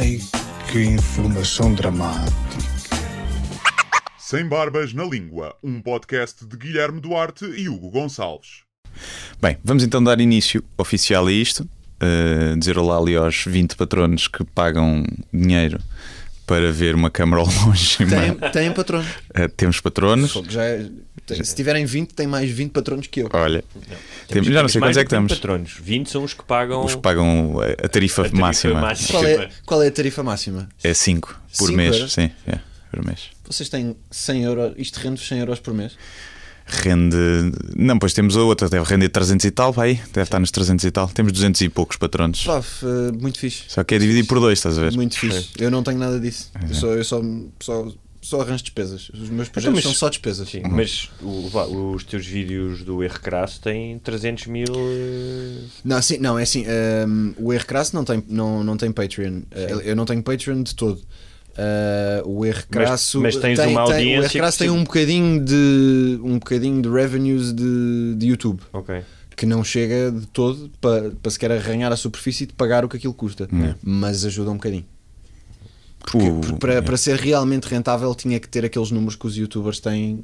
Ai, que informação dramática. Sem Barbas na Língua, um podcast de Guilherme Duarte e Hugo Gonçalves. Bem, vamos então dar início oficial a isto. Uh, dizer olá ali aos 20 patronos que pagam dinheiro para ver uma câmara ao longe. Tem, tem patrono. Uh, temos patronos. Já é- se tiverem 20, tem mais 20 patronos que eu. Olha, temos- já não sei mais quantos é que estamos. patronos. 20 são os que pagam Os que pagam a- a tarifa, a tarifa máxima. máxima. Qual é, qual é a tarifa máxima? É 5 por Cinco mês. euros? Sim, é, por mês. Vocês têm 100 euros, isto rende 100 euros por mês? Rende. Não, pois temos a outra, deve render 300 e tal, vai, deve estar nos 300 e tal. Temos 200 e poucos patronos. Prof, eh, muito fixe. Só que é dividir por dois, estás a ver? Muito fixe. Eu não tenho nada disso. Eu só, eu só, só, só arranjo despesas. Os meus projetos mas- são só despesas. Sim, mas o- vá, os teus vídeos do R Crasso têm 300 mil. eh, Não, sim, não, é assim. ehm, o R Crasso não tem, não, não tem Patreon. Eh, eu não tenho Patreon de todo. Eh, o R Crasso mas tens tem, uma tem- o audiência R Crasso que tem um bocadinho de um bocadinho de revenues de, de YouTube Ok. que não chega de todo para, para sequer arranhar a superfície de pagar o que aquilo custa, mas ajuda um bocadinho. Porque, O- porque para, para ser realmente rentável tinha que ter aqueles números que os youtubers têm,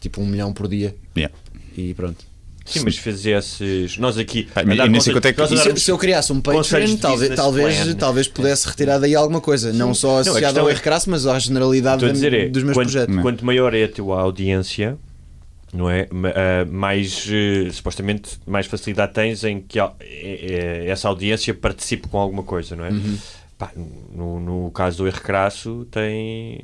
tipo um milhão por dia Yeah. e pronto. Sim, mas fizesses. Nós aqui. Ah, e nem sei conselhos- quanto é que- nós se, se eu criasse um Patreon, talvez, talvez, plan. talvez pudesse retirar daí alguma coisa, não só Não, a associado questão ao é- mas à generalidade Estou a dizer é, dos meus quanto, projetos. quanto maior é a tua audiência, não é? Ah, mais eh, supostamente mais facilidade tens em que eh, essa audiência participe com alguma coisa, não é? Uhum. Pá, no, no caso do R Crasso tem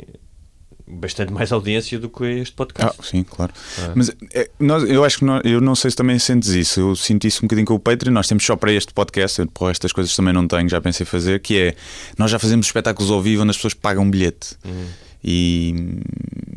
bastante mais audiência do que este Ah, podcast. sim, claro. Ah. Mas é, nós, eu acho que nós- eu não sei se também sentes isso. Eu sinto isso um bocadinho com o Patreon. Nós temos só para este podcast, eu, para estas coisas também não tenho, já pensei fazer, que é nós já fazemos espetáculos ao vivo onde as pessoas pagam um bilhete. Hum. E,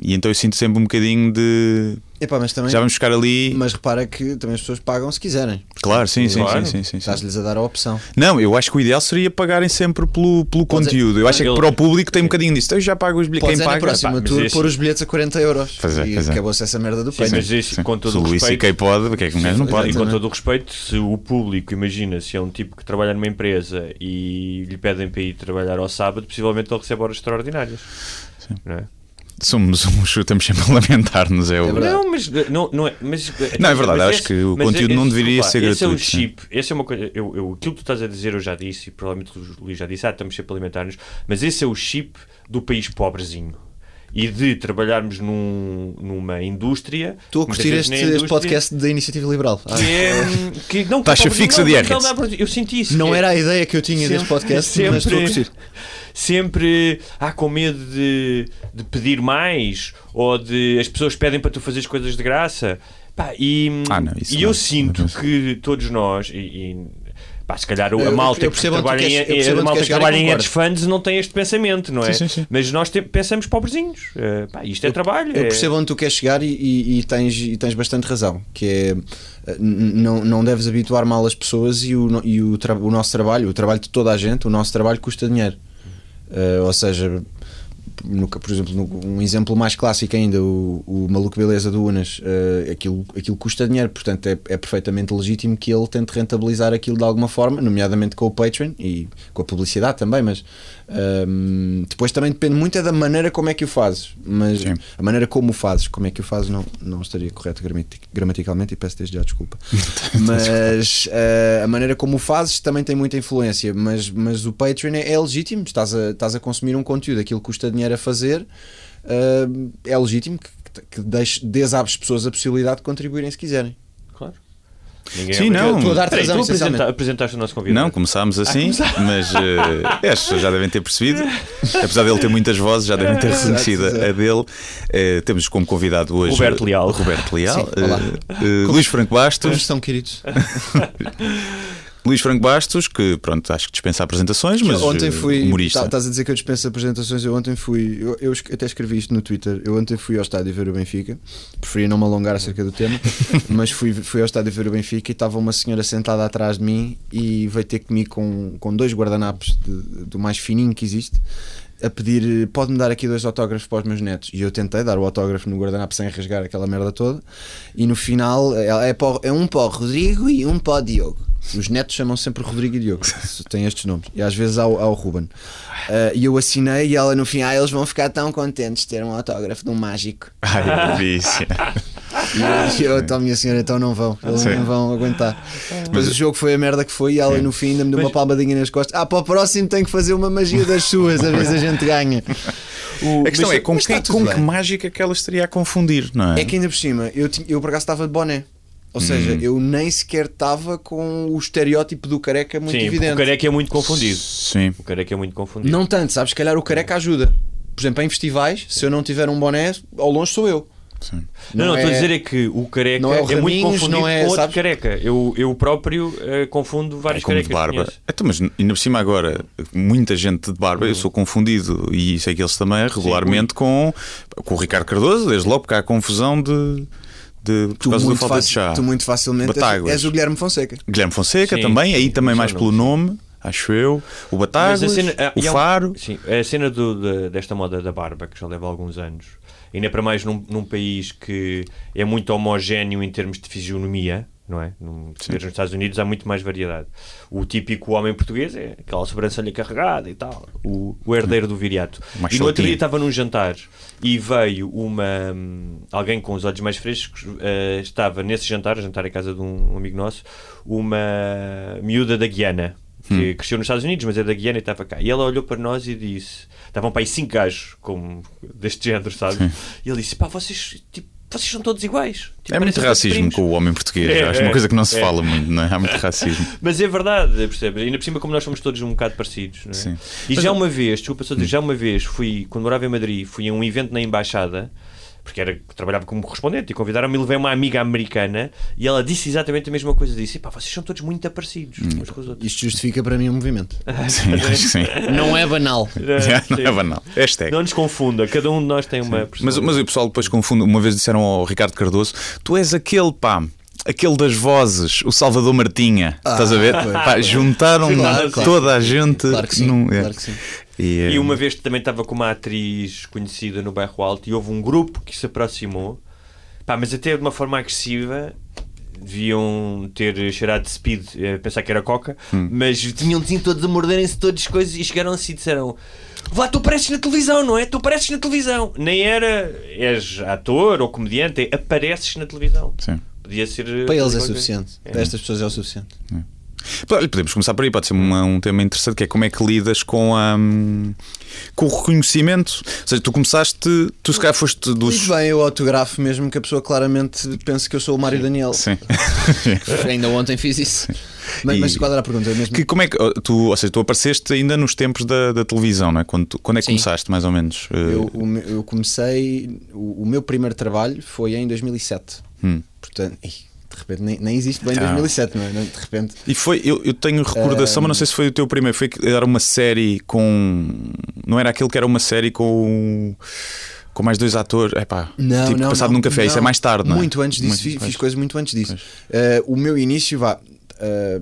e então eu sinto sempre um bocadinho de Epá, mas também, já vamos buscar ali. mas repara que também as pessoas pagam se quiserem. Claro, sim, sim, Claro. sim, sim, sim, sim. Estás-lhes a dar a opção. Não, eu acho que o ideal seria pagarem sempre pelo, pelo Podes- conteúdo. Eu acho é que Ele- para o público tem um bocadinho disso. Então eu já pago os bilhetes. Podes Quem é na paga. próxima pá, tour pôr os bilhetes a 40 euros Pois é, e é. acabou-se essa merda do Sim, Patreon. mas isso, Sim. com todo o respeito, C.K. pode, porque é que não pode? E com todo o respeito, se o público, imagina, se é um tipo que trabalha numa empresa e lhe pedem para ir trabalhar ao sábado, possivelmente ele recebe horas extraordinárias. Não é? Somos um estamos sempre a lamentar-nos. É o... É verdade. Não, mas não, não é. Mas, Não, é verdade, mas acho que o conteúdo não deveria desculpa, ser esse é o gratuito, sim. chip, esse é uma coisa. Eu, eu, aquilo que tu estás a dizer eu já disse, e provavelmente o Luís já disse, ah, estamos sempre a alimentar-nos, mas esse é o chip do país pobrezinho. E de trabalharmos num, numa indústria. Estou a curtir este, na este indústria, podcast da Iniciativa Liberal. Ah, Que é, que, não, Taxa fixa não, de não, não, Eu senti isso. não é- era a ideia que eu tinha deste podcast, mas estou a curtir. sempre ah, com medo de, de pedir mais ou de as pessoas pedem para tu fazeres coisas de graça. Pá, e Ah, não, e eu sinto que todos nós, e, e, pá, se calhar a Eu- malta eu que onde tu trabalha em, queres- eu percebo a malta queres que trabalha em hedge funds não tem este pensamento, não é? Sim, sim, sim. Mas nós te- pensamos pobrezinhos. Eh, pá, isto é trabalho. Eu é- percebo onde tu queres chegar e, e- e tens, e tens bastante razão, que é eh, não, não deves habituar mal as pessoas e, o, e o, tra- o nosso trabalho, o trabalho de toda a gente, o nosso trabalho custa dinheiro. Eh, ou seja, no por exemplo, no- um exemplo mais clássico ainda, o, o Maluco Beleza do Unas, eh, aquilo, aquilo custa dinheiro, portanto é, é perfeitamente legítimo que ele tente rentabilizar aquilo de alguma forma, nomeadamente com o Patreon e com a publicidade também, mas ehm, depois também depende muito é da maneira como é que o fazes, mas Sim. a maneira como o fazes, como é que o fazes não, não estaria correto gramati- gramaticalmente e peço desde já desculpa. mas eh, a maneira como o fazes também tem muita influência, mas, mas o Patreon é, é legítimo, estás a, estás a consumir um conteúdo, aquilo custa dinheiro a fazer, eh, é legítimo que, que deixes, dês às pessoas a possibilidade de contribuírem se quiserem. Claro. Ninguém Sim, é não. Estou a dar Peraí, tu apresenta- apresentaste o nosso convidado. Não, começámos assim, mas eh, as pessoas já devem ter percebido. Apesar dele ter muitas vozes, já devem ter reconhecido a dele. Eh, temos como convidado hoje Roberto Leal. Roberto Leal, Sim, eh, Luís Franco Como Bastos, estão, queridos? Luís Franco Bastos, que pronto, acho que dispensa apresentações, mas ontem eh, fui. humorista. tá- Estás a dizer que eu dispenso apresentações. Eu ontem fui. Eu, eu até escrevi isto no Twitter. Eu ontem fui ao estádio ver o Benfica. Preferia não me alongar acerca do tema, mas fui, fui ao estádio ver o Benfica e estava uma senhora sentada atrás de mim e veio ter comigo com, com dois guardanapos de- do mais fininho que existe. A pedir: pode-me dar aqui dois autógrafos para os meus netos. E eu tentei dar o autógrafo no guardanapo sem rasgar aquela merda toda. E no final é, é, para o- é um para o Rodrigo e um para o Diogo. Os netos chamam sempre Rodrigo e Diogo, têm estes nomes. E às vezes ao, ao Ruben. Ah, e eu assinei e ela no fim, ah, eles vão ficar tão contentes de ter um autógrafo de um mágico. Ai, vi isso. E eu, então, minha senhora, então não vão, eles Sim. não vão aguentar. Mas o jogo foi a merda que foi e ela no fim ainda me deu uma palmadinha nas costas. Ah, para o próximo tem que fazer uma magia das suas, ver se a gente ganha. A questão Mas- é com, mas que, com que mágica que ela estaria a confundir, não é? É que ainda por cima, eu, eu por acaso estava de boné. Ou seja, eu nem sequer estava com o estereótipo do careca muito Sim, evidente. o careca é muito confundido. Sim. O careca é muito confundido. Não tanto, sabes? Se calhar o careca ajuda. Por exemplo, em festivais, se eu não tiver um boné, ao longe sou eu. Sim. Não, não, é- estou a dizer é que o careca não é o muito Raminhos, confundido não é, com outro sabes? careca. Eu, eu próprio eh, confundo É vários como de carecas. que barba. Então, mas ainda por cima agora, muita gente de barba, eu sou confundido e sei que eles também regularmente com, com o Ricardo Cardoso, desde logo porque há confusão de, de por causa da falta de chá. tu muito facilmente és, Batáguas. és o Guilherme Fonseca. Guilherme Fonseca Sim, também, aí sim, também sim, mais pelo nome, acho eu. O Batáguas, a cena- ah, o Faro. sim, a cena do- da- desta moda da barba, que já leva alguns anos, ainda para mais num, num país que é muito homogéneo em termos de fisionomia, não é? Num, nos Estados Unidos há muito mais variedade. O típico homem português é aquela sobrancelha carregada e tal, o, o herdeiro do viriato. Mais e no outro dia estava num jantar e veio uma hum, alguém com os olhos mais frescos, eh, estava nesse jantar, jantar em casa de um, um amigo nosso, uma miúda da Guiana. Que cresceu nos Estados Unidos, mas é da Guiana e estava cá. E ela olhou para nós e disse: Estavam para aí cinco gajos como deste género, sabe? E ele disse: Pá, vocês, tipo, vocês são todos iguais. Tipo, É muito racismo primos." com o homem português. É, acho uma é, coisa que não se é. fala muito, não é? Há muito racismo. Mas é verdade, percebes? Ainda por cima, como nós somos todos um bocado parecidos. Não é? Sim. E Mas já eu- uma vez, desculpa só dizer, já uma vez fui, quando morava em Madrid, fui a um evento na embaixada. Porque era, trabalhava como correspondente e convidaram-me e levei uma amiga americana e ela disse exatamente a mesma coisa. Disse: pá, vocês são todos muito parecidos Hum. uns com os outros. Isto justifica para mim o movimento. Sim, acho que sim. Não é banal. Não Sim. é banal. Hashtag. Não nos confunda, cada um de nós tem uma Mas, mas o pessoal depois confunde. Uma vez disseram ao Ricardo Cardoso: Tu és aquele pá. Aquele das vozes, o Salvador Martinha, estás a ver? Pá, juntaram Claro, claro. toda a gente. Claro que sim, num- é. claro que sim. E, é, E uma vez também estava com uma atriz conhecida no bairro Alto e houve um grupo que se aproximou, pá, mas até de uma forma agressiva. Deviam ter cheirado de speed, eh, pensar que era coca, Hum. mas tinham tinham todos a morderem-se todas as coisas e chegaram assim e disseram: Vá, tu apareces na televisão, não é? Tu apareces na televisão. Nem era és ator ou comediante, é apareces na televisão. Sim. Podia ser. eh, Para eles é suficiente. Para estas pessoas é o suficiente. Olha, Podemos começar por aí, pode ser uma- um tema interessante que é como é que lidas com, a, hum, com o reconhecimento. Ou seja, tu começaste, tu se calhar foste dos. Muito bem, eu autografo mesmo que a pessoa claramente pense que eu sou o Mário Daniel. Sim. Ainda ontem fiz isso. Mas, E- mas qual era a pergunta? Eu mesmo... Que, como é que tu, ou seja, tu apareceste ainda nos tempos da, da televisão, não é? Quando, tu- quando é que Sim. começaste, mais ou menos? Eh, Eu, eu comecei. O, o meu primeiro trabalho foi em 2007. Hum. Portanto, de repente nem, nem existe bem Ah. 2007, não é? De repente. E foi, eu, eu tenho recordação, mas não sei se foi o teu primeiro. Foi que era uma série com. Não era aquele que era uma série com. Com mais dois atores. É pá. Não, tipo, não, passado não, num café. Isso é não. mais tarde, não é? Muito antes disso, Muito- fiz, fiz coisas muito antes disso. Eh, o meu início, vá, eh,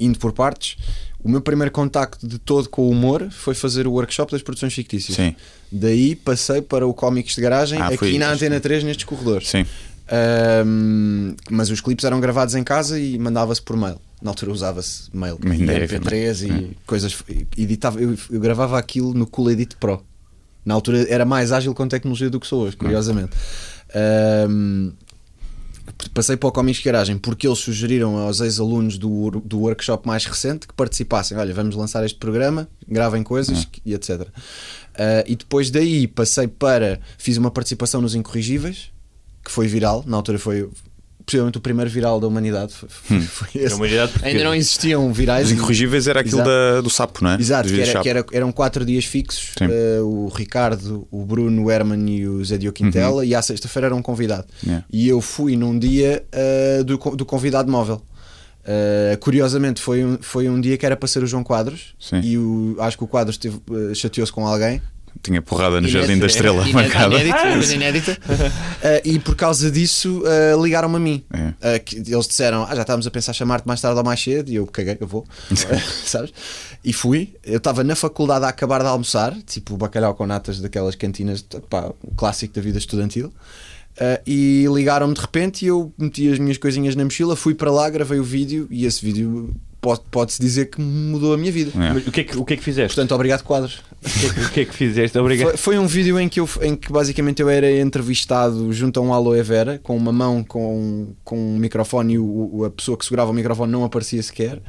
indo por partes, o meu primeiro contacto de todo com o humor foi fazer o workshop das produções fictícias. Sim. Daí passei para o cómics de garagem Ah, aqui na. Antena 3 nestes corredores. Sim. Ahm, mas os clipes eram gravados em casa e mandava-se por mail. Na altura usava-se mail, e Ainda é, MP3 e Hum. coisas. Editava, eu, eu gravava aquilo no Cool Edit Pro. Na altura era mais ágil com tecnologia do que sou hoje, curiosamente. Ahm, passei para o Comics Garagem porque eles sugeriram aos ex-alunos do, do workshop mais recente que participassem. Olha, vamos lançar este programa, gravem coisas e etc. Ah, e depois daí passei para. Fiz uma participação nos Incorrigíveis, que foi viral. Na altura foi possivelmente o primeiro viral da humanidade. Foi, foi- uma humanidade. Ainda não existiam virais. Os incorrigíveis era aquilo da- do sapo, não é? Exato, que, era- que era- eram quatro dias fixos. Eh, o Ricardo, o Bruno, o Herman e o Zé Quintela. E à sexta-feira era um convidado. Uhum. Yeah. E eu fui num dia eh, do, do convidado móvel. Eh, curiosamente, foi um, foi um dia que era para ser o João Quadros. Sim. E o, acho que o Quadros teve, eh, chateou-se com alguém. Tinha porrada no Jardim da Estrela inédito, marcada. coisa inédita. Ah, e por causa disso ah, ligaram-me a mim. É. Ah, que eles disseram: Ah, já estávamos a pensar chamar-te mais tarde ou mais cedo. E eu caguei, eu vou. Sabes? E fui. Eu estava na faculdade a acabar de almoçar, tipo bacalhau com natas daquelas cantinas, pá, o clássico da vida estudantil. Ah, e ligaram-me de repente e eu meti as minhas coisinhas na mochila, fui para lá, gravei o vídeo e esse vídeo pode-se dizer que mudou a minha vida. É. Mas o que é que, o que, é que fizeste? Portanto, obrigado, quadros. O que é que, que é que fizeste? Obrigado. Foi, foi um vídeo em que, eu, em que basicamente eu era entrevistado junto a um aloe vera com uma mão com, com um microfone e o- a pessoa que segurava o microfone não aparecia sequer.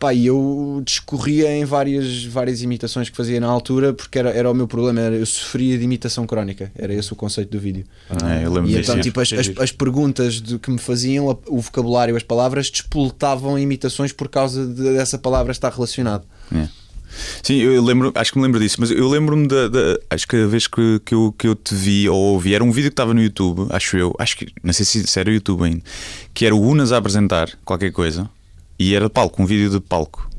Pá, e eu discorria em várias, várias imitações que fazia na altura porque era, era o meu problema, era, eu sofria de imitação crónica. Era esse o conceito do vídeo. É, eu lembro E disso. então, tipo, as, as, as perguntas de, que me faziam, o vocabulário, as palavras, despoletavam imitações por causa de- dessa palavra estar relacionado. É. Sim, eu lembro, acho que me lembro disso, mas eu lembro-me da, da- Acho que a vez que, que, eu, que eu te vi ou ouvi era um vídeo que estava no YouTube, acho eu, acho que não sei se, se era YouTube ainda, que era o Unas a apresentar qualquer coisa e era de palco, um vídeo de palco.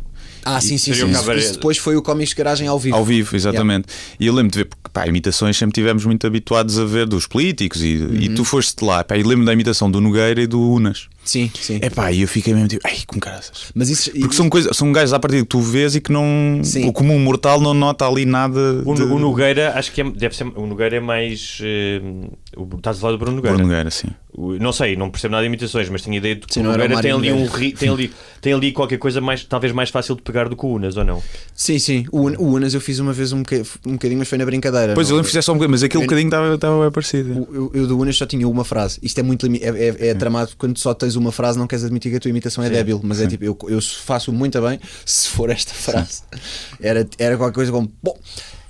Ah, sim, sim, sim. Isso, isso depois foi o Comics de Garagem ao vivo. Ao vivo, exatamente. E eu lembro de ver, porque pá, imitações sempre tivemos muito habituados a ver dos políticos e, e tu foste lá, pá, e lembro da imitação do Nogueira e do Unas. Sim, sim. É pá, e eu fiquei mesmo tipo, ai, com caraças. Mas isso, Porque são, coisas, são gajos à partida que tu vês e que não. Sim. O comum mortal não nota ali nada. O, de... o Nogueira, acho que é, deve ser. O Nogueira é mais. eh, o, estás a falar do Bruno Nogueira? Bruno Nogueira, sim. Não sei, não percebo nada de imitações, mas tenho ideia de que Sim, o Nogueira tem ali, um Nogueira. ri- tem, ali, tem ali qualquer coisa mais, talvez mais fácil de pegar do que o Unas, ou não? Sim, sim. O, o Unas eu fiz uma vez um, boca- um bocadinho, mas foi na brincadeira. Pois eu não lembro que fizeste só um bocadinho, mas aquele Eu- bocadinho estava, estava bem parecido. Eu, eu do Unas só tinha uma frase. Isto é muito é, é, é tramado quando só tens uma frase, não queres admitir que a tua imitação é débil. Mas é tipo, eu, eu faço muito bem se for esta frase. Era, era qualquer coisa como bom.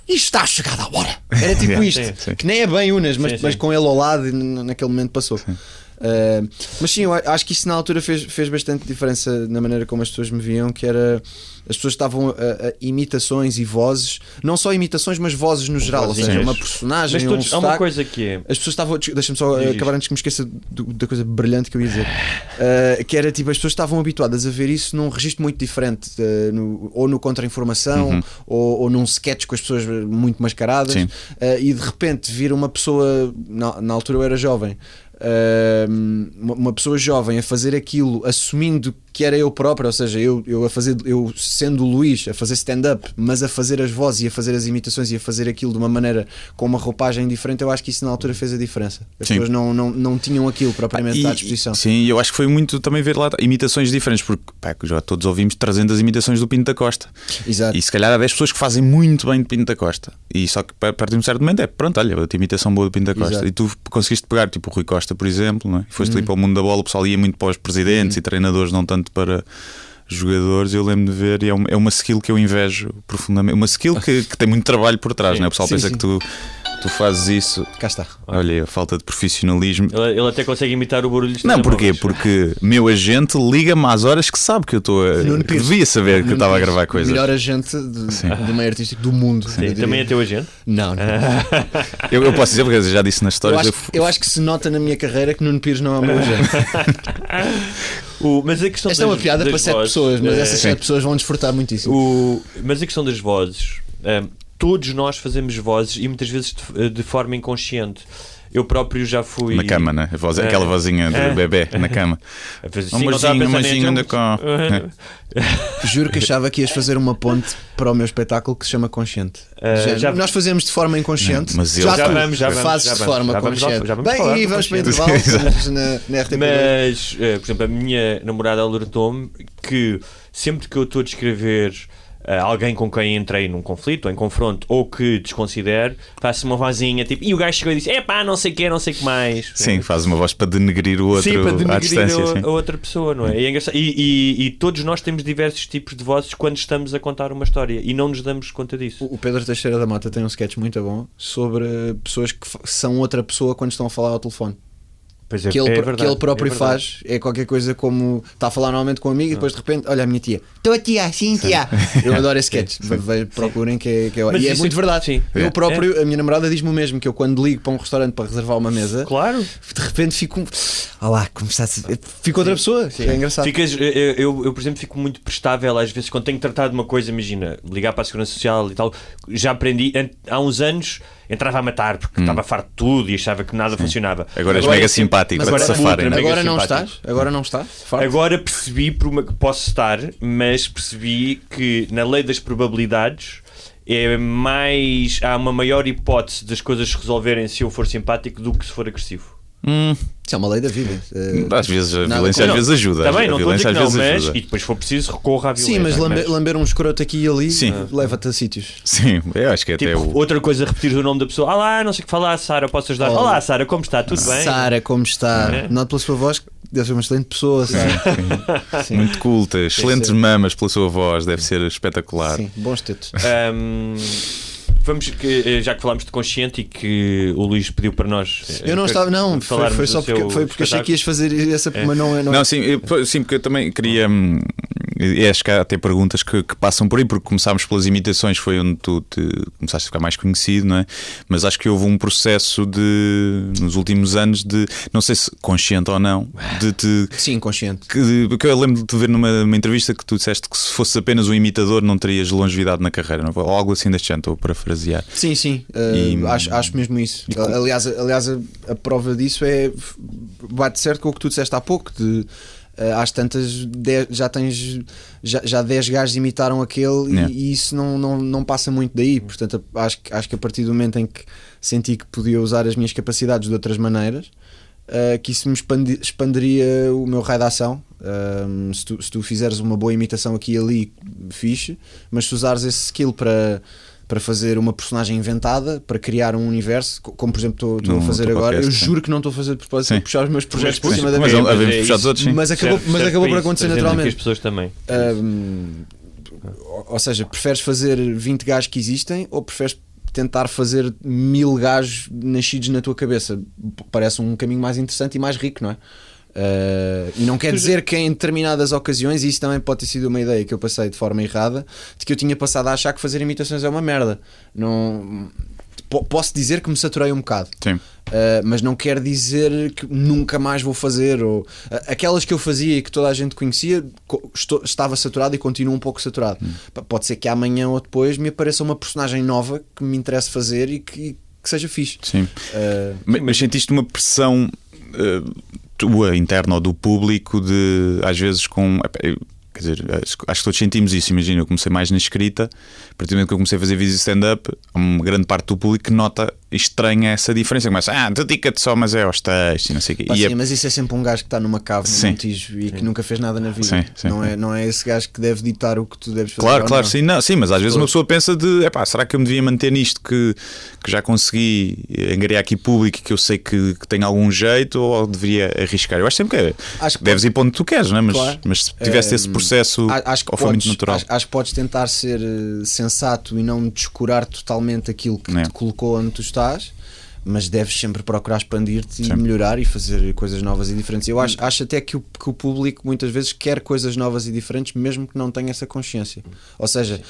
Isto está chegado à hora. Era tipo isto. Sim, sim. Que nem é bem Unas, mas, Sim, mas sim. com ele ao lado, naquele momento passou. Uh, mas sim, eu acho que isso na altura fez, fez bastante diferença na maneira como as pessoas me viam, que era as pessoas estavam a, a imitações e vozes, não só imitações, mas vozes no geral, ou seja, uma personagem, Mas um todos, há uma coisa que é. As pessoas estavam. Deixa-me só Diz, acabar antes que me esqueça do- da coisa brilhante que eu ia dizer. Uh, que era tipo, as pessoas estavam habituadas a ver isso num registro muito diferente, uh, no- ou no contra-informação, ou, ou num sketch com as pessoas muito mascaradas, Sim. Uh, e de repente vir uma pessoa, na, na altura eu era jovem. Uma pessoa jovem a fazer aquilo assumindo que era eu próprio, ou seja, eu, eu a fazer eu sendo o Luís a fazer stand-up, mas a fazer as vozes e a fazer as imitações e a fazer aquilo de uma maneira com uma roupagem diferente, eu acho que isso na altura fez a diferença. As Sim. pessoas não, não, não tinham aquilo propriamente E- à disposição. Sim, eu acho que foi muito também ver lá imitações diferentes, porque pá, já todos ouvimos 300 imitações do Pinto da Costa. Exato. E se calhar há 10 pessoas que fazem muito bem de Pinto da Costa. E só que a partir de um certo momento é pronto, olha, a imitação boa do Pinto da Costa. Exato. E tu conseguiste pegar tipo o Rui Costa, por exemplo, não é? E foste Uhum. ali para o mundo da bola, o pessoal ia muito para os presidentes e treinadores, não tanto para jogadores. Eu lembro de ver, e é uma, é uma skill que eu invejo profundamente. Uma skill que, que tem muito trabalho por trás, Sim. não é? O pessoal Sim, pensa sim. que tu, tu fazes isso. Cá está. Olha, a falta de profissionalismo. Ele, ele até consegue imitar o barulho Não, porquê? Porque meu agente liga-me às horas que sabe que eu estou a. Nuno que Pires. devia saber que eu Nuno estava a Pires, gravar o coisas. Melhor agente de, do meio artístico do mundo. eu Sim, também é teu agente? Não, não. Eu, eu posso dizer, porque eu já disse nas Eu histórias. acho, eu acho que se nota na minha carreira que Nuno Pires não é o meu agente. O, mas a questão Esta é uma das- piada das para sete vozes, pessoas, mas eh, essas sete pessoas vão desfrutar muitíssimo. O, mas a questão das vozes, hum, todos nós fazemos vozes e muitas vezes de, de forma inconsciente. Eu próprio já fui. Na cama, né? Voz, É. aquela vozinha de É. bebê na cama. A fazer- Um sim, a beijinho, um beijinho, anda cá. Juro que achava que ias fazer uma ponte para o meu espetáculo que se chama Consciente. Eh, Já- já- Nós fazemos de forma inconsciente. Não, mas eu- já, Já vamos, já vamos, fazes já de vamos, forma já vamos consciente. já vamos Bem, e do vamos para o consciente. intervalo na, na RTP. Mas, eh, por exemplo, a minha namorada alertou-me que sempre que eu estou a descrever eh, alguém com quem entrei num conflito ou em confronto ou que desconsidero, faço uma vozinha tipo, e o gajo chegou e disse: Epá, não sei o que, não sei o que mais. Sim, faz uma voz para denegrir o outro Sim, para à denegrir distância. a, sim. a outra pessoa, não é? E, é. E, e- e todos nós temos diversos tipos de vozes quando estamos a contar uma história e não nos damos conta disso. O o Pedro Teixeira da Mata tem um sketch muito bom sobre pessoas que são outra pessoa quando estão a falar ao telefone. É, que ele, é que verdade, ele próprio é faz é qualquer coisa como está a falar normalmente com um amigo e depois de repente, olha a minha tia, estou a tia, sim, tia. Eu adoro esse sketch. Procurem que é, que é Mas E é muito é- verdade. sim. Eu É. próprio, a minha namorada diz-me o mesmo: que eu quando ligo para um restaurante para reservar uma mesa, Claro. de repente fico. Olha lá, começasse. Fico outra pessoa. É engraçado. Ficas, eu, eu, eu, por exemplo, fico muito prestável às vezes quando tenho que tratar de uma coisa, imagina, ligar para a Segurança Social e tal. Já aprendi, há uns anos entrava a matar porque estava farto de tudo e achava que nada funcionava. Agora és mega é simpático para te agora- safarem, né? mega Agora não estás? Agora não estás? Farto? Agora percebi por uma, que posso estar, mas percebi que na lei das probabilidades é mais há uma maior hipótese das coisas se resolverem se eu for simpático do que se for agressivo. Hum, Isso é uma lei da vida. Eh, às vezes a Nada violência às vezes ajuda. Também, não estou a violência dizer que às não, vezes mas ajuda. e depois se for preciso recorra à violência. Sim, mas lamber, lamber um escroto aqui e ali Sim. leva-te a sítios. Sim, eu acho que até Tipo, o. outra coisa, repetir o nome da pessoa. Olá, não sei o que falar, Sara, posso ajudar? Olá. Olá, Sara, como está? Tudo bem? Sara, como está? É. Note pela sua voz que deve ser uma excelente pessoa. Sim, sim. Muito culta, excelentes mamas pela sua voz, deve ser espetacular. Sim, bons tetos. Ahm, vamos, que, eh, já que falámos de consciente e que o Luís pediu para nós. eh, Eu não estava, não, foi, foi só porque, foi porque achei que ias fazer essa, mas não é. Não, Não, sim, eu- sim, porque eu também queria. hum, E acho que há até perguntas que, que passam por aí, porque começámos pelas imitações, foi onde tu te começaste a ficar mais conhecido, não é? Mas acho que houve um processo de, nos últimos anos, de, não sei se consciente ou não, de te. Sim, consciente. Que, porque eu lembro de te ver numa, entrevista que tu disseste que se fosse apenas um imitador não terias longevidade na carreira, não? é? ou algo assim deste género, estou a parafrasear. Sim, sim, uh, E- acho, acho mesmo isso. Aliás, aliás a, a prova disso é bate certo com o que tu disseste há pouco. De, às tantas dez- já tens já, já 10 gajos imitaram aquele e- Yeah. e, isso não, não, não passa muito daí. Portanto, acho, que- acho que a partir do momento em que senti que podia usar as minhas capacidades de outras maneiras, uh, que isso me expandi- expandiria o meu raio de ação. Um, se, tu, se tu fizeres uma boa imitação aqui e ali, fixe, mas se usares esse skill para, para fazer uma personagem inventada, para criar um universo, co- como por exemplo estou- estou a fazer agora, eu podcast, sim. juro que não estou a fazer de propósito, puxar os meus projetos por Mas- cima da Mas mesa. havemos é puxado isso. outros, sim. Mas acabou, Serve- mas serve acabou por isso, acontecer naturalmente. as pessoas também. Hum, ou seja, preferes fazer 20 gajos que existem ou preferes tentar fazer mil gajos nascidos na tua cabeça? Parece um caminho mais interessante e mais rico, não é? Uh, e não quer dizer que em determinadas ocasiões, e isso também pode ter sido uma ideia que eu passei de forma errada, de que eu tinha passado a achar que fazer imitações é uma merda. Não, po- posso dizer que me saturei um bocado. Sim. Uh, mas não quer dizer que nunca mais vou fazer. Ou, uh, aquelas que eu fazia e que toda a gente conhecia, co- estou- estava saturado e continuo um pouco saturado. P- Pode ser que amanhã ou depois me apareça uma personagem nova que me interesse fazer e que, que seja fixe. Sim. Uh, Mas, mas sentiste uma pressão tua interna ou do público de às vezes com. Quer dizer, acho, que todos sentimos isso. Imagina, eu comecei mais na escrita, partir do momento que eu comecei a fazer vídeos de stand-up, há uma grande parte do público que nota estranha essa diferença. Começa, ah, dedica-te só, mas é aos textos e não sei o quê. pá, E sim, é- mas isso é sempre um gajo que está numa cave no Sim. Montijo e que nunca fez nada na vida. Sim, sim. não, é, não é esse gajo que deve ditar o que tu deves fazer. Claro, claro, não. sim, não, sim, mas às vezes uma pessoa pensa de epá, será que eu me devia manter nisto que, que já consegui angariar aqui público e que eu sei que, que tem algum jeito ou deveria arriscar? Eu acho sempre que é. Acho que deves ir para onde tu queres, não é? Mas, Claro. mas se tivesse Eh, esse processo A- acho que ou foi muito podes, natural. Acho, acho que podes tentar ser eh, sensato e não descurar totalmente aquilo que É. te colocou onde tu estás, mas deves sempre procurar expandir-te e Sim. melhorar e fazer coisas novas e diferentes. Eu acho, acho até que o, que o público muitas vezes quer coisas novas e diferentes, mesmo que não tenha essa consciência. Ou seja,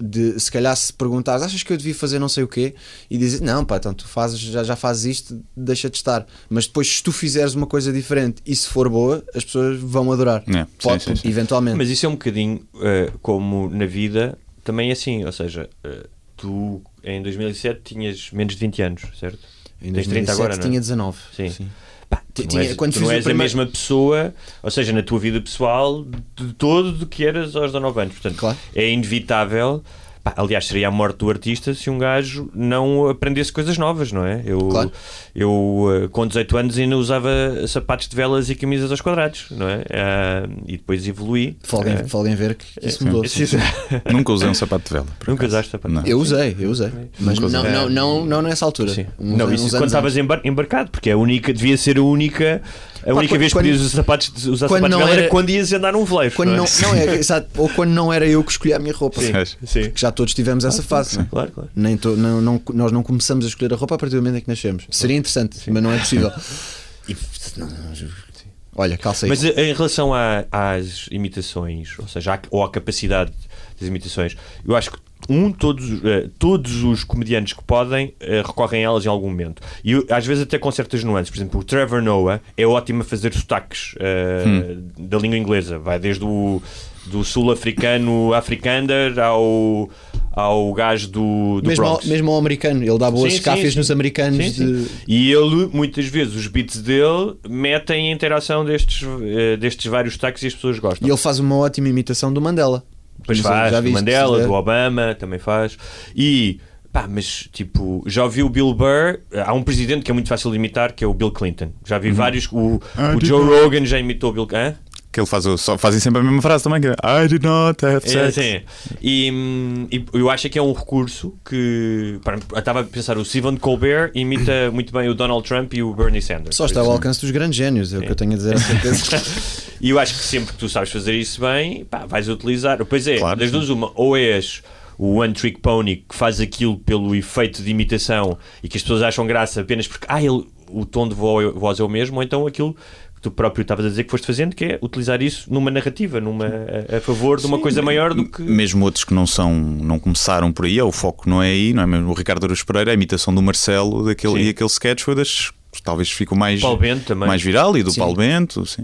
de- se calhar se perguntares, achas que eu devia fazer não sei o quê? E dizer, não, pá, então tu fazes, já, já fazes isto, deixa de estar. Mas depois, se tu fizeres uma coisa diferente e se for boa, as pessoas vão adorar. É, sim, Pode, sim, sim. Eventualmente. Mas isso é um bocadinho eh, como na vida, também é assim. Ou seja, eh, tu em 2007 tinhas menos de 20 anos, certo? Em Tens 30 2007 agora, não é? tinha 19. Sim. Pá, tu Tinha- és, quando tu não és primeiro- a mesma pessoa, ou seja, na tua vida pessoal, de todo do que eras aos 19 anos. Portanto, Claro. é inevitável. Pá, aliás, seria a morte do artista se um gajo não aprendesse coisas novas, não é? Eu, Claro. eu eh, com 18 anos ainda usava sapatos de velas e camisas aos quadrados, não é? Ah, e depois evoluí. Folguem, Ah, folguem ver que isso mudou. sim, sim. Nunca usei um sapato de vela. Nunca acaso. usaste sapato? Não. Eu usei, eu usei. Mas não, não, não, não nessa altura. Sim. Uns não, isso quando estavas embar- embarcado, porque é a única, devia ser a única, a única quando- vez que podias usar sapatos, usar quando sapatos não era era- quando ias andar num veleiro. Quando não não, é? não é, exato, ou quando não era eu que escolhia a minha roupa. Sim, sim. Já todos tivemos essa fase. é? Claro, claro. Nem to- não, não- nós não começamos a escolher a roupa a partir do momento em que nascemos. Seria interessante, mas não é possível. E, não, olha, calça aí. Mas eh, em relação a- às imitações, ou seja, à, ou à capacidade das imitações, eu acho que um, todos, eh, todos os comediantes que podem eh, recorrem a elas em algum momento. E eu, às vezes até com certas nuances. Por exemplo, o Trevor Noah é ótimo a fazer sotaques eh, da língua inglesa. Vai desde o do sul-africano afrikander ao, ao gajo do, do mesmo, ao, Bronx. mesmo ao americano, ele dá boas sim. nos americanos. Sim, sim. de- E ele, muitas vezes, os beats dele metem a interação destes, destes vários sotaques e as pessoas gostam. E ele faz uma ótima imitação do Mandela. Sei, faz, já do Mandela, do Obama, também faz. E, pá, mas tipo, já ouvi o Bill Burr. Há um presidente que é muito fácil de imitar, que é o Bill Clinton. Já vi vários. O, Ah, o Joe. Rogan já imitou o Bill. Hã? Que ele faz o, só fazem sempre a mesma frase também, que é I did not have É, sex. sim. E, hum, e eu acho que é um recurso que. pá, eu estava a pensar, o Stephen Colbert imita muito bem o Donald Trump e o Bernie Sanders. Só está ao alcance dos grandes génios, é o que eu tenho a dizer a certeza. E eu acho que sempre que tu sabes fazer isso bem, pá, vais utilizar. Pois é, Claro, das duas, uma, ou és o One Trick Pony que faz aquilo pelo efeito de imitação e que as pessoas acham graça apenas porque ah, ele, o tom de vo- voz é o mesmo, ou então aquilo que tu próprio estavas a dizer que foste fazendo, que é utilizar isso numa narrativa, numa, a, a favor de uma coisa maior do que. Mesmo outros que não são, não começaram por aí, é o foco não é aí, não é mesmo? O Ricardo Aruz Pereira, a imitação do Marcelo daquele, Sim. e aquele sketch foi das talvez ficou mais, Paulo Bento também. mais viral e do Sim. Paulo Bento, sim.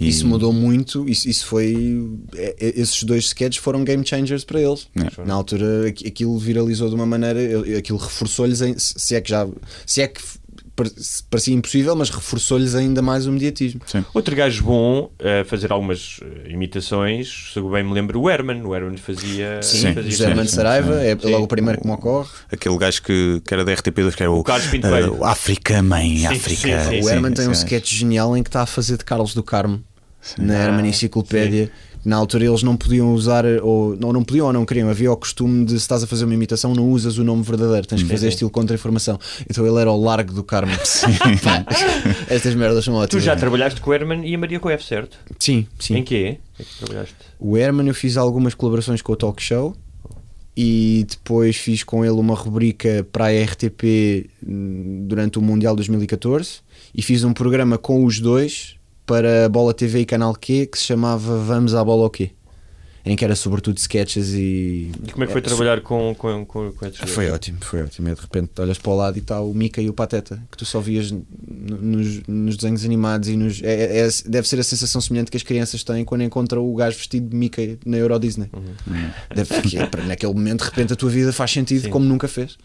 E- Isso mudou muito, isso, isso foi. é- é- Esses dois sketches foram game changers para eles. É. Na altura aqu- aquilo viralizou de uma maneira, aquilo reforçou-lhes, se é que já. Se é que parecia impossível, mas reforçou-lhes ainda mais o mediatismo. Outro gajo bom a fazer algumas eh, imitações, se eu bem me lembro, o Herman. O Herman fazia. Sim, fazia José sim, sim, Saraiva sim. é Sim. logo o primeiro que me ocorre. Aquele gajo que, que era da RTP2, que era o, Carlos Pinto o África Mãe, Sim, África. sim, sim. o Herman tem um sim. sketch genial em que está a fazer de Carlos do Carmo na Herman Ah, Enciclopédia. Na altura eles não podiam usar, ou não, não podiam ou não queriam, havia o costume de se estás a fazer uma imitação, não usas o nome verdadeiro, tens que fazer sim. estilo contra-informação. Então ele era o Largo do Carmo. Estas merdas são Tu ótimas. já trabalhaste com o Herman e a Maria Coef, certo? Sim, sim. Em quê? Em que trabalhaste? O Herman eu fiz algumas colaborações com o Talk Show e depois fiz com ele uma rubrica para a RTP hum, durante o Mundial 2014 e fiz um programa com os dois para a Bola TV e Canal Q que se chamava Vamos à Bola ao Quê? Em que era sobretudo sketches e. E como é que foi trabalhar com, com, com, com esses dois? Foi ótimo, foi ótimo. E de repente olhas para o lado e está o Mica e o Pateta, que tu só vias nos, nos desenhos animados e nos. é- é- deve ser a sensação semelhante que as crianças têm quando encontram o gajo vestido de Mica na Euro Disney. Deve, que é, para- naquele momento, de repente, a tua vida faz sentido Sim. como nunca fez.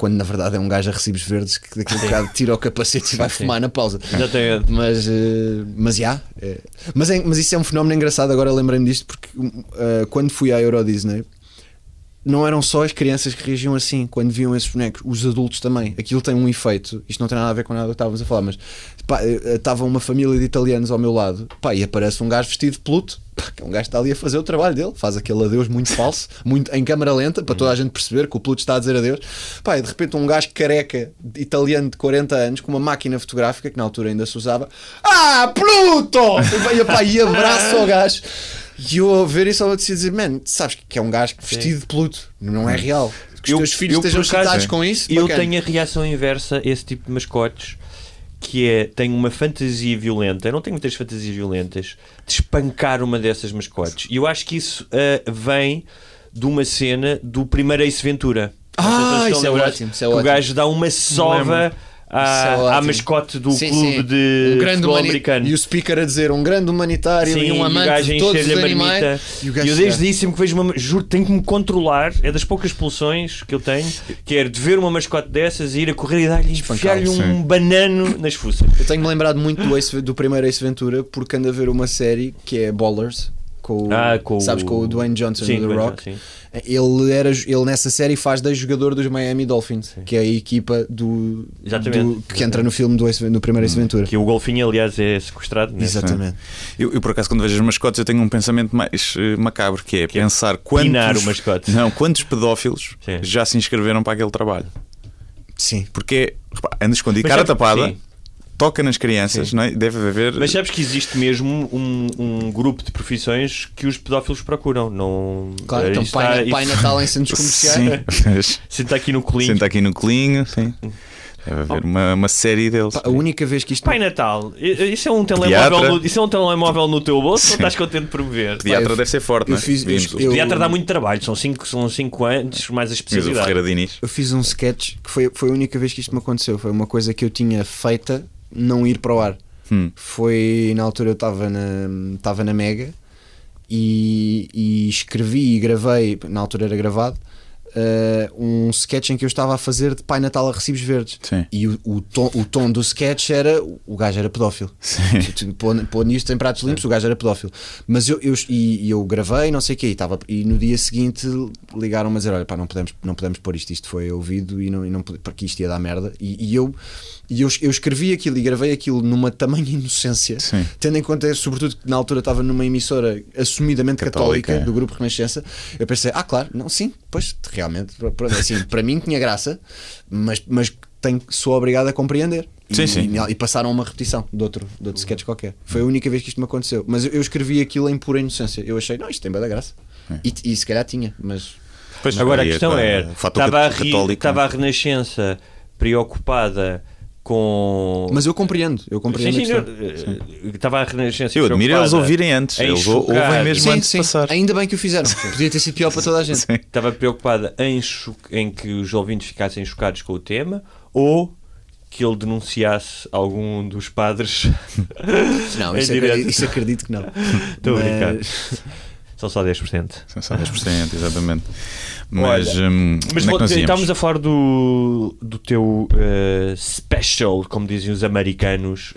Quando na verdade é um gajo a recibos verdes que daqui a um bocado tira o capacete e vai fumar na pausa. Exatamente. Mas, eh, mas, já, é. mas, é- mas isso é um fenómeno engraçado. Agora lembrei-me disto porque eh, quando fui à Euro Disney não eram só as crianças que reagiam assim quando viam esses bonecos, os adultos também. Aquilo tem um efeito. Isto não tem nada a ver com nada que estávamos a falar, mas eh, estava uma família de italianos ao meu lado pá, e aparece um gajo vestido de Pluto. que é um gajo que está ali a fazer o trabalho dele, faz aquele adeus muito falso, muito em câmara lenta, para toda a gente perceber que o Pluto está a dizer adeus. Pá, e de repente um gajo careca italiano de 40 anos com uma máquina fotográfica que na altura ainda se usava. Ah, Pluto! E pá, e abraça o gajo. E eu a ver isso, eu decidi dizer, man, sabes que é um gajo vestido de Pluto, não é real. Que os Eu- teus filhos eu, estejam excitados com isso. Eu bacana. tenho a reação inversa a esse tipo de mascotes que é, tenho uma fantasia violenta, eu não tenho muitas fantasias violentas, de espancar uma dessas mascotes. E eu acho que isso ah, vem de uma cena do primeiro Ace Ventura. Ah, isso é ótimo, isso é que o ótimo. gajo dá uma sova à, à ótimo. mascote do Sim, clube sim. de um grande futebol americano. E o speaker a dizer um grande humanitário Sim, e um o amante de todos os encher-lhe a animais. marmita. E o E eu desde sempre que vejo uma. Juro, tenho que me controlar. É das poucas pulsões que eu tenho. Que é de ver uma mascote dessas e ir a correr e dar-lhe enfiar-lhe um sim. banano nas fuças. Eu tenho-me lembrado muito do, Ace- do primeiro Ace Ventura porque ando a ver uma série que é Ballers. Com, o- Ah, com o- sabes, com o Dwayne Johnson Sim, do The Dwayne Rock. Johnson, Ele, era, ele nessa série faz de jogador dos Miami Dolphins, que é a equipa do, Exatamente. do- que entra no filme do, primeiro Ace Ventura. Que o golfinho, aliás, é sequestrado. né? Exatamente. Eu, eu, por acaso, quando vejo as mascotes, eu tenho um pensamento mais eh, macabro, que é é pensar pinar quantos, o mascote. não, quantos pedófilos Sim. já se inscreveram para aquele trabalho. Sim. Porque repá, anda escondido, Mas cara sabe- tapada, sim. Toca nas crianças, não é? deve haver. Mas sabes que existe mesmo um, um grupo de profissões que os pedófilos procuram. Não, Claro, então isto pai, está- pai Natal em centros comerciais. Sim, mas Senta aqui no colinho. senta aqui no colinho, sim. Deve haver uma, uma série deles. A única vez que isto. Pai Natal, isso é um Pediatra. telemóvel, no, isso é um telemóvel no teu bolso ou estás contente por me ver? Pediatra eu- deve ser forte, eu não é? fiz- eu- o- eu- Pediatra dá muito trabalho, são 5 são cinco anos mais a especialidade. Eu fiz um sketch que foi, foi a única vez que isto me aconteceu. Foi uma coisa que eu tinha feita não ir para o ar. Hum. Foi na altura eu estava na, estava na Mega e, e escrevi e gravei, na altura era gravado, eh, um sketch em que eu estava a fazer de Pai Natal a recibos verdes. Sim. E o, o, tom, o tom do sketch era o gajo era pedófilo. Sim. Pôr nisto em pratos limpos, o gajo era pedófilo. Mas eu, eu, e, eu gravei, não sei o quê, e, estava, e no dia seguinte ligaram-me a dizer: Olha, pá, não podemos, não podemos pôr isto, isto foi ouvido e não, e não porque isto ia dar merda. E, e eu, e eu, eu escrevi aquilo e gravei aquilo numa tamanha inocência, Sim. tendo em conta, sobretudo, que na altura estava numa emissora assumidamente Católica, católica, é. do grupo Renascença. Eu pensei: Ah, claro, não, sim, pois realmente, assim, para mim tinha graça, mas, mas tenho, sou obrigado a compreender. Sim, e, sim. e- e passaram uma repetição de outro, de outro sketch qualquer. Foi a única vez que isto me aconteceu. Mas eu, eu escrevi aquilo em pura inocência. Eu achei, não, isto tem bem da graça. E, e se calhar tinha, mas Pois, Agora a é questão é: estava a, ri- católico, estava a é? Renascença preocupada com. Mas eu compreendo, eu Sim, compreendo sim, a questão. não, eh, estava a Renascença Eu admiro eles ouvirem antes. Eles ouvem mesmo Sim, antes de sim, passar. ainda bem que o fizeram. Podia ter sido pior para toda a gente. Sim. Estava preocupada em, cho- em que os ouvintes ficassem chocados com o tema ou que ele denunciasse algum dos padres. Não, isso, acredito, isso acredito que não. Estou a brincar. Mas- São só 10%. São só 10%, exatamente. Mas, Olha, hum, Mas é estávamos a falar do, do teu eh, special, como dizem os americanos,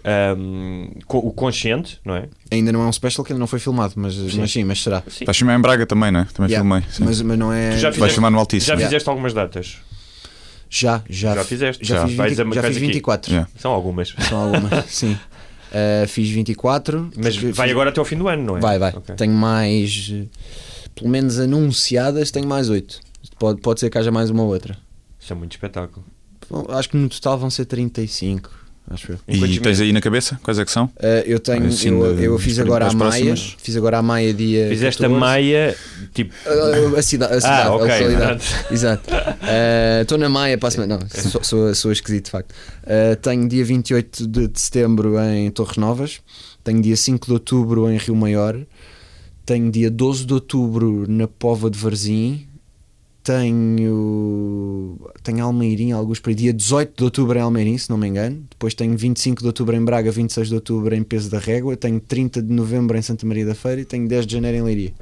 co- o consciente, não é? Ainda não é um special que ainda não foi filmado, mas sim, mas, sim, mas será. Sim. Vais filmar em Braga também, não é? Também Yeah. filmei. sim. Mas, mas não é. Tu já Vais fizeste- filmar no Altíssimo. Já Yeah. fizeste algumas datas? Já, já, Já fizeste? Já, Já. fiz, Vais 20, a- já fiz aqui. 24. Yeah. São algumas. São algumas, sim. Uh, fiz 24. Mas vai fiz- agora até ao fim do ano, não é? Vai, vai. Ok. Tenho mais, pelo menos anunciadas, tenho mais 8. Pode, pode ser que haja mais uma ou outra. Isso é muito espetáculo. Bom, acho que no total vão ser 35. Acho eu. E tens aí na cabeça? Quais é que são? Uh, eu tenho, Assim, eu, eu fiz agora a Maia, próximas. fiz agora a Maia dia. Fizeste a 14. Maia, tipo. Uh, a cidade, a, cidade, ok, a localidade. pronto. Exato. Estou na Maia para a semana. Não, sou, sou, sou esquisito de facto. Uh, tenho dia 28 de, de setembro em Torres Novas. Tenho dia 5 de outubro em Rio Maior. Tenho dia 12 de outubro na Pova de Varzim. Tenho, tenho Almeirim, alguns para aí. Dia 18 de outubro em Almeirim, se não me engano. Depois tenho 25 de outubro em Braga, 26 de outubro em Peso da Régua. Tenho 30 de novembro em Santa Maria da Feira e tenho 10 de janeiro em Leiria.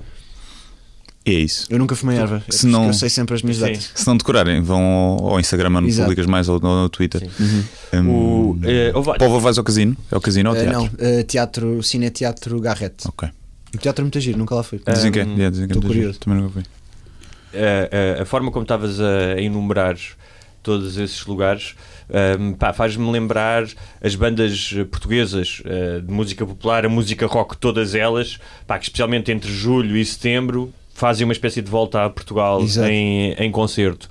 E é isso. Eu nunca fumei erva. Se não- Eu sei sempre as minhas Sim. datas. Se não decorarem, vão ao, ao Instagram, onde Exato. publicas mais, ou no, no Twitter. Hum, O, eh, houve- Povo vais ao casino? É o casino ou ao Uh, teatro? não, uh, teatro, cine-teatro Garrett. Ok. O teatro é muito giro, nunca lá fui. Dizem que é. Hum, yeah, dizem que é muito giro. curioso. Também nunca fui. a, a- a forma como estavas a enumerar todos esses lugares um, pá, faz-me lembrar as bandas portuguesas uh, de música popular, a música rock, todas elas, pá, que especialmente entre julho e setembro fazem uma espécie de volta a Portugal Exato. em, em concerto.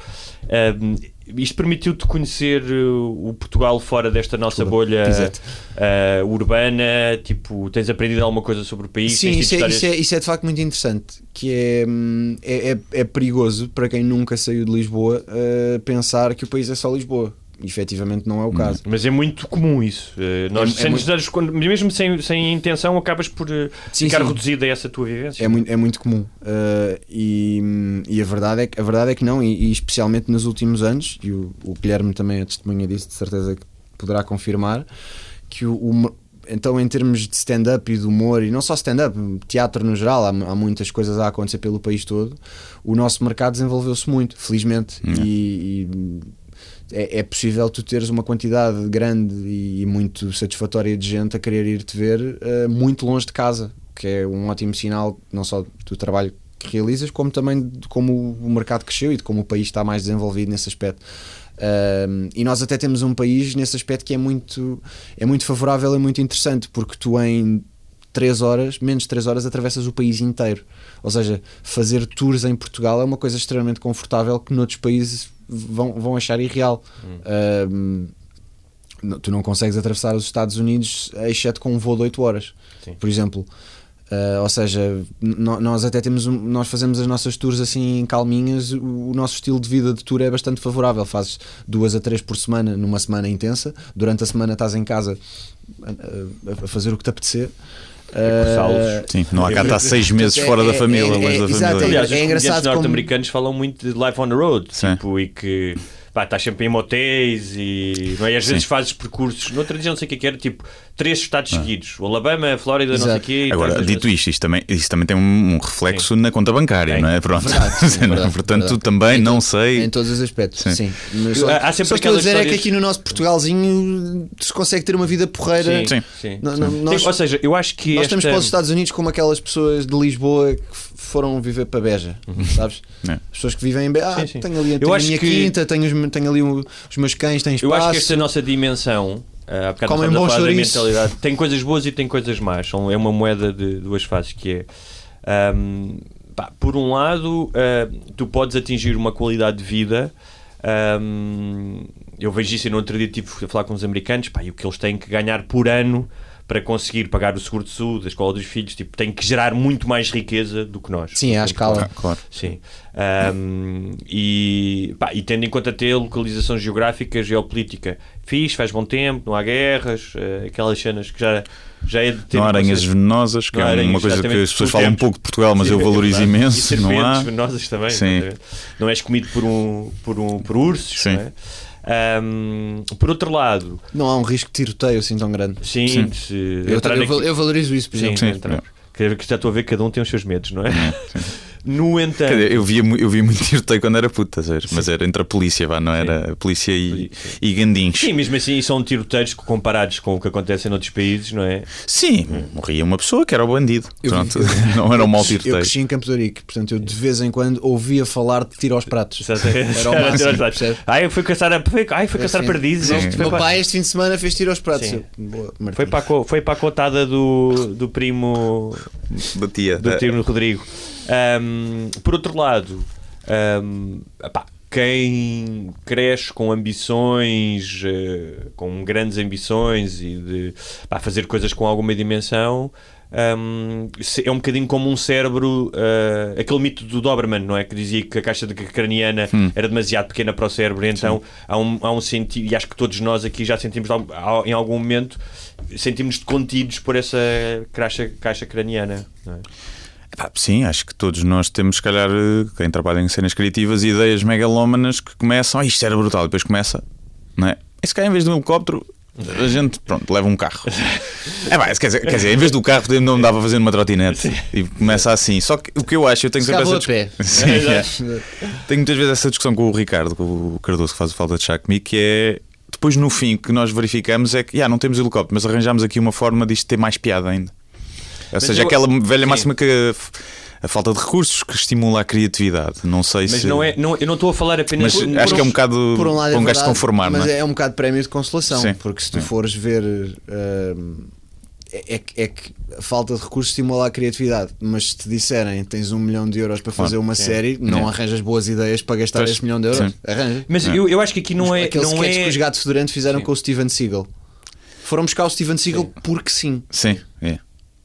Um, isto permitiu-te conhecer uh, o Portugal fora desta nossa bolha Exato. uh, urbana? Tipo, tens aprendido alguma coisa sobre o país? Sim, isso é, isso, é, isso é de facto muito interessante. Que é, hum, é, é, é perigoso para quem nunca saiu de Lisboa uh, pensar que o país é só Lisboa. Efetivamente não é o caso. Mas é muito comum isso. Eh, nós, É- é sem muito- dares mesmo sem, sem intenção, acabas por eh, Sim, ficar sim. reduzido a essa tua vivência. É muito, é muito comum. Uh, e e a, verdade é que, a verdade é que não, e, e especialmente nos últimos anos, e o, o Guilherme também é testemunha disso, de certeza que poderá confirmar, que o, o- então em termos de stand-up e de humor, e não só stand-up, teatro no geral, há, há muitas coisas a acontecer pelo país todo, o nosso mercado desenvolveu-se muito, felizmente, e, e é, é possível tu teres uma quantidade grande e, muito satisfatória de gente a querer ir-te ver eh, muito longe de casa, que é um ótimo sinal não só do trabalho que realizas, como também de como o mercado cresceu e de como o país está mais desenvolvido nesse aspecto. E nós até temos um país nesse aspecto que é muito, é muito favorável e muito interessante, porque tu em 3 horas, menos de 3 horas, atravessas o país inteiro. Ou seja, fazer tours em Portugal é uma coisa extremamente confortável que noutros países vão, vão achar irreal. Um, não- tu não consegues atravessar os Estados Unidos exceto com um voo de 8 horas. Sim. Por exemplo, Uh, ou seja, nós até temos um- nós fazemos as nossas tours assim calminhas. O, o nosso estilo de vida de tour é bastante favorável. Fazes duas a três por semana numa semana intensa. Durante a semana estás em casa a, a- a fazer o que te apetecer. Cursá-los. Sim, não há cá estar seis meses É- fora da é- família, é- longe é- da exato, família. Aliás, É os engraçado comediantes como- norte-americanos falam muito de life on the road, Sim. tipo, e que pá, estás sempre em motéis e, não é? e às vezes Sim. fazes percursos. No outro dia não sei o que é que era, tipo, três estados seguidos: o Alabama, a Flórida, não sei quê. Agora, dito isto, isto também, isto também tem um, um reflexo na conta bancária, Tem. não é? Pronto. Verdade, sim, verdade, Portanto, verdade. também Em não sei. Em todos os aspectos, Sim. sim. Mas só, Há- há sempre só estou a dizer é que histórias- aqui no nosso Portugalzinho se consegue ter uma vida porreira. Sim, Sim. sim. Não- não- Tem- nós- ou seja, eu acho que Nós esta... estamos para os Estados Unidos como aquelas pessoas de Lisboa que foram viver para Beja, sabes? É. As pessoas que vivem em Beja, ah, Sim, sim. tenho ali Eu tenho a acho minha que- quinta, tenho, os, tenho ali os meus cães, tenho espaço. Eu acho que esta nossa dimensão, uh, há Comem chouriço. mentalidade, tem coisas boas e tem coisas más. São- É uma moeda de duas faces que é. um, pá, por um lado, uh, tu podes atingir uma qualidade de vida. um, eu vejo isso e no outro dia estive a falar com os americanos pá, e o que eles têm que ganhar por ano para conseguir pagar o seguro de saúde, a escola dos filhos, tipo, têm que gerar muito mais riqueza do que nós. Sim, é à escala. Ah, claro. Sim. Um, e, pá, e tendo em conta até a localização geográfica, geopolítica, fixe, faz bom tempo, não há guerras, eh, aquelas cenas que já, já é de ter Não há em aranhas venenosas, que Não é uma coisa que as pessoas falam um pouco de Portugal, mas Sim, eu é valorizo. E imenso. Não serpentes há. venenosas também. Sim. Não és comido por, um, por, um, por ursos. Sim. Não é? Um, por outro lado, Não há um risco de tiroteio assim tão grande. sim, Sim. se Eu, eu, naquilo- eu valorizo isso, por Sim, exemplo. Sim, é. que já estou a ver que cada um tem os seus medos, não é? No entanto, dizer, eu via, eu via muito tiroteio quando era puta, mas era entre a polícia, vá, não era a polícia e, e gandins. sim, mesmo assim são tiroteios comparados com o que acontece em outros países, não é? Sim, morria uma pessoa que era o bandido. Eu Pronto, vi- não era um mau Eu tiroteio. cresci em Campo de Ourique, portanto eu de vez em quando ouvia falar de tiro aos pratos. Era o máximo, percebe? Ai, foi caçar, a, ai, foi caçar Assim, perdizes. Meu, para, pai este fim de semana fez tiro aos pratos. Sim. Eu, boa, foi, para a, co- foi para a cotada do, do primo Batia. do primo Rodrigo. Ahm, por outro lado, ahm, epá, quem cresce com ambições, eh, com grandes ambições e de pá, fazer coisas com alguma dimensão. se- é um bocadinho como um cérebro, eh, aquele mito do Doberman, não é? Que dizia que a caixa de craniana era demasiado pequena para o cérebro, então há um, há um sentido, e acho que todos nós aqui já sentimos em algum momento, sentimos-nos contidos por essa caixa, caixa craniana. Não é? Epá, sim, acho que todos nós temos, se calhar, eh, quem trabalha em cenas criativas, ideias megalómanas que começam, ah, isto era brutal, e depois começa, não é? E se calhar, em vez de um helicóptero, a gente, pronto, leva um carro. É pá, quer dizer, quer dizer, em vez do carro, não dava a fazer uma trotinete. E começa assim. Só que o que eu acho, eu tenho Se sempre essa discussão. Sim, é. Tenho muitas vezes essa discussão com o Ricardo, com o Cardoso, que faz o falta de chá comigo, que é. Depois, no fim, o que nós verificamos é que, já, não temos helicóptero, mas arranjamos aqui uma forma disto ter mais piada ainda. Ou seja, eu- aquela velha sim. máxima que a, falta de recursos que estimula a criatividade. Não sei Mas se. não é, não, eu não estou a falar apenas Mas por- acho que é um bocado Por um lado é um gajo conformar, mas não é? é um bocado prémio de consolação, Sim. porque se tu É. fores ver hum, é, é que- é que a falta de recursos estimula a criatividade, mas se te disserem tens um milhão de euros para fazer uma série, não É. arranjas boas ideias para gastar Pois, esse milhão de euros. sim. Arranja. Mas eu, eu acho que aqui não é. Aquele Não sketch é... que os gatos fedorentos fizeram Sim. com o Steven Seagal. Foram buscar o Steven Seagal porque sim. Sim, é.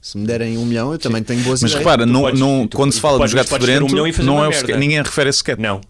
Se me derem um milhão, eu também tenho boas Mas ideias. repara, não, podes- não, tu- quando tu se fala gatos podes ter um fedorentos, milhão e fazer não é sketch- ninguém refere a esse sketch. Não.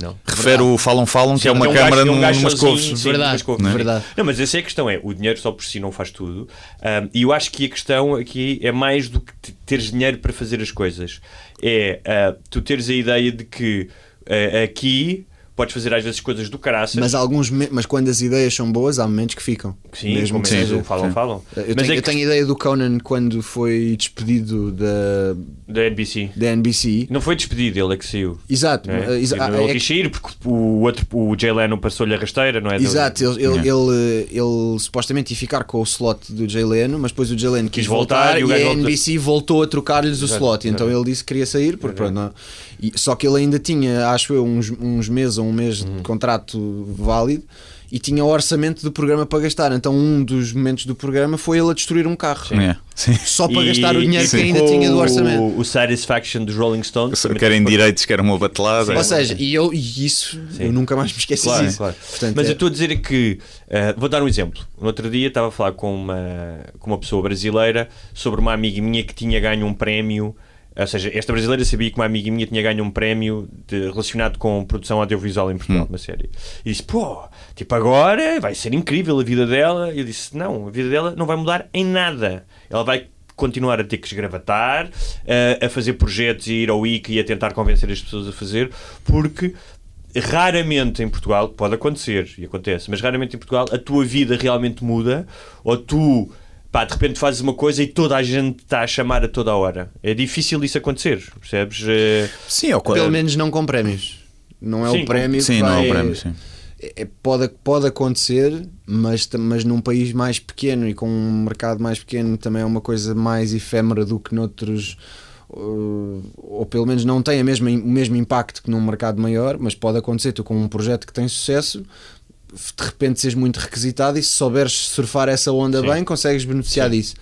Não. Refere o falam falam, que é uma um câmara é um num- gajo numas sozinho, couves. sim, Verdade, numas couves. verdade. Não, mas essa é a questão, é o dinheiro só por si não faz tudo. Ahm, e eu acho que a questão aqui é mais do que te- teres dinheiro para fazer as coisas. É ah, tu teres a ideia de que ah, aqui podes fazer às vezes coisas do caraças. Mas, alguns, mas quando as ideias são boas, há momentos que ficam. sim, mesmo que seja. falam, falam. Eu, mas tenho, é eu que- tenho a ideia do Conan quando foi despedido da, da NBC. da NBC. Não foi despedido, ele é que saiu. Exato. é? exa- ele ah, é quis sair porque o outro, o Jay Leno passou-lhe a rasteira, não é? Exato, ele, ele, ele, ele supostamente ia ficar com o slot do Jay Leno, mas depois o Jay Leno quis, Quis voltar voltar, e e, a voltou- NBC voltou a trocar-lhes o slot. Então exato. ele disse que queria sair, porque, pronto, não- e- só que ele ainda tinha, acho eu, uns, uns meses ou um mês de contrato válido e tinha o orçamento do programa para gastar. Então, um dos momentos do programa foi ele a destruir um carro É, sim. só para E- gastar o dinheiro que ainda tinha do orçamento. O, o Satisfaction dos Rolling Stones. também Querem tem- direitos, querem uma batelada. Ou seja, e, eu, e isso eu nunca mais me esqueci Claro, disso. claro. Portanto, Mas é- eu estou a dizer que. eh, vou dar um exemplo. No outro dia estava a falar com uma, com uma pessoa brasileira sobre uma amiga minha que tinha ganho um prémio. Ou seja, esta brasileira sabia que uma amiga minha tinha ganho um prémio de- relacionado com produção audiovisual em Portugal, uma série. E disse: pô, tipo, agora vai ser incrível a vida dela. E eu disse: não, a vida dela não vai mudar em nada. Ela vai continuar a ter que esgravatar, eh, a fazer projetos e ir ao ICA e a tentar convencer as pessoas a fazer, porque raramente em Portugal, pode acontecer e acontece, mas raramente em Portugal a tua vida realmente muda ou tu pá, de repente fazes uma coisa e toda a gente está a chamar a toda a hora. É difícil isso acontecer, percebes? Eh, Sim, ao Pelo menos não com prémios. Não é Sim, o prémio Sim, que não vai... é o prémio, sim. É- pode, pode acontecer, mas, mas num país mais pequeno e com um mercado mais pequeno também é uma coisa mais efêmera do que noutros. uh, ou pelo menos não tem a mesma, o mesmo impacto que num mercado maior, mas pode acontecer tu com um projeto que tem sucesso, de repente seres muito requisitado e se souberes surfar essa onda Sim. bem, consegues beneficiar disso.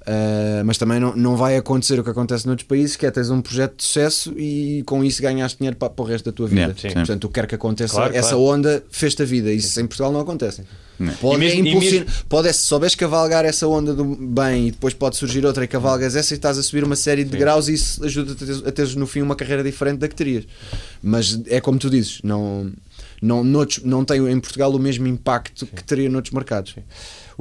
Uh, mas também não, não vai acontecer o que acontece noutros países, que é tens um projeto de sucesso e com isso ganhaste dinheiro para, para o resto da tua vida. Yeah, sim. Portanto, o que quer que aconteça, Claro, essa claro. onda fez-te a vida. Isso em Portugal não acontece. Pode, E mesmo- é impulsionar- mesmo- pode é, se souberes cavalgar essa onda do bem e depois pode surgir outra e cavalgas essa e estás a subir uma série de graus e isso ajuda-te a teres, a teres no fim uma carreira diferente da que terias. Mas é como tu dizes, não, não, noutros- não tem em Portugal o mesmo impacto que teria noutros mercados.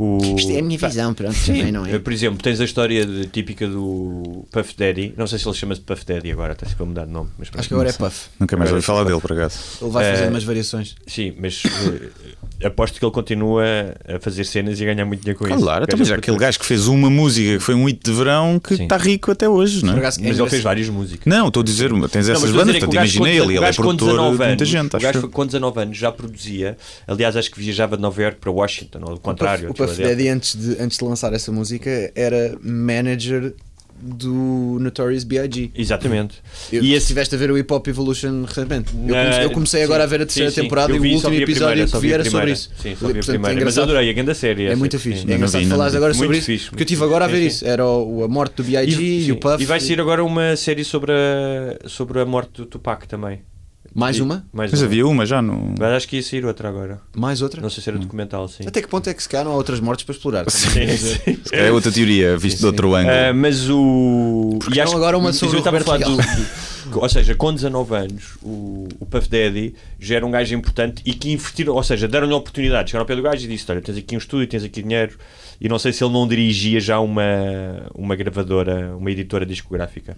O... Isto é a minha visão, pronto, também não é? Eh, Por exemplo, tens a história de- típica do Puff Daddy. Não sei se ele chama-se Puff Daddy agora, está sempre a mudar de nome. Mas. Acho que agora é Puff. Nunca mais ouvi falar dele, por acaso. Ele vai fazer Eh, umas variações. Sim, mas eh, aposto que ele continua a fazer cenas e a ganhar muito dinheiro com isso. Claro, então, Gajo mas é aquele gajo que fez uma música que foi um hit de verão que Sim. está rico até hoje, não é? é Mas ele fez várias músicas. Não, estou a dizer, tens Não, essas bandas, é portanto, imaginei ele, ele é produtor 19 de muita gente, O gajo com 19 anos já produzia. Aliás, acho que viajava de Nova York para Washington, ou o contrário. Puff. Daddy, antes de, antes de lançar essa música, era manager do Notorious B.I.G. Exatamente. Eu, e se esse estiveste a ver o Hip Hop Evolution recentemente, eu, comecei, eu comecei agora a ver a terceira sim, sim. temporada Eu e o vi, último vi a episódio primeira, que vi vi a era sobre isso. Sim, só vi a Portanto, é primeira. Mas engraçado. adorei a grande série. É muito fixe. É engraçado vi, ainda falares vi. agora sobre Muito isso. fixe, porque eu estive agora a ver isso. Era o- a morte do B.I.G. e, sim. o Puff. E vai sair agora uma série sobre a, sobre a morte do Tupac também. Mais E- uma? Mais Mas uma. havia uma já no. Mas acho que ia sair outra agora. Mais outra? Não sei se era documental, sim. Até que ponto é que se calhar não há outras mortes para explorar? Sim, sim. É outra teoria, visto de outro ângulo. Ah, mas o. Porque não agora uma sobre eu o estava a Roberto falar do, do- Ou seja, com 19 anos, o, o Puff Daddy já era um gajo importante e que investiram, ou seja, deram-lhe oportunidade. Chegaram ao pé do gajo e disse: Olha, tens aqui um estúdio, tens aqui dinheiro. E não sei se ele não dirigia já uma, uma gravadora, uma editora discográfica.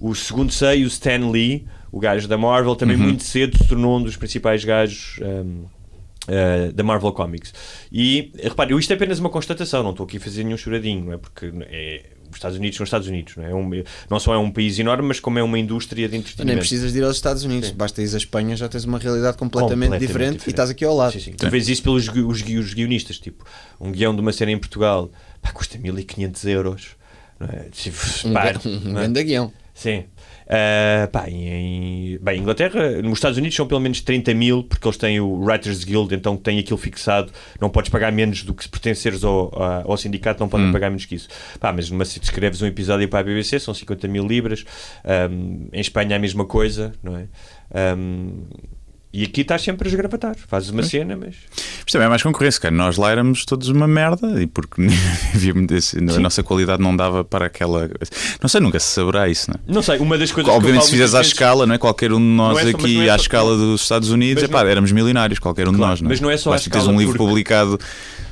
O segundo sei, o Stan Lee, o gajo da Marvel, também muito cedo se tornou um dos principais gajos. hum, uh, da Marvel Comics. E repare, isto é apenas uma constatação, não estou aqui a fazer nenhum choradinho, não é? Porque é, os Estados Unidos são os Estados Unidos, não é? É um- não só é um país enorme, mas como é uma indústria de Nem entretenimento. precisas de ir aos Estados Unidos, basta ir à Espanha, já tens uma realidade completamente, Completamente diferente, e estás aqui ao lado. Sim, sim. Tu vês isso pelos os, os guionistas, tipo, um guião de uma cena em Portugal pá, custa 1500 euros. Não é? Tipo, Um, ga- um não é? grande guião. Sim. Ah, pá, em, bem, Inglaterra, nos Estados Unidos são pelo menos 30 mil, porque eles têm o Writers Guild, então tem aquilo fixado, não podes pagar menos do que se pertenceres ao, ao sindicato, não podem pagar menos que isso. Pá, mas numa, se escreves um episódio para a BBC, são 50 mil libras, Ahm, em Espanha a mesma coisa, não é? Ahm, e aqui estás sempre a esgravatar, fazes uma cena, mas Isto também é mais concorrência, cara. Nós lá éramos todos uma merda e porque a nossa qualidade não dava para aquela. Não sei, nunca se saberá isso, não é? não sei, uma das coisas Obviamente, se fizeres à vezes- escala, não é? Qualquer um de nós é só- mas aqui é à só- escala dos Estados Unidos, Mas epá, não- éramos milionários, qualquer um de Claro, nós, não é? mas não é só à Basta teres escala um livro porque- publicado,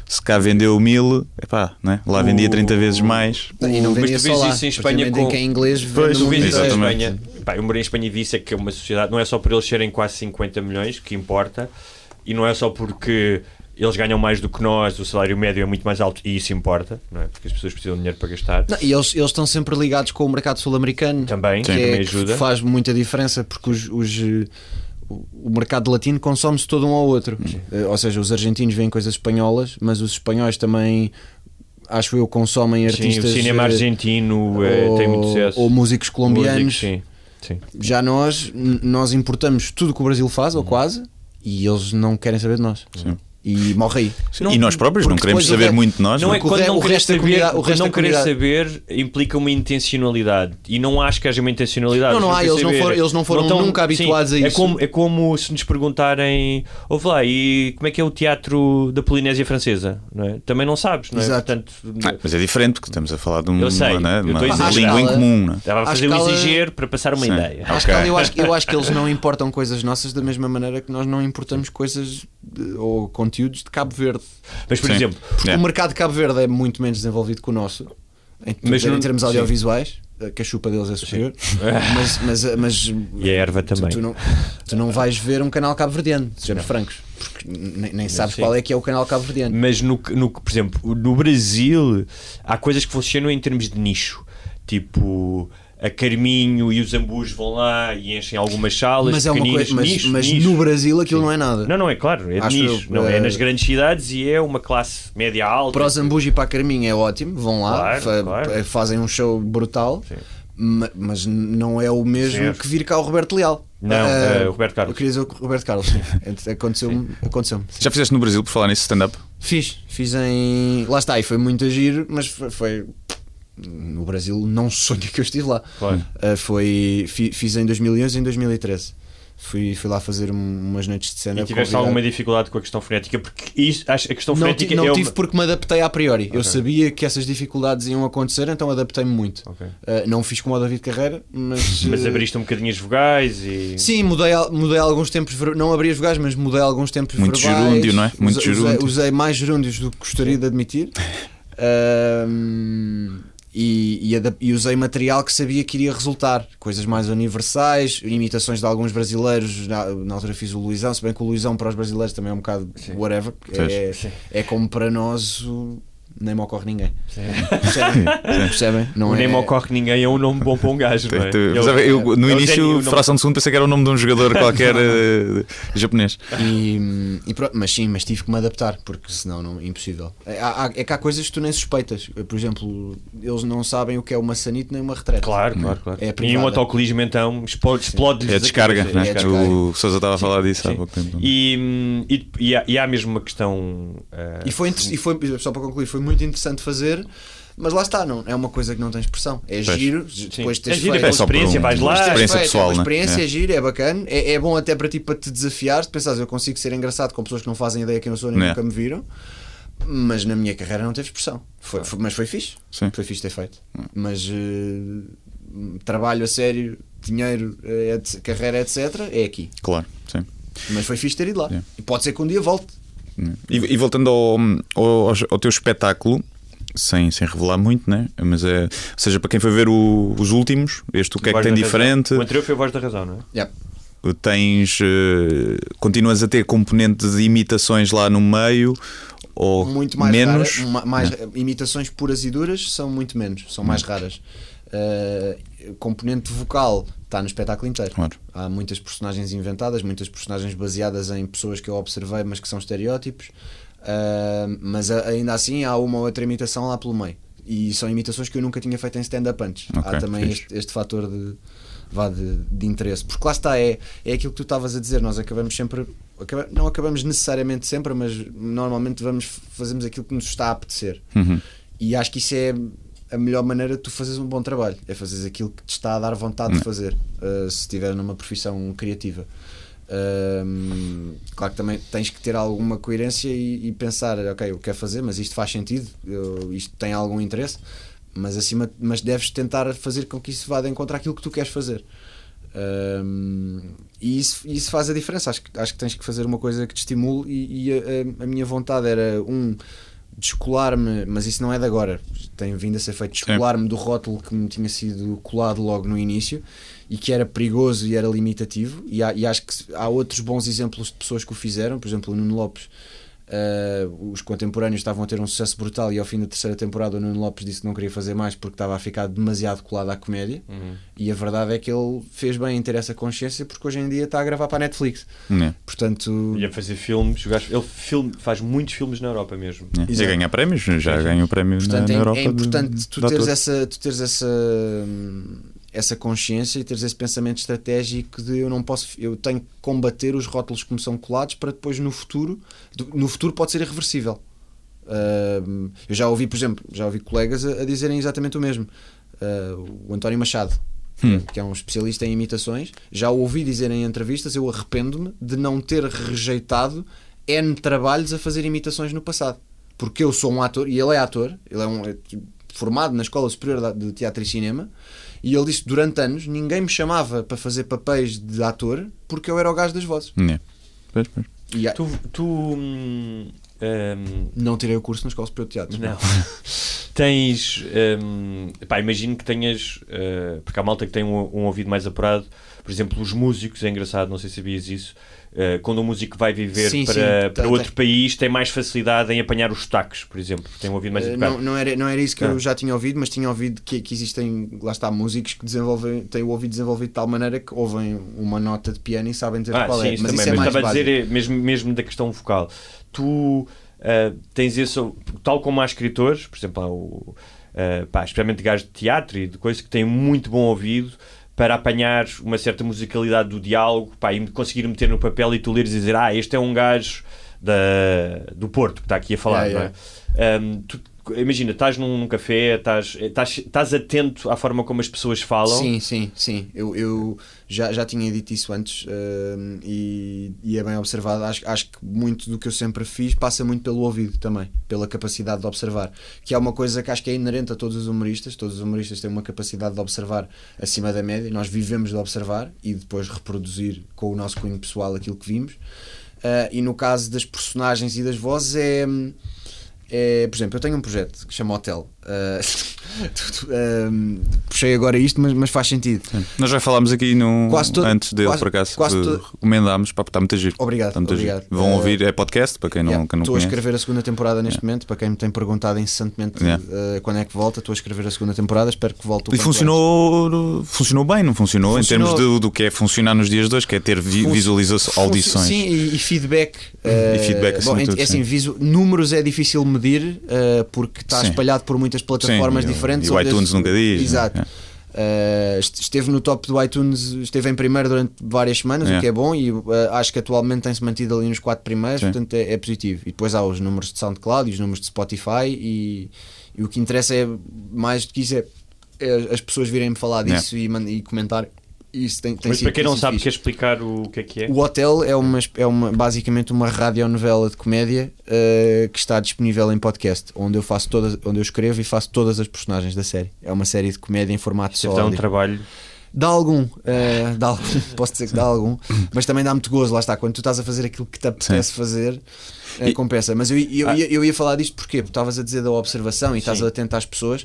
se cá vendeu mil, epá, não é? lá vendia 30 vezes mais. E não mas vendia tu só vês isso em Espanha em com- que é inglês, vende Pois, Tu vês isso em. Espanha. Pá, eu morei em Espanha e vi isso é que é uma sociedade, não é só por eles serem quase 50 milhões, que importa, e não é só porque eles ganham mais do que nós, o salário médio é muito mais alto, e isso importa, não é? Porque as pessoas precisam de dinheiro para gastar. Não, e eles, eles estão sempre ligados com o mercado sul-americano. Também, que, também é, que ajuda. faz muita diferença porque os, os, o mercado latino consome-se todo um ao outro. Eh, Ou seja, os argentinos veem coisas espanholas, mas os espanhóis também, acho eu, consomem Sim, artistas. o cinema eh, argentino eh, ou, tem muito sucesso. ou músicos colombianos. Sim. Sim. Já nós, nós importamos tudo que o Brasil faz, Uhum. ou quase, e eles não querem saber de nós. E morre aí. Sim, e nós próprios não queremos o saber re- muito de nós. Não não é é? o quando não o querer resto da saber, comunidade- o resto não querer saber implica uma intencionalidade e não acho que haja uma intencionalidade. Não, não há, eles não foram- eles não foram estão- nunca habituados a É isso. como, é como se nos perguntarem, ouve lá, e como é que é o teatro da Polinésia Francesa? Não é? Também não sabes, não é? Exato. Portanto, Ah, mas é diferente, porque estamos a falar de um- Eu sei, uma, né, eu uma estou a língua em comum. Estava a fazer escala- um exagero para passar uma Sim. ideia. À Ok. escala, eu, acho, que- eu acho que eles não importam coisas nossas da mesma maneira que nós não importamos coisas de- ou conteúdos de Cabo Verde. Mas, por Sim. exemplo, Porque É. o mercado de Cabo Verde é muito menos desenvolvido que o nosso, em, Mas em não- termos sim. audiovisuais, que a chupa deles é superior. Mas, mas, mas e a erva tu, também. tu não, tu não vais ver um canal cabo-verdiano, sejamos francos, porque nem, nem sabes Sim. qual é que é o canal cabo-verdiano. Mas, no, no, por exemplo, no Brasil há coisas que funcionam em termos de nicho. Tipo, a Carminho e os Ambus vão lá e enchem algumas salas. Mas é uma coisa, mas, Nicho, mas nicho. no Brasil aquilo não é nada. Não, não, é claro, é de Acho nicho. eu, Não, é eh, nas grandes cidades e é uma classe média alta. Para os Zambujo e para a Carminha é ótimo, vão lá, Claro, fa- claro. fazem um show brutal, Sim. ma- mas não é o mesmo Certo. que vir cá o Roberto Leal. Não, eh, o Roberto Carlos. Eu queria dizer o Roberto Carlos, sim. Aconteceu-me. Aconteceu Já fizeste no Brasil, por falar nisso, stand-up? Fiz, fiz em. Lá está, e foi muito a giro, mas foi. foi- No Brasil, não sonho que eu estive lá. Claro. Ah, foi, fi- fiz em 2011 e em 2013. Fui, fui lá fazer um- umas noites de E stand-up. tiveste convidado. alguma dificuldade com a questão fonética? Porque isso, acho, a questão Não, fonética ti- não é tive uma... porque me adaptei a priori. Eu sabia que essas dificuldades iam acontecer, então adaptei-me muito. Ok. Ah, não fiz como o David Carreira, mas. Mas ah, abriste um bocadinho as vogais e... Sim, mudei, mudei alguns tempos, não abri as vogais, mas mudei alguns tempos Muito verbais. gerúndio, não é? Muito usei, usei- gerúndio. usei mais gerúndios do que gostaria de admitir. Ahm, e, e e usei material que sabia que iria resultar. Coisas mais universais, imitações de alguns brasileiros. Na, na altura fiz o Luizão, se bem que o Luizão para os brasileiros também é um bocado whatever. porque É, Sim. é como para nós o- nem me ocorre ninguém. Percebem? Percebem? Não o é... nem me ocorre ninguém é um nome bom para um gajo, não é? Ele- eu, no é o início, fração de segundo, pensei que era o nome de um jogador qualquer eh, japonês. E, e pronto, mas sim, mas tive que me adaptar, porque senão não, impossível. É, há- há- é que há coisas que tu nem suspeitas. Por exemplo, eles não sabem o que é uma sanite nem uma retrete. Claro, claro, claro. É e um autocolismo então explode, explode É a descarga, né? é a descarga. O Sousa estava a falar disso há Sim. pouco tempo. E, hum, e, e, há, e há mesmo uma questão. eh, E foi, e foi, só para concluir, foi muito interessante fazer, mas lá está, não, é uma coisa que não tem expressão. É Pois. giro, depois de É teres giro, é feito. É só experiência, um- vais uma lá. Teres experiência feito, pessoal, é uma né? experiência, É. é giro, é bacana, é, é bom até para ti para te desafiar, se pensares eu consigo ser engraçado com pessoas que não fazem ideia quem eu sou nem É. nunca me viram, mas na minha carreira não teve expressão. Foi, foi- mas foi fixe, Sim. foi fixe ter feito. Mas eh, trabalho a sério, dinheiro, etc- carreira, etc., é aqui. Claro, sim. Mas foi fixe ter ido lá. É. E pode ser que um dia volte. E, e voltando ao, ao, ao teu espetáculo, sem, sem revelar muito, né? Mas é, ou seja, para quem foi ver o- os últimos, este o que é que tem da Razão. diferente? O anterior foi a voz da razão, não é? Yeah. Tens. eh, continuas a ter componente de imitações lá no meio? Ou muito mais menos? raras, ma- mais imitações puras e duras são muito menos, são mais raras. Uh, componente vocal está no espetáculo inteiro. Claro. Há muitas personagens inventadas, muitas personagens baseadas em pessoas que eu observei, mas que são estereótipos. Uh, mas ainda assim há uma ou outra imitação lá pelo meio. E são imitações que eu nunca tinha feito em stand-up antes. Ok, há também fixe. este, este fator de, vá de, de interesse. Porque lá está, é, é aquilo que tu estavas a dizer. Nós acabamos sempre, acaba- não acabamos necessariamente sempre, mas normalmente vamos, fazemos aquilo que nos está a apetecer. Uhum. E acho que isso é a melhor maneira de tu fazeres um bom trabalho. É fazeres aquilo que te está a dar vontade de fazer, uh, se estiver numa profissão criativa. Um, claro que também tens que ter alguma coerência e, e pensar, ok, eu quero fazer, mas isto faz sentido, eu- isto tem algum interesse, mas acima, mas deves tentar fazer com que isso vá de encontro àquilo que tu queres fazer. Um, e isso, isso faz a diferença. Acho que, acho que tens que fazer uma coisa que te estimule. E, e a, a- a minha vontade era, um, descolar-me, mas isso não é de agora, tem vindo a ser feito, descolar-me do rótulo que me tinha sido colado logo no início e que era perigoso e era limitativo. E, há- e acho que há outros bons exemplos de pessoas que o fizeram, por exemplo, o Nuno Lopes. Eh, os contemporâneos estavam a ter um sucesso brutal e ao fim da terceira temporada o Nuno Lopes disse que não queria fazer mais porque estava a ficar demasiado colado à comédia e a verdade é que ele fez bem em ter essa consciência porque hoje em dia está a gravar para a Netflix É. portanto E a fazer filmes, ele filme, faz muitos filmes na Europa mesmo. É. E Exato. ganhar prémios, já Sim, sim. ganhou prémio na, Portanto, na é- Europa. é, de- importante tu de teres, ator. essa, tu teres essa, hum, essa consciência e teres esse pensamento estratégico de eu não posso, eu tenho que combater os rótulos que me são colados para depois no futuro, no futuro pode ser irreversível. Uh, eu já ouvi, por exemplo, já ouvi colegas a, a dizerem exatamente o mesmo. Uh, o António Machado, Hum. que é um especialista em imitações, já ouvi dizer em entrevistas: eu arrependo-me de não ter rejeitado N trabalhos a fazer imitações no passado. Porque eu sou um ator, e ele é ator, ele é, um, é formado na Escola Superior de Teatro e Cinema, e ele disse durante anos ninguém me chamava para fazer papéis de ator porque eu era o gajo das vozes. É. Pois, pois. E, Tu. tu hum, hum, não tirei o curso na Escola Superior de Teatro. Não. tens. hum, pá, imagino que tenhas. uh, porque há malta que tem um, um ouvido mais apurado. Por exemplo, os músicos, é engraçado, não sei se sabias isso. Uh, quando um músico vai viver Sim, para, sim, para tá- outro tem. país, tem mais facilidade em apanhar os sotaques, por exemplo. Tem ouvido mais Eh, apurado. não, não, era, não era isso que Ah. eu já tinha ouvido, mas tinha ouvido que, que existem, lá está, músicos que desenvolvem, têm o ouvido desenvolvido de tal maneira que ouvem uma nota de piano e sabem dizer Ah, qual sim, é. isso Mas também. isso é mas estava a básico. dizer, é, mesmo, mesmo da questão vocal, tu ah, tens isso, tal como há escritores, por exemplo, há o, ah, pá, especialmente gajos de teatro e de coisas que têm muito bom ouvido para apanhar uma certa musicalidade do diálogo pá, e conseguir meter no papel e tu leres e dizer, ah, este é um gajo da, do Porto que está aqui a falar, Yeah, é? Um, tu- imagina, estás num, num café, estás, estás, estás atento à forma como as pessoas falam. Sim, sim, sim. Eu, eu já, já tinha dito isso antes hum, e, e é bem observado. Acho, acho que muito do que eu sempre fiz passa muito pelo ouvido também, pela capacidade de observar. Que é uma coisa que acho que é inerente a todos os humoristas. Todos os humoristas têm uma capacidade de observar acima da média. Nós vivemos de observar e depois reproduzir com o nosso cunho pessoal aquilo que vimos. Ah, e no caso das personagens e das vozes é. é, por exemplo, eu tenho um projeto que chama Hotel. Ah, tu- tu- hum, puxei agora isto, mas, mas faz sentido. Nós já falámos aqui no, todo- antes dele, quase- por acaso. quase de- todo- recomendámos, pá, está muito giro. Obrigado, muito obrigado. giro. Vão Eh, ouvir, é podcast, para quem não, Yeah, quem não Estou a conhece. escrever a segunda temporada neste momento. Para quem me tem perguntado incessantemente Yeah. eh, quando é que volta, estou a escrever a segunda temporada. Espero que volte E funcionou, funcionou bem, não funcionou? Funcionou. Em termos do, do que é funcionar nos dias de hoje, que é ter vi, visualizações, audições. Sim, e, e feedback. eh, feedback, bom, de é- tudo, é assim, sim. números é difícil medir porque está Sim. espalhado por muitas plataformas Sim, e diferentes. e o iTunes esse- nunca diz, né? Exato. É. Eh, est- esteve no top do iTunes, esteve em primeiro durante várias semanas, É. o que é bom, e eh, acho que atualmente tem-se mantido ali nos quatro primeiros, Sim. portanto é, é positivo. E depois há os números de SoundCloud e os números de Spotify, e, e o que interessa é mais do que isso é, é as pessoas virem-me falar disso e, man- e comentar. Isso tem, tem Mas sido- para quem não sabe, fixe. quer explicar o que é que é? O Hotel é, uma, é uma, basicamente uma radionovela de comédia eh, que está disponível em podcast, onde eu faço todas, onde eu escrevo e faço todas as personagens da série. É uma série de comédia em formato Isto só. dá um trabalho. Dá algum, eh, dá algum, posso dizer que dá algum, mas também dá muito gozo, lá está. Quando tu estás a fazer aquilo que te apetece fazer, eh, E- compensa. Mas eu, eu, Ah. ia, eu ia falar disto porquê? Porque estavas a dizer da observação e estás Sim. atento às pessoas.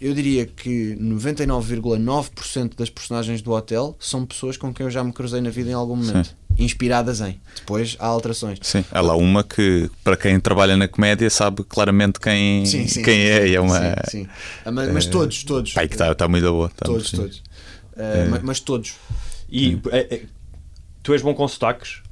Eu diria que 99,9% das personagens do hotel são pessoas com quem eu já me cruzei na vida em algum momento, inspiradas em. Depois há alterações. Sim, há lá uma que, para quem trabalha na comédia, sabe claramente quem, Sim, sim, quem sim, é. sim, e é uma. sim, sim. Ah, Mas, mas todos, todos. Pai, que está tá muito boa. tá todos, todos. Ah, mas, mas todos. E eh, eh, tu és bom com sotaques?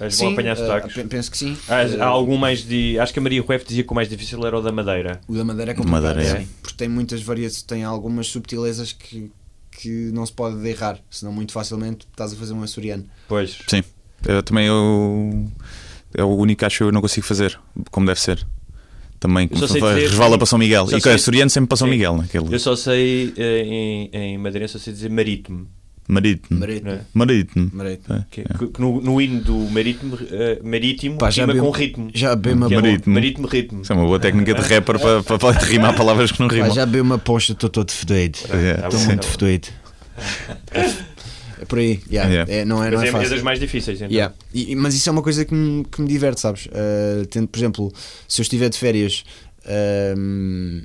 És bom a apanhar ah, sotaques? pe- penso que sim. Há, há Ah, algum mais de. Acho que a Maria Rueff dizia que o mais difícil era o da Madeira. O da Madeira é complicado, Madeira, é. Porque tem muitas variações, tem algumas subtilezas que, que não se pode errar, senão muito facilmente estás a fazer um açoriano. Pois. Sim, eu também eu, é o único que acho que eu não consigo fazer como deve ser. Também resvala para São Miguel. E sei- o Soriano sempre para São Sim. Miguel. Naquele. Eu só sei eh, em, em madeirense, só sei dizer marítimo. Marítimo. Marítimo. Não é? Marítimo. Marítimo. É. Que, que no, no hino do marítimo, eh, marítimo Pá, já rima bem- com ritmo. Já bem uma, é Marítimo. marítimo ritmo. Isso é uma boa técnica de rapper para, para, para rimar palavras que não pá, rimam. já bem uma poncha, estou todo fedido. É, Estou muito tá bom. fedido. É por aí, yeah. Yeah. É, não, é, não Mas é é, é fácil. das mais difíceis, então. Yeah. E- mas isso é uma coisa que me, que me diverte, sabes? Uh, tendo, por exemplo, se eu estiver de férias um,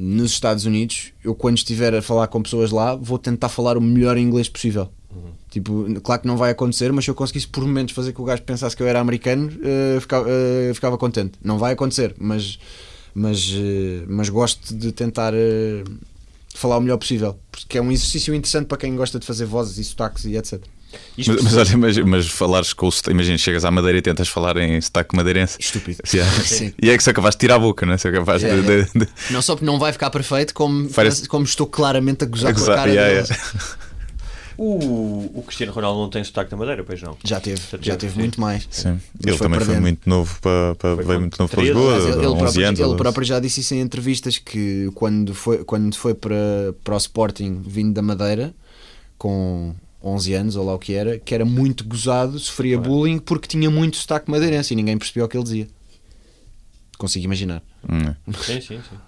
nos Estados Unidos, eu quando estiver a falar com pessoas lá, vou tentar falar o melhor inglês possível. Tipo, claro que não vai acontecer, mas se eu conseguisse por momentos fazer que o gajo pensasse que eu era americano, uh, ficava, uh, ficava contente. Não vai acontecer, mas, mas, uh, mas gosto de tentar falar o melhor possível, porque é um exercício interessante para quem gosta de fazer vozes e sotaques e etc. Isto- Mas, mas olha, mas, mas falares com o sotaque, imagina, chegas à Madeira e tentas falar em sotaque madeirense. Estúpido. Yeah. E é que sou capaz de tirar a boca, não é? Sou capaz de- Yeah, de- de, Não só porque não vai ficar perfeito, como, Parece- como estou claramente a gozar com a cara yeah, o, o Cristiano Ronaldo não tem sotaque da Madeira, pois não? Já teve, Já já teve, sim. muito mais. Sim. Ele foi também foi perdendo. muito novo para, para Foi veio muito novo para 13, Lisboa, ele, ele 11 próprio, anos. ele próprio já disse isso em entrevistas que quando foi, quando foi para, para o Sporting vindo da Madeira com 11 anos ou lá o que era, que era muito gozado, sofria bullying porque tinha muito sotaque madeirense e ninguém percebia o que ele dizia. Consigo imaginar. Hum. Sim, sim, sim.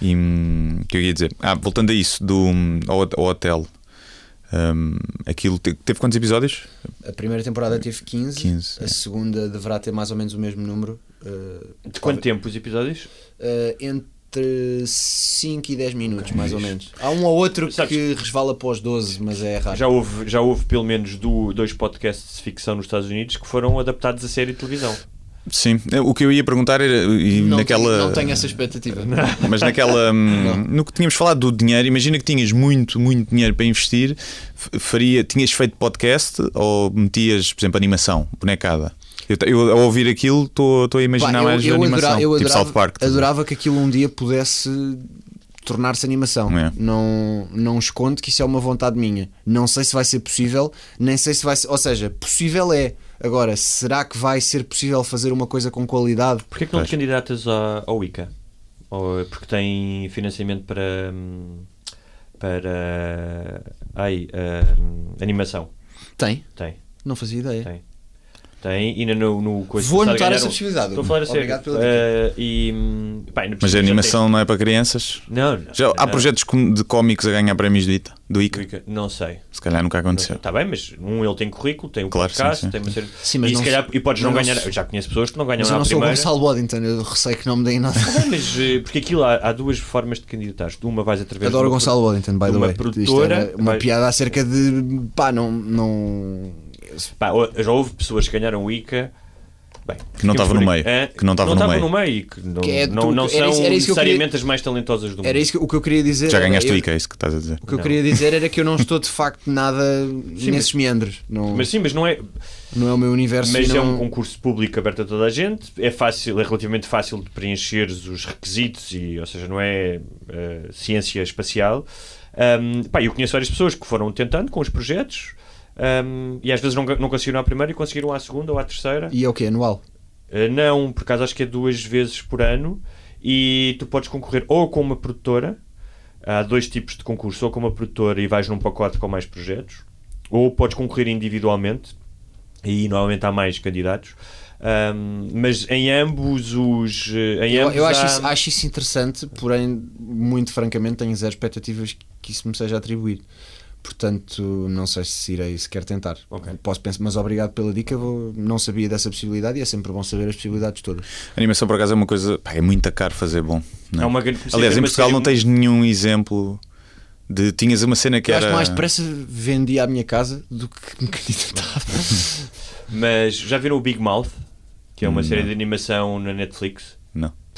E hum, o que eu ia dizer? Ah, voltando a isso, do, ao, ao hotel. hum, aquilo te- teve quantos episódios? A primeira temporada teve 15, 15, a é. segunda deverá ter mais ou menos o mesmo número. uh, De quanto tempo os episódios? uh, entre 5 e 10 minutos, mais ou menos. Há um ou outro Sabes- que resvala para os 12, mas é raro. Já houve, já houve pelo menos do, dois podcasts de ficção nos Estados Unidos que foram adaptados a série de televisão. Sim, o que eu ia perguntar era. E não, naquela, tenho, não tenho essa expectativa. Mas naquela. hum, no que tínhamos falado do dinheiro, imagina que tinhas muito, muito dinheiro para investir, faria, tinhas feito podcast ou metias, por exemplo, animação, bonecada. Eu, eu ao ouvir aquilo estou estou a imaginar Pá, mais eu, animação, adora- eu tipo adorava, South Park. adorava que aquilo um dia pudesse tornar-se animação. É. Não, não escondo que isso é uma vontade minha. Não sei se vai ser possível, nem sei se vai ser. Ou seja, possível é. Agora, será que vai ser possível fazer uma coisa com qualidade? Porquê que não te candidatas ao ICA? Ou, porque tem financiamento para. para. Ai, hum, animação. Tem, Tem, não fazia ideia. tem. Tem, e ainda no, no coisa Vou anotar essa possibilidade. Estou a falar a sério. Obrigado pela Eh, e, pá, Mas a animação não é para crianças? tem- Não, não. Já, há não. projetos de cómicos a ganhar prémios do ITA? Do Do ICA? ICA, Não sei. Se calhar nunca aconteceu. Está bem, mas um ele tem currículo, tem o Claro, podcast, sim, sim. tem uma série. Sim, mas e, não se calhar, e podes não não ganhar. Eu já conheço pessoas que não ganham Mas eu à não sou o primeira. Gonçalo Waddington, eu receio que não me deem nada. Bem, mas eh, porque aquilo há, há duas formas de candidatar. Uma vais através Adoro de o uma Gonçalo Waddington, by the uma way. Isto produtora, uma piada acerca de. pá, não. não Pá, já houve pessoas que ganharam o ICA bem, Que não estavam no meio. Hã? Que não estavam no meio. no meio e que não, Que é não, tu- não era são isso- era isso eu queria- necessariamente as mais talentosas do mundo. Era isso que, o que eu queria dizer. Já era- ganhaste eu- o ICA, é isso que estás a dizer. O que eu Não. queria dizer era que eu não estou de facto nada nesses mas- meandros. Não, Mas sim, mas não é. não é o meu universo. Mas é um concurso público aberto a toda a gente. É fácil, é relativamente fácil de preencheres os requisitos e, ou seja, não é eh, ciência espacial. Ahm, pá, eu conheço várias pessoas que foram tentando com os projetos ahm, e às vezes não, não conseguiram à primeira e conseguiram à segunda ou à terceira. E é o que? Anual? Uh, não, por acaso acho que é duas vezes por ano e tu podes concorrer ou com uma produtora, há dois tipos de concurso, ou com uma produtora e vais num pacote com mais projetos, ou podes concorrer individualmente e normalmente há mais candidatos. Um, mas em ambos os. uh, Em Eu, ambos eu acho, há- isso, acho isso interessante, porém, muito francamente, tenho zero expectativas que isso me seja atribuído. Portanto, não sei se irei sequer tentar. Ok. Posso pensar, mas obrigado pela dica. Vou, não sabia dessa possibilidade e é sempre bom saber as possibilidades todas. A animação, por acaso, é uma coisa. pá, é muito caro fazer bom. não é? É uma grande- Aliás, em Portugal não tens nenhum exemplo de. Tinhas uma cena que eu era. acho que mais depressa vendia a minha casa do que me candidatava. Mas já viram o Big Mouth? Que é uma Não. série de animação na Netflix.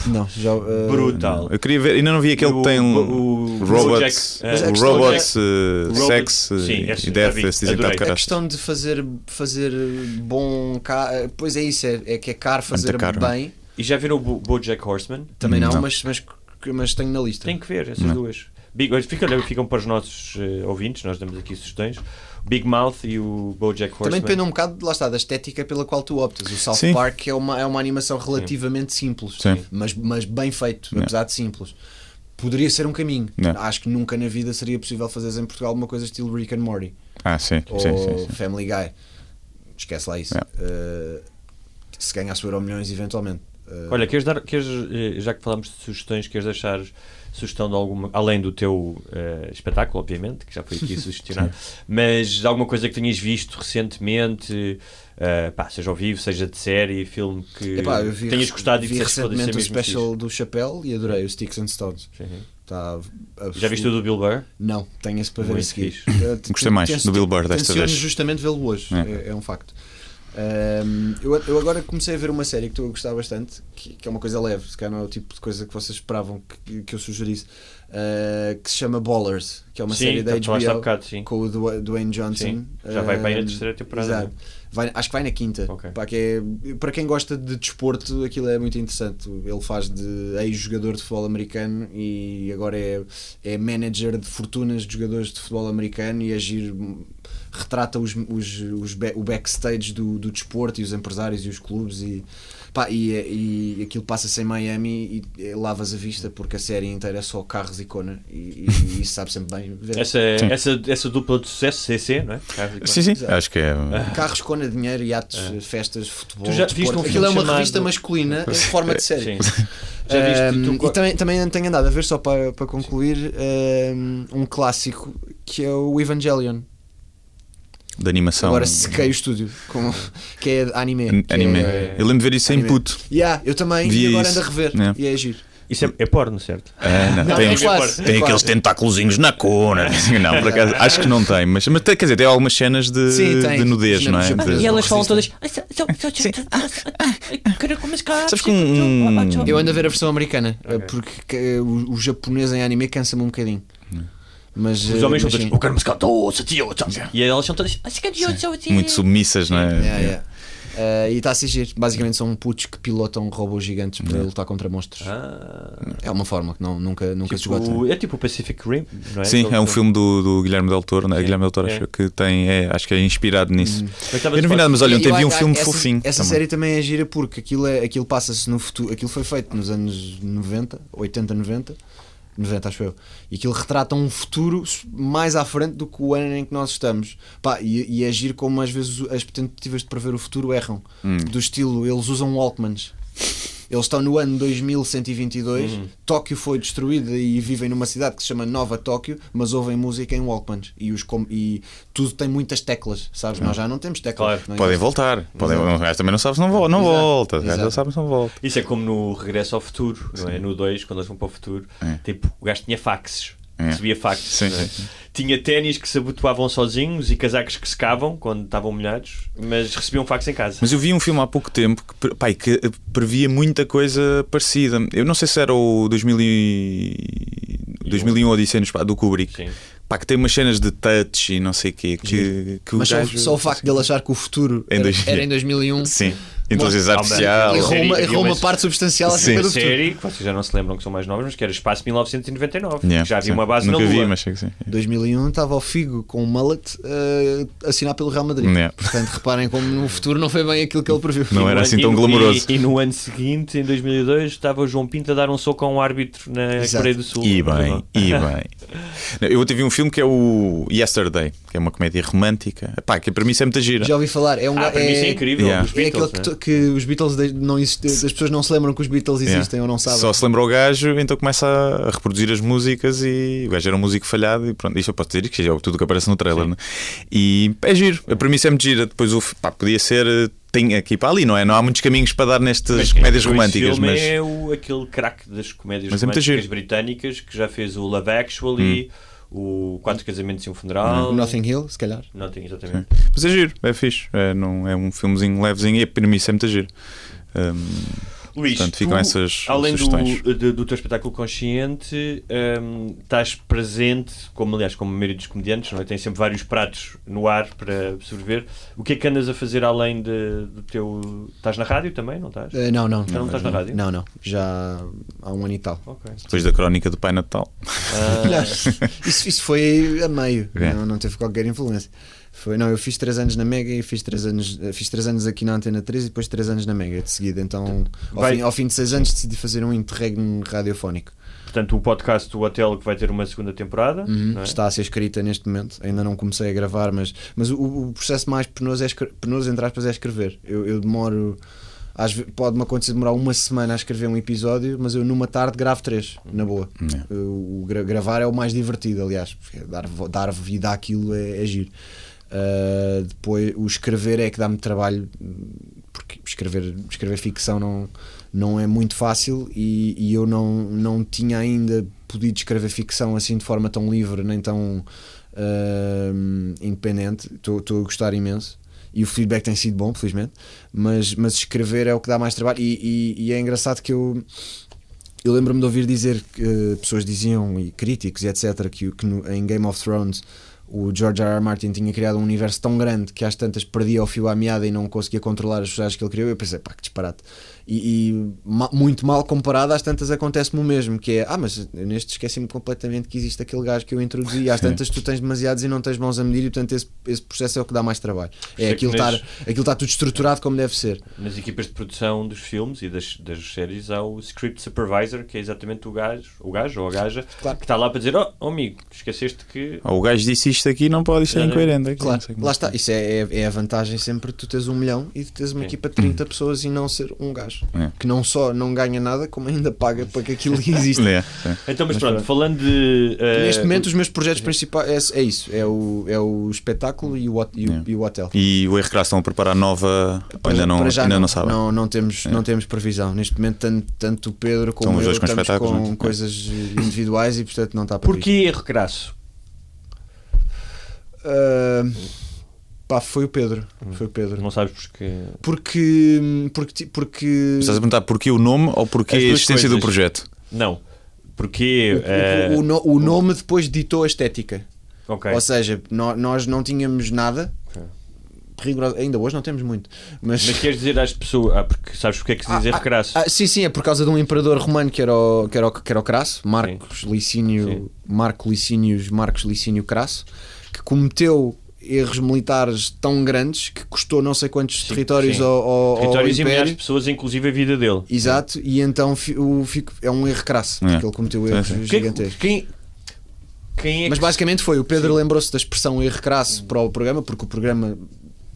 Não. não, já. uh, Brutal. Eu queria ver. Ainda não vi aquele O- que tem o- o robots. Eh, o a questão robots, eh, Robot- sex Sim, e death. vi, dizem que adorei. A questão de fazer, fazer bom. Pois é isso, é, é que é caro fazer caro. bem. E já viram o Bo- Bojack Horseman? Também não, Não. Mas, mas, mas tenho na lista. Tem que ver essas Não. duas. Big, olha, fica, olha, ficam para os nossos ouvintes, nós damos aqui sugestões. Big Mouth e o Bojack Horseman. Também depende um bocado, lá está, da estética pela qual tu optas. O South Sim. Park é uma, é uma animação relativamente simples, Sim. mas, mas bem feito, Yeah. apesar de simples. Poderia ser um caminho. Yeah. Acho que nunca na vida seria possível fazer em Portugal uma coisa estilo Rick and Morty Ah, sim. ou sim, sim, sim. Family Guy. Esquece lá isso. Yeah. Uh, se ganhasse o Euro Milhões eventualmente. Uh, Olha, queres dar, queres, eh, já que falámos de sugestões, queres deixar sugestão de alguma, além do teu eh, espetáculo, obviamente, que já foi aqui sugestionado, mas de alguma coisa que tenhas visto recentemente, eh, pá, seja ao vivo, seja de série, filme que epá, vi, tenhas gostado e que recentemente o special do Chapéu e adorei o Sticks and Stones. fixe. Sim. Tá Já viste o do Bill Burr? Não, tenho esse para ver a seguir. fixe. Uh, t- Gostei mais do Bill Burr desta vez. justamente vê-lo hoje, É. é, é um facto. Um, eu, eu agora comecei a ver uma série que estou a gostar bastante, que, que é uma coisa leve, se calhar não é o tipo de coisa que vocês esperavam que, que eu sugerisse. uh, que se chama Ballers, que é uma Sim, série da HBO bocado, com o Dwa- Dwayne Johnson. Sim, já vai na Um, terceira temporada, né? Vai- acho que vai na quinta. Ok. Pá, que é- para quem gosta de desporto, aquilo é muito interessante. Ele faz de ex-jogador de futebol americano e agora é, é manager de fortunas de jogadores de futebol americano e agir retrata os, os, os o backstage do, do desporto e os empresários e os clubes e, pá, e, e aquilo passa-se em Miami e, e lavas a vista porque a série inteira é só carros e cona e, e isso sabe sempre bem ver. Essa, essa, essa dupla de sucesso, CC, não é? Sim, sim, acho que é. Carros, cona, dinheiro, iates, festas, futebol. Tu já viste um Aquilo é uma chamado- revista masculina em forma de série. Sim. Já viste Um, tu- e também, também tenho andado a ver, só para, para concluir, um, um clássico que é o Evangelion. De animação. Agora sequei o estúdio, com, que é anime. An- que Anime. É, Eu lembro de ver isso em anime. puto. Yeah, eu também, Via e agora isso. ando a rever. Yeah. E é giro. Isso é, é porno, certo? É, não, Não, tem é tem é aqueles tentáculozinhos na cona. Não, por acaso, acho que não tem, mas, mas tem- quer dizer, tem algumas cenas de, Sim, de nudez, não é? De- E elas falam todas. Sabes que um- Eu ando a ver a versão americana, porque que- o, o japonês em anime cansa-me um bocadinho. Mas, Os eh, homens são todos. quero música doce, tio. tchau." E elas são todas. muito submissas, não é? Yeah, yeah. Eh, e está a giro. Basicamente são putos que pilotam robôs gigantes para lutar contra monstros. Ah, É uma forma que não, nunca, nunca se esgota. tipo, é tipo o Pacific Rim, não é? Sim, é um filme do, do Guilherme Del Toro, né? Guilherme Del Toro É. acho que tem, é, acho que é inspirado nisso. Estava Eu não vi nada, mas olha, ontem vi um filme essa, fofinho. Essa também. série também é gira porque aquilo, é, aquilo passa-se no futuro. Aquilo foi feito nos anos 90, 80, 90. 90, acho eu. E aquilo retrata um futuro mais à frente do que o ano em que nós estamos. Pá, e, e é giro como às vezes as tentativas de prever o futuro erram. Hum. Do estilo, eles usam Walkmans. Eles estão no ano 2122, Uhum. Tóquio foi destruída e vivem numa cidade que se chama Nova Tóquio, mas ouvem música em Walkmans. E, os, com- e tudo tem muitas teclas, sabes? Nós já não temos teclas. Claro. não é? Podem voltar. Podem, resto também não sabe se não, vo- não Exato. volta. Exato. não sabe se não volta. Isso é como no Regresso ao Futuro, não é? No 2, quando eles vão para o futuro, É. tipo, o gajo tinha faxes. É. Recebia faxes. Sim, é? sim, sim. Tinha ténis que se abotoavam sozinhos e casacos que secavam quando estavam molhados, mas recebiam fax em casa. Mas eu vi um filme há pouco tempo que, pai, que previa muita coisa parecida. Eu não sei se era o 2000 e... 2001 Odisseia no Espaço do Kubrick. Sim. Pá, que tem umas cenas de touch e não sei o quê. Que, que o Mas só, gajo... só o facto de ele achar que o futuro Em era, era em 2001 Sim, inteligência artificial. errou uma, errou parte substancial Sim. acerca do série que vocês já não se lembram que são mais novos, mas que era Espaço 1999. Yeah, já havia uma base Nunca na Lua. vi, mas sei que sim. 2001 estava o Figo com o mullet uh, a assinar pelo Real Madrid. Yeah. Portanto, reparem como no futuro não foi bem aquilo que ele previu. Não E era assim ano- tão glamouroso. E, e no ano seguinte, em 2002, estava o João Pinto a dar um soco a um árbitro na Exato. Coreia do Sul. E bem, e bem. Eu vi um filme que é o Yesterday, que é uma comédia romântica. Pá, que para mim isso é muita gira. Já ouvi falar. É um Ah, para mim isso é incrível. Yeah. É aquele que, né? Que os Beatles não existem, as pessoas não se lembram que os Beatles Yeah. existem ou não sabem. Só se lembra o gajo, então começa a reproduzir as músicas e o gajo era um músico falhado e pronto, isto eu posso dizer que é tudo o que aparece no trailer, né? E é giro, a premissa é muito gira. Depois o, pá, podia ser, eh, tem aqui para ali, não é? Não há muitos caminhos para dar nestas Mas comédias românticas, filme mas é o, aquele craque das comédias Mas é românticas giro. britânicas que já fez o Love Actually, o Quatro Casamentos e um Funeral. O Notting Hill, se calhar. Notting, exatamente. Mas é giro, é fixe. É, não, é um filmezinho levezinho e a premissa é muito giro. Hum, Luís, Portanto, ficam tu, essas além do, sugestões. de- do teu espetáculo consciente, hum, estás presente, como aliás, como a maioria dos comediantes, não é? tem sempre vários pratos no ar para absorver. O que é que andas a fazer além de- do teu. Estás na rádio também, não estás? Eh, não, não. Já não estás na rádio? Não, não. Já há um ano e tal. Ok. depois da crónica do Pai Natal. Não, isso, isso foi a meio, É. não, não teve qualquer influência. Foi, não, eu fiz 3 anos na Mega e fiz 3 anos, eh, fiz três anos aqui na Antena 3 e depois 3 anos na Mega de seguida. Então, ao, Vai- fim, ao fim de 6 anos, decidi fazer um interregno radiofónico. Portanto, o podcast do Hotel que vai ter uma segunda temporada. Uhum, não é? Está a ser escrita neste momento, ainda não comecei a gravar, mas, mas o, o processo mais penoso, é escre- penoso entre aspas, é escrever. Eu, eu demoro, pode-me acontecer demorar uma semana a escrever um episódio, mas eu numa tarde gravo três, na boa. Yeah. O, o gra- gravar é o mais divertido, aliás, porque dar, dar vida àquilo é, é giro. Uh, depois, o escrever é que dá-me trabalho, porque escrever, escrever ficção não, não é muito fácil e, e eu não, não tinha ainda podido escrever ficção assim de forma tão livre nem tão uh, independente. Estou a gostar imenso e o feedback tem sido bom, felizmente. Mas, mas escrever é o que dá mais trabalho. E, e- e é engraçado que eu eu lembro-me de ouvir dizer que eh, pessoas diziam, e críticos e etc., que, que no- em Game of Thrones o George R. R. Martin tinha criado um universo tão grande que às tantas perdia o fio à meada e não conseguia controlar as personagens que ele criou. Eu pensei, pá, que disparate. E, e ma- muito mal comparado, às tantas acontece-me o mesmo: que é, ah, mas neste esqueci-me completamente que existe aquele gajo que eu introduzi. E às tantas tu tens demasiados e não tens mãos a medir, e portanto esse, esse processo é o que dá mais trabalho. é É que aquilo estar aquilo está tudo estruturado como deve ser. Nas equipas de produção dos filmes e das, das séries há o script supervisor, que é exatamente o gajo, o gajo ou a gaja, Claro. que está lá para dizer: Oh, oh, amigo, esqueceste que. Ah, o gajo disse isto aqui, não pode, isto é É, incoerente. aqui, Claro, não sei como. lá está. Isso é, é, é a vantagem sempre de tu teres um milhão e de teres uma Sim. equipa de 30 pessoas e não ser um gajo É. que não só não ganha nada, como ainda paga para que aquilo exista. É, é. Então, mas, Mas pronto, pronto. falando de. eh, Neste momento, os meus projetos principais é, é isso: é o, é o espetáculo e o, e o, É. e o hotel. E o R. Crasso estão a preparar nova. ou ainda não, Para já ainda não, sabem. Não, não temos, não temos previsão. Neste momento, tanto, tanto o Pedro como Estão os eu dois com estamos com não é? coisas individuais e, portanto, não está previsto. Porquê erro crasso? Ah, pá, foi o Pedro. Hum. Foi o Pedro. Não sabes porque. Porque. Porque. porque Estás a perguntar porquê o nome ou porquê a existência do coisas. projeto? Não. Porque. eh, o, o, no- o nome depois ditou a estética. ok. Ou seja, nó- nós não tínhamos nada. Rigoroso- ainda hoje não temos muito. Mas, Mas queres dizer às pessoas. Ah, porque sabes porque é que se diz erro crasso? Ah, sim, sim, é por causa de um imperador romano que era o, que era o, que era o Crasso, Marcos Licínio, Sim. Marco Licínios, Marcos Licínio Crasso, que cometeu erros militares tão grandes que custou não sei quantos Sim, territórios sim. ao, ao, ao Territórios e milhares de pessoas, inclusive a vida dele. Exato, e então o, fico- é um erro crasso, porque É. ele cometeu Sim, erros sim. Quem, gigantescos. quem, quem é Mas que- basicamente foi, o Pedro lembrou-se da expressão erro crasso para o programa, porque o programa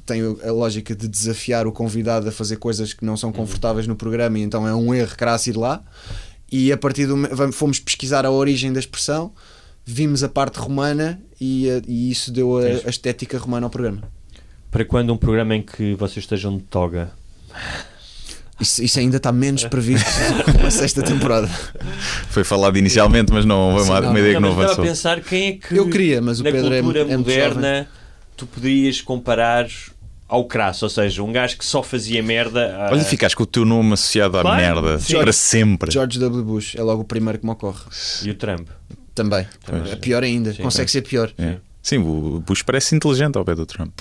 tem a lógica de desafiar o convidado a fazer coisas que não são confortáveis no programa, e então é um erro crasso ir lá. E a partir do fomos pesquisar a origem da expressão, vimos a parte romana e, a- e isso deu a, a estética romana ao programa. Para quando um programa em que vocês estejam de toga? Isso, isso ainda está menos previsto na sexta temporada. Foi falado inicialmente, mas não foi uma, não, uma ideia que Não, não mas estava a avançou. pensar quem é que Eu queria, mas o na Pedro é, cultura é moderna tu poderias comparar ao crasso, ou seja, um gajo que só fazia merda. a- Olha, ficaste com o teu nome associado à Claro, merda sim. para sempre. George W. Bush é logo o primeiro que me ocorre. E o Trump. Também. Pois. É pior ainda. Sim. Consegue ser pior. É. Sim, o Bush parece inteligente ao pé do Trump.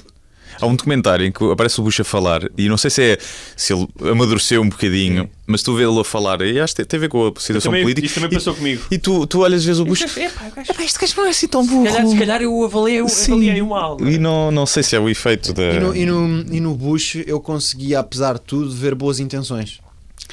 Há um documentário em que aparece o Bush a falar, e não sei se é se ele amadureceu um bocadinho, mas tu vê-lo a falar, e acho que tem a ver com a situação Também, política. isso também e, passou comigo. e tu, tu olhas e vês o Bush. Epá, o gajo- "Epá, este gajo não é assim tão burro. Se calhar, se calhar eu avaliei, eu Sim. avaliei o mal. E não, não sei se é o efeito da. E no, e, no, e no Bush eu conseguia, apesar de tudo, ver boas intenções.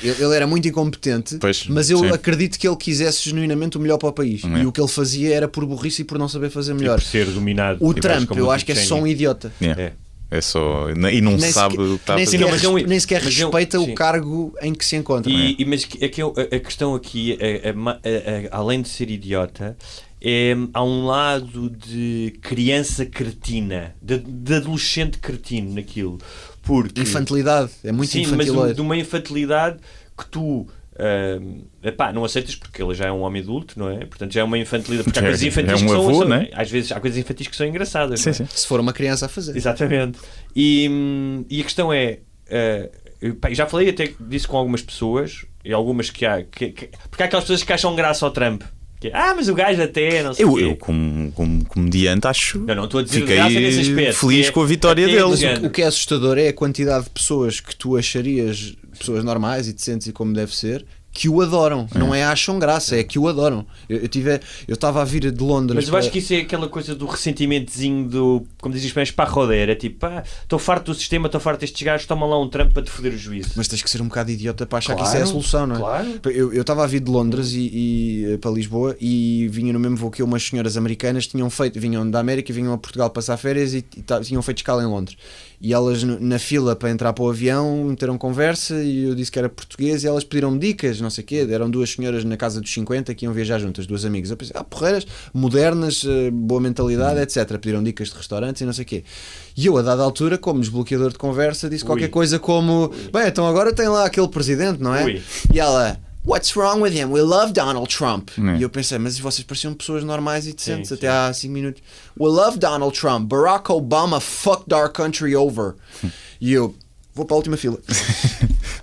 Ele, ele era muito incompetente, Pois, mas eu sim. acredito que ele quisesse genuinamente o melhor para o país. É. E o que ele fazia era por burrice e por não saber fazer E melhor. por ser dominado. O Trump, eu o acho que é só um idiota. É. É. É só. E não Nem sabe o que está a nem fazer. sequer, Não, mas é nem sequer mas é respeita sim. o cargo em que se encontra. E, e- mas é que eu- a, a questão aqui, é- é é- é- além de ser idiota, é, há um lado de criança cretina, de, de adolescente cretino naquilo. Porque, Infantilidade, é muito sim, mas infantiloide. de uma infantilidade que tu ahm, epá, não aceitas porque ele já é um homem adulto, não é? Portanto, já é uma infantilidade. Porque há É- coisas infantis é um que são, avô, são- não é? Às vezes há coisas infantis que são engraçadas. Sim, é? sim. Se for uma criança a fazer. Exatamente. E, e a questão é. pá, já falei até disso com algumas pessoas, e algumas que há. que- que- porque há aquelas pessoas que acham graça ao Trump. Que é, ah, mas o gajo até, não sei Eu, quê." eu como, como comediante, acho. Não, não estou a dizer Fiquei nesse aspecto. feliz é- com a vitória do género. O que é assustador é a quantidade de pessoas que tu acharias pessoas normais e decentes e como deve ser que o adoram. Não é acham graça, é que o adoram. Eu eu tive, eu estava a vir de Londres. Mas eu acho para- que isso é aquela coisa do ressentimentozinho do, como dizem os espanhóis, para roder. É tipo, ah, estou farto do sistema, estou farto destes gajos, toma lá um Trump para te foder o juízo. Mas tens que ser um bocado idiota para achar que Claro, isso é a solução, não é? claro. Eu eu estava a vir de Londres e, e, eh, para Lisboa e vinha no mesmo voo que eu, umas senhoras americanas tinham feito, vinham da América e vinham a Portugal passar férias e, e tinham feito escala em Londres. E elas na fila para entrar para o avião meteram conversa e eu disse que era português e elas pediram dicas, não sei o quê. Eram duas senhoras na casa dos 50 que iam viajar juntas, duas amigas. Eu pensei, ah, porreiras, modernas, eh, boa mentalidade, etc. Pediram dicas de restaurantes e não sei o quê. E eu, a dada altura, como desbloqueador de conversa, disse qualquer coisa como: Bem, então agora tem lá aquele presidente, não é? Ui. E ela, What's wrong with him? We love Donald Trump. É. E eu pensei, mas vocês pareciam pessoas normais e decentes Sim, até sim. há 5 minutos. We love Donald Trump. Barack Obama fucked our country over. e eu, vou para a última fila.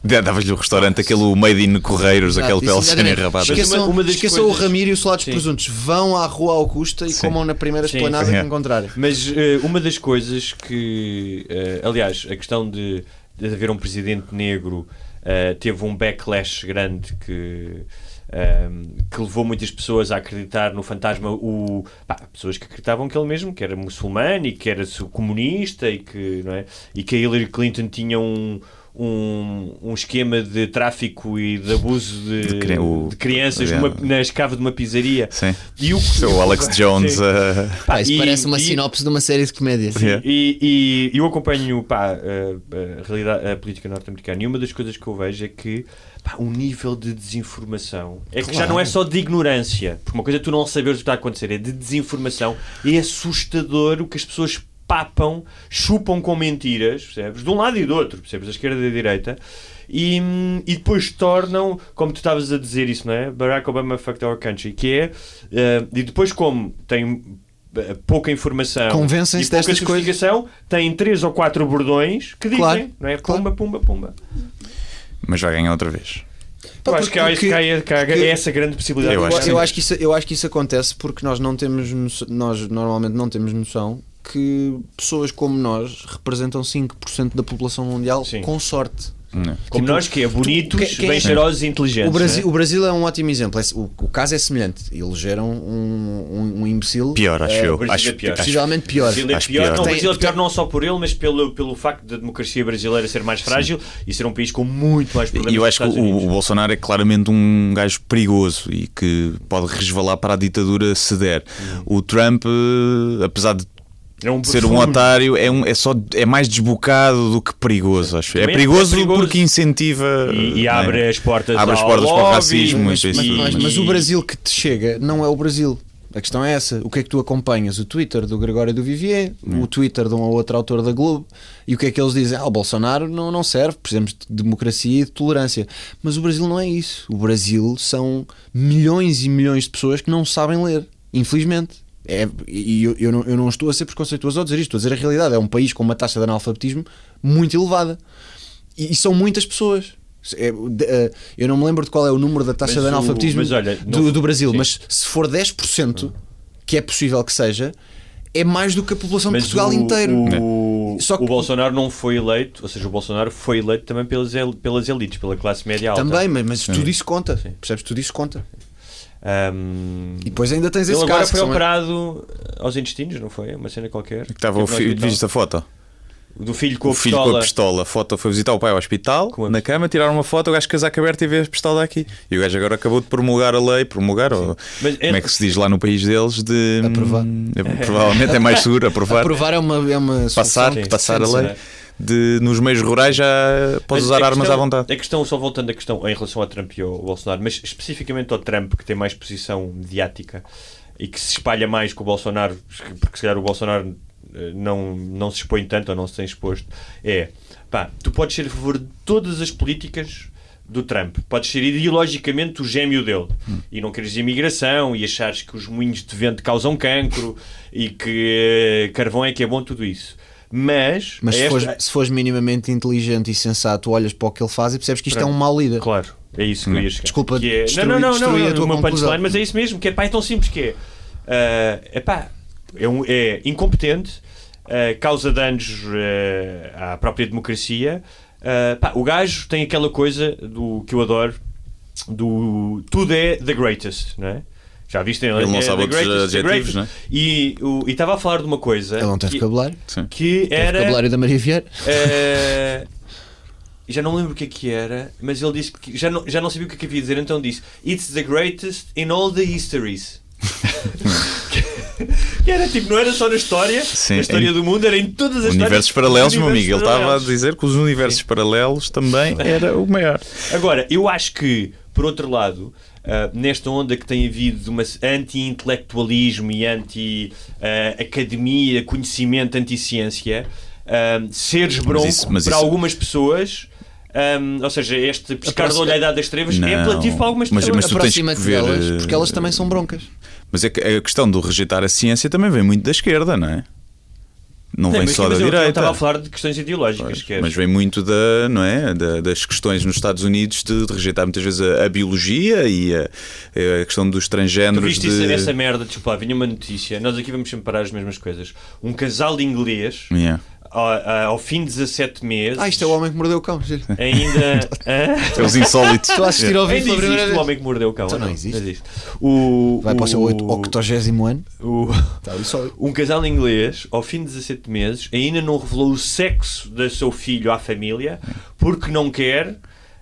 Davas-lhe o restaurante, aquele made in Correiros, Exato, aquele rabados. Mas Esqueçam, uma- uma das esqueçam coisas- o Ramiro e o Salados Sim. Presuntos. Vão à rua Augusta e Sim. comam na primeira Sim. esplanada Sim. que encontrarem. Mas eh, uma das coisas que, eh, aliás, a questão de, de haver um presidente negro eh, teve um backlash grande que, ehm, que levou muitas pessoas a acreditar no fantasma. O, pá, pessoas que acreditavam que ele mesmo que era muçulmano e que era comunista e que, não é? e que a Hillary Clinton tinha um. Um, um esquema de tráfico e de abuso de, De cri- o- de crianças é. numa- na escava de uma pizzaria. Sim. E o, O Alex Jones. Uh, Pá, isso E- parece uma e- sinopse de uma série de comédia. Yeah. E, e eu acompanho pá, a, a realidade, a política norte-americana e uma das coisas que eu vejo é que pá, o nível de desinformação é que já não é só de ignorância, porque uma coisa é tu não saberes o que está a acontecer, é de desinformação. É assustador o que as pessoas papam, chupam com mentiras, percebes? De um lado e do outro, percebes? Da esquerda e da direita. E, e depois tornam, como tu estavas a dizer isso, não é? Barack Obama fucked our country, que é, eh, e depois como tem eh, pouca informação Convencem-se e pouca destas coisas. tem três ou quatro bordões que dizem, Claro, não é? claro. Pumba, pumba, pumba. Mas vai ganhar outra vez. Eu acho que, há- porque- que é essa grande possibilidade. Eu acho que eu acho que isso, eu acho que isso acontece porque nós não temos noção- nós normalmente não temos noção que pessoas como nós representam 5% da população mundial Sim. com sorte. Não. Como Tipo, nós, que é bonitos, que- quem- bem cheirosos e inteligentes. O Brasil, não o Brasil é um ótimo exemplo. É- O, o caso é semelhante. Elegeram um, um, um imbecil Pior, acho É, eu. Acho, é pior. acho- possivelmente é? pior. O Brasil é Acho pior, pior. Não, o Brasil é pior tem- não só por ele, mas pelo, pelo facto da democracia brasileira ser mais frágil e ser um país com muito mais problemas E eu acho que o, o Bolsonaro é claramente um gajo perigoso e que pode resvalar para a ditadura se der. O Trump, eh, apesar de é um ser um otário, é, um, é, só, é mais desbocado do que perigoso. Acho. É é perigoso, perigoso. porque incentiva E, e né? abre as portas, Abre as ao portas para o racismo Mas, mas- mas- mas o Brasil que te chega não é o Brasil. A questão é essa. O que é que tu acompanhas? O Twitter do Gregório do Vivier, o Twitter de um ou outro autor da Globo, e o que é que eles dizem? Ah, o Bolsonaro não, não serve, precisamos de democracia e de tolerância. Mas o Brasil não é isso. O Brasil são milhões e milhões de pessoas que não sabem ler, infelizmente. É, e eu, eu, não, eu não estou a ser preconceituoso ao dizer isto, estou a dizer a realidade. É um país com uma taxa de analfabetismo muito elevada. E, e são muitas pessoas. É, de- eh, eu não me lembro de qual é o número da taxa Mas de o- analfabetismo mas olha, do, não- do Brasil, sim. mas se for 10%, que é possível que seja, é mais do que a população de Mas Portugal o, inteiro. O, Só que- o Bolsonaro não foi eleito, ou seja, o Bolsonaro foi eleito também pelas, el- pelas elites, pela classe média alta. Também, mas, mas tudo isso conta. Percebes? Tudo isso conta. Ahm, E depois ainda tens ele esse agora caso. foi operado aos intestinos, não foi? Uma cena qualquer. Que estava o Teve no filho, viste a foto? Do filho com o a filho pistola. com a pistola. A foto foi visitar o pai ao hospital, Com a na cama, tiraram uma foto, o gajo com o casaco aberto e vê a pistola aqui. E o gajo agora acabou de promulgar a lei, promulgar, ou Mas é- como é que se diz lá no país deles, de Aprovar. hum, é- provavelmente é mais seguro aprovar, Aprovar é uma, é uma passar, solução. passar a sim, lei. sim. De, nos meios rurais já podes usar a armas questão- à vontade. A questão, só voltando à questão em relação ao Trump e ao Bolsonaro, mas especificamente ao Trump, que tem mais posição mediática e que se espalha mais que o Bolsonaro, porque se calhar o Bolsonaro eh, não, não se expõe tanto ou não se tem exposto, é pá, tu podes ser a favor de todas as políticas do Trump, podes ser ideologicamente o gêmeo dele e não queres imigração e achares que os moinhos de vento causam cancro e que eh, carvão é que é bom, tudo isso. Mas, Mas se esta- fores, se fores minimamente inteligente e sensato, olhas para o que ele faz e percebes que isto é um mau líder. Claro, é isso que eu ia chegar. Desculpa que é... destruir- não, não, não, não, a tua o meu conclusão. punchline, mas é isso mesmo, que é, pá, é tão simples que é. epá, é, um- é incompetente, ah, causa danos ah, à própria democracia. Ah, pá, o gajo tem aquela coisa do que eu adoro, do tudo é the greatest, não é? Já viste? Ele não é outros greatest, adjetivos, greatest. não é? E estava a falar de uma coisa Ele não tem que, vocabulário. Sim. que era vocabulário da Maria Vieira. eh, já não lembro o que é que era, mas ele disse que já não, já não sabia o que é que havia a dizer, então disse It's the greatest in all the histories. que era tipo, não era só na história, Sim, na história em- do mundo, era em todas as Universos histórias. paralelos, meu amigo. Ele estava a dizer que os universos paralelos também era o maior. Agora, eu acho que, por outro lado, ah, nesta onda que tem havido uma anti-intelectualismo e anti-academia, conhecimento, anti-ciência, ah, seres bronco isso- mas para isso- algumas pessoas. ah, ou seja, este pescar de olhar das trevas é Não, apelativo para algumas mas- pessoas. mas Aproxima-te ver, delas, eh, porque elas também são broncas. Mas é que a questão do rejeitar a ciência também vem muito da esquerda, não é? Não, vem só da eu direita. estava a falar de questões ideológicas. é- Mas vem muito da, não é? Da- das questões nos Estados Unidos de, de rejeitar muitas vezes a, a biologia e a, a questão dos Tu transgêneros. viste de... isso, essa merda, desculpa, vinha uma notícia, nós aqui vamos sempre parar as mesmas coisas. Um casal de inglês, Yeah. Ao, ao fim de 17 meses, Ah, isto é o homem que mordeu o cão. giro. ainda. É os insólitos. Estou a assistir ao pela primeira existe o homem que mordeu o cão. Então não ou existe. O, Vai para o seu o- 80 ano. o- só. Um casal inglês, ao fim de 17 meses, ainda não revelou o sexo do seu filho à família porque não quer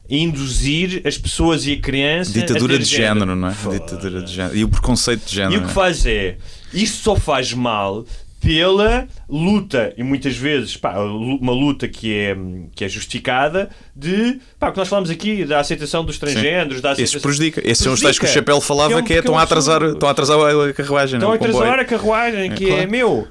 induzir as pessoas e a criança Ditadura a ter de género, não é? Ditadura de género. E o preconceito de género. E o que não é? faz é, isso só faz mal pela luta, e muitas vezes pá, uma luta que é, que é justificada de, pá, o que nós falamos aqui, da aceitação dos transgêneros, da Isso aceitação... prejudica. Esses são os tais que o. Chapéu falava Que é um- que é é estão a atrasar, absurdo. estão a atrasar a carruagem. Estão não a é? Atrasar a carruagem, que é, claro. meu...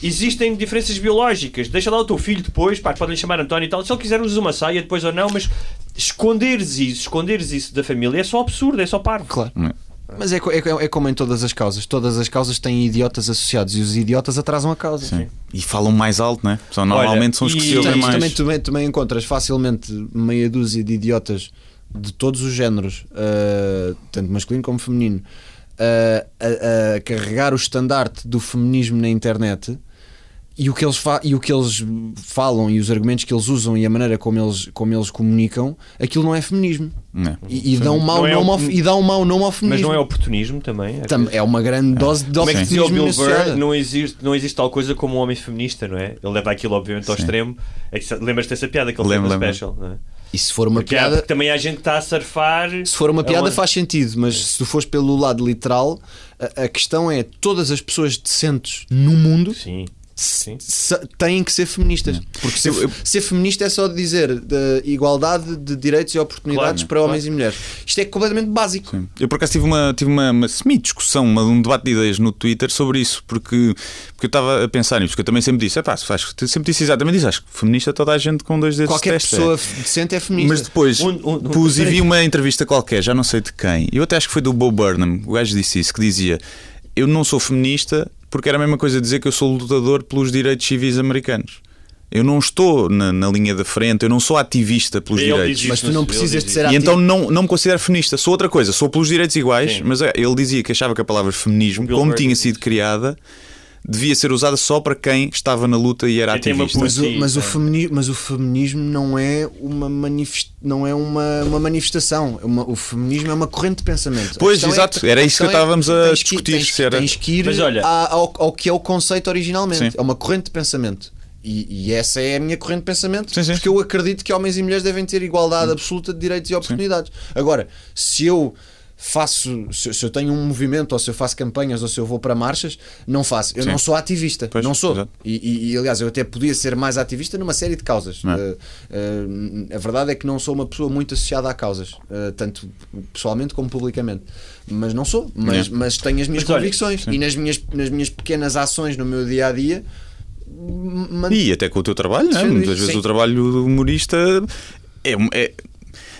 Existem diferenças biológicas. Deixa lá o teu filho depois, pá, podem lhe chamar António e tal. Se ele quiser, usa uma saia depois ou não, mas esconderes isso, esconderes isso da família é só absurdo, é só parvo. Claro. Não é? Mas é, é, é como em todas as causas. Todas as causas têm idiotas associados e os idiotas atrasam a causa. Sim. E falam mais alto, não é? São, normalmente são os que e se ouvem mais. também, também, também encontras facilmente meia dúzia de idiotas de todos os géneros, ah, tanto masculino como feminino, ah, a, a carregar o estandarte do feminismo na internet. E o, que eles e o que eles falam e os argumentos que eles usam e a maneira como eles, como eles comunicam, aquilo não é feminismo. Não é? E, e dá um mau Não é nome ao, op- e dá um mau nome ao Mas feminismo. não é oportunismo também? vezes? é uma grande dose de Como é que dizia o oportunismo Bill. Burr? Não existe, não existe tal coisa como um homem feminista, não é? Ele leva aquilo, obviamente, ao Sim. extremo. É que Lembras-te dessa piada que ele Lembro, fez no special, não é? E se for uma Porque, piada, também há gente que está a surfar. se for uma É piada uma- faz sentido, mas se tu fores pelo lado literal, a, a questão é todas as pessoas decentes no mundo Sim. Têm que ser feministas. Porque ser, ser feminista é só dizer de igualdade de direitos e oportunidades Claro, para homens e mulheres. Isto é completamente básico. Sim. Eu por acaso tive uma, tive uma, uma semi-discussão, uma- um debate de ideias no Twitter sobre isso, porque, porque eu estava a pensar nisso, porque eu também sempre disse, "Epá, se faz, eu sempre disse exatamente isso, acho que feminista toda a gente com dois dedos Qualquer de pessoa decente é feminista. Mas depois Um- um- um- pus e peraí. vi uma entrevista qualquer, já não sei de quem, eu até acho que foi do Bo Burnham, o gajo disse isso, que dizia: Eu não sou feminista porque era a mesma coisa dizer que eu sou lutador pelos direitos civis americanos. Eu não estou na, na linha da frente, eu não sou ativista pelos Ele direitos. Mas tu não precisas de ser E ativo. então não, não me considero feminista, sou outra coisa, sou pelos direitos iguais, Sim. mas é, ele dizia que achava que a palavra feminismo, como tinha sido isso. criada, devia ser usada só para quem estava na luta e era Quem tem uma ativista. Mas, o, Sim, mas, o é. femini- mas o feminismo não é uma, manifest, não é uma, uma manifestação. É uma- o feminismo é uma corrente de pensamento. A Pois, questão é- exato. Era a isso que questão estávamos a tens que- discutir, Tens, se era- tens que ir Mas olha- à- ao, ao que é o conceito originalmente. Sim. É uma corrente de pensamento. E, e essa é a minha corrente de pensamento. Sim, sim. Porque eu acredito que homens e mulheres devem ter igualdade absoluta de direitos e oportunidades. Agora, se eu faço, se, se eu tenho um movimento, ou se eu faço campanhas, ou se eu vou para marchas, não faço. Eu Sim. não sou ativista. Pois, não sou. E, e- aliás, eu até podia ser mais ativista numa série de causas. Eh, eh, a verdade é que não sou uma pessoa muito associada a causas, eh, tanto pessoalmente como publicamente. Mas não sou. Mas, É. mas tenho as minhas Mas olha, convicções e nas minhas, nas minhas pequenas ações no meu dia a dia. man- E até com o teu trabalho, não é? Sim, muitas vezes sim. o trabalho do humorista é, é-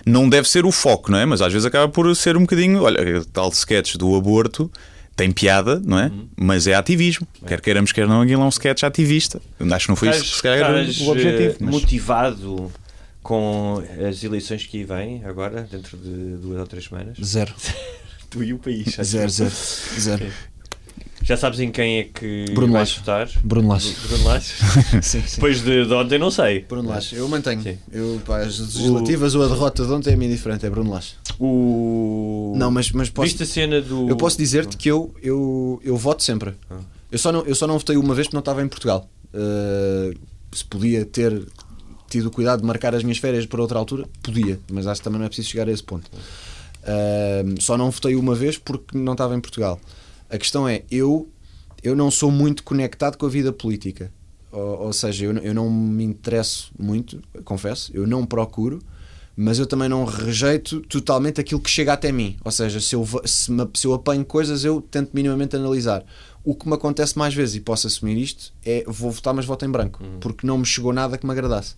não deve ser o foco, não é? Mas às vezes acaba por ser um bocadinho. Olha, tal sketch do aborto tem piada, não é? Uhum. Mas é ativismo. Quer queiramos, quer não, aquilo é um sketch ativista. Acho que não foi isso que se calhar o objetivo. eh, mas- motivado com as eleições que aí vêm agora, dentro de duas ou três semanas? Zero. Tu e o país. Zero, zero. Zero. Já sabes em quem é que Bruno vais Lage. votar? Bruno Lage. Bruno Lage? Sim, sim. Depois de, de ontem, não sei. Bruno Lage. Eu mantenho. Sim. Eu, pá, as legislativas ou a derrota de ontem é meio diferente. É Bruno Lage. O... Não, mas, mas posso, Viste a cena do. Eu posso dizer-te que eu, eu, eu voto sempre. Ah. Eu, só não, eu só não votei uma vez porque não estava em Portugal. Uh, se podia ter tido o cuidado de marcar as minhas férias para outra altura, podia, mas acho que também não é preciso chegar a esse ponto. Uh, só não votei uma vez porque não estava em Portugal. A questão é, eu, eu não sou muito conectado com a vida política. Ou, ou seja, eu, não- eu não me interesso muito, confesso, eu não procuro mas eu também não rejeito totalmente aquilo que chega até mim. Ou seja, se eu, se, me- se eu apanho coisas, eu tento minimamente analisar. O que me acontece mais vezes, e posso assumir isto, é vou votar, mas voto em branco, porque não me chegou nada que me agradasse.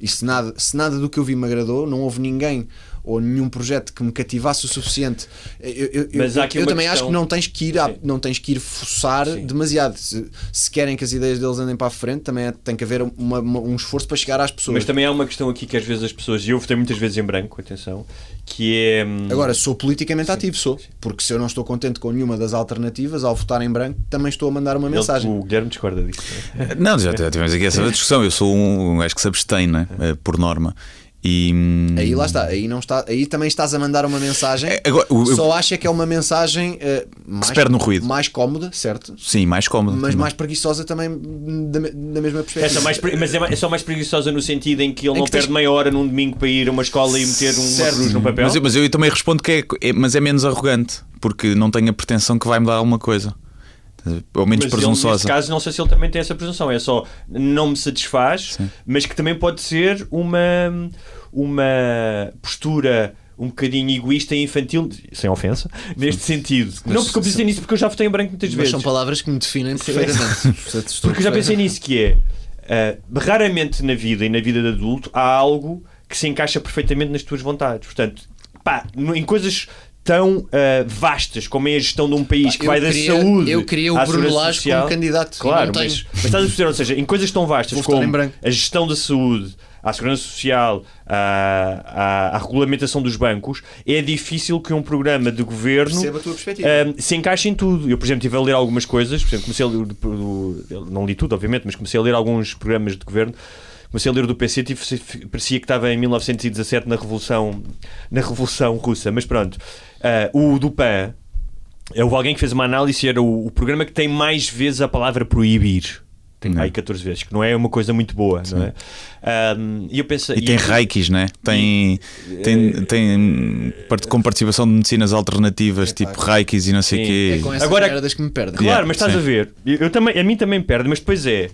E se nada, se nada do que eu vi me agradou, não houve ninguém ou nenhum projeto que me cativasse o suficiente. Eu, eu, Mas eu, há aqui eu uma também acho questão- que não tens que ir, a- Sim. não tens que ir forçar Sim. demasiado. Se, se querem que as ideias deles andem para a frente, também é- tem que haver uma- uma- um esforço para chegar às pessoas. Mas também há uma questão aqui que às vezes as pessoas, e eu votei muitas vezes em branco, atenção, que é. hum, Agora, sou politicamente ativo, sou. Porque se eu não estou contente com nenhuma das alternativas, ao votar em branco, também estou a mandar uma ele- mensagem. o Guilherme discorda disso. Não, já tivemos aqui essa discussão. Eu sou um, acho que se abstém, né? Por norma. E. Aí lá está, aí não está, aí também estás a mandar uma mensagem. É, agora, o- Só acha que é uma mensagem eh, mais, perde no ruído. mais cómoda, certo? Sim, mais cómodo. Mas também. mais preguiçosa também da, da mesma perspectiva. É só mais, mas é, é só mais preguiçosa no sentido em que ele Em não que tens- perde meia hora num domingo para ir a uma escola e meter um, Certo. cruz no papel. Mas, eu- mas eu também respondo que é, é- mas é menos arrogante, porque não tenho a pretensão que vai mudar alguma coisa. Ou menos Mas ele, presunçosa. nesse caso, não sei se ele também tem essa presunção. É só não me satisfaz, mas que também pode ser uma, uma postura um bocadinho egoísta e infantil, sem ofensa, neste sentido. não porque eu pensei nisso, porque eu já votei em branco muitas Mas vezes. são palavras que me definem perfeitamente. Porque eu já pensei nisso, que é ah, raramente na vida e na vida de adulto há algo que se encaixa perfeitamente nas tuas vontades. Portanto, pá, em coisas tão ah, vastas como é a gestão de um país que vai da queria- saúde. eu queria o Bruno Lage como candidato, e Claro, mas, mas estás a perceber, ou seja, em coisas tão vastas como a gestão da saúde, à segurança social, à, à, à regulamentação dos bancos, é difícil que um programa de governo um, se encaixa em tudo. Eu, por exemplo, estive a ler algumas coisas, por exemplo, comecei a ler, não li tudo, obviamente, mas comecei a ler alguns programas de governo. Comecei a ler do PC, tive, parecia que estava em 1917 na Revolução, na Revolução Russa, mas pronto. Ah, o do PAN, houve alguém que fez uma análise e era o, o programa que tem mais vezes a palavra proibir. Tem Não. aí 14 vezes, que não é uma coisa muito boa, não é? Um, e eu pensei. E tem reikis, né? Tem, tem, tem part- com participação de medicinas alternativas, tipo reikis e não sei o Sim. quê. É com Agora- merdas que me perdem. Claro, Yeah, mas estás sim. a ver. Eu, eu também, a mim também perde, mas depois é.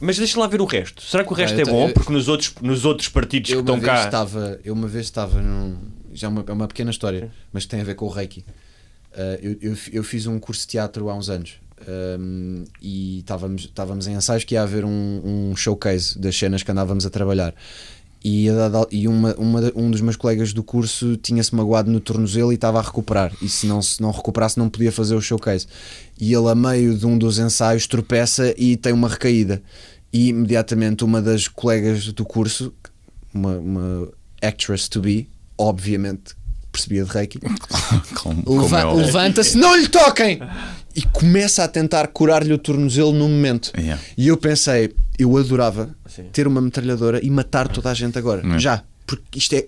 Mas deixa lá ver o resto. Será que o resto Ah, é bom? eu- Porque nos outros, nos outros partidos Eu que uma, estão vez cá. estava, eu uma vez estava num. Já é uma, é uma pequena história, mas que tem a ver com o Reiki. Uh, eu, eu, eu fiz um curso de teatro há uns anos um, e estávamos, estávamos em ensaios que ia haver um, um showcase das cenas que andávamos a trabalhar. E, e uma, uma- um dos meus colegas do curso tinha-se magoado no tornozelo e estava a recuperar. E se não, se não recuperasse, não podia fazer o showcase. E ele, a meio de um dos ensaios, tropeça e tem uma recaída. E imediatamente uma das colegas do curso, uma, uma actress to be, obviamente percebia de Reiki, leva- é levanta-se, não lhe toquem! E começa a tentar curar-lhe o tornozelo no momento. Yeah. E eu pensei, eu adorava Sim. ter uma metralhadora e matar toda a gente agora. Já. Porque isto é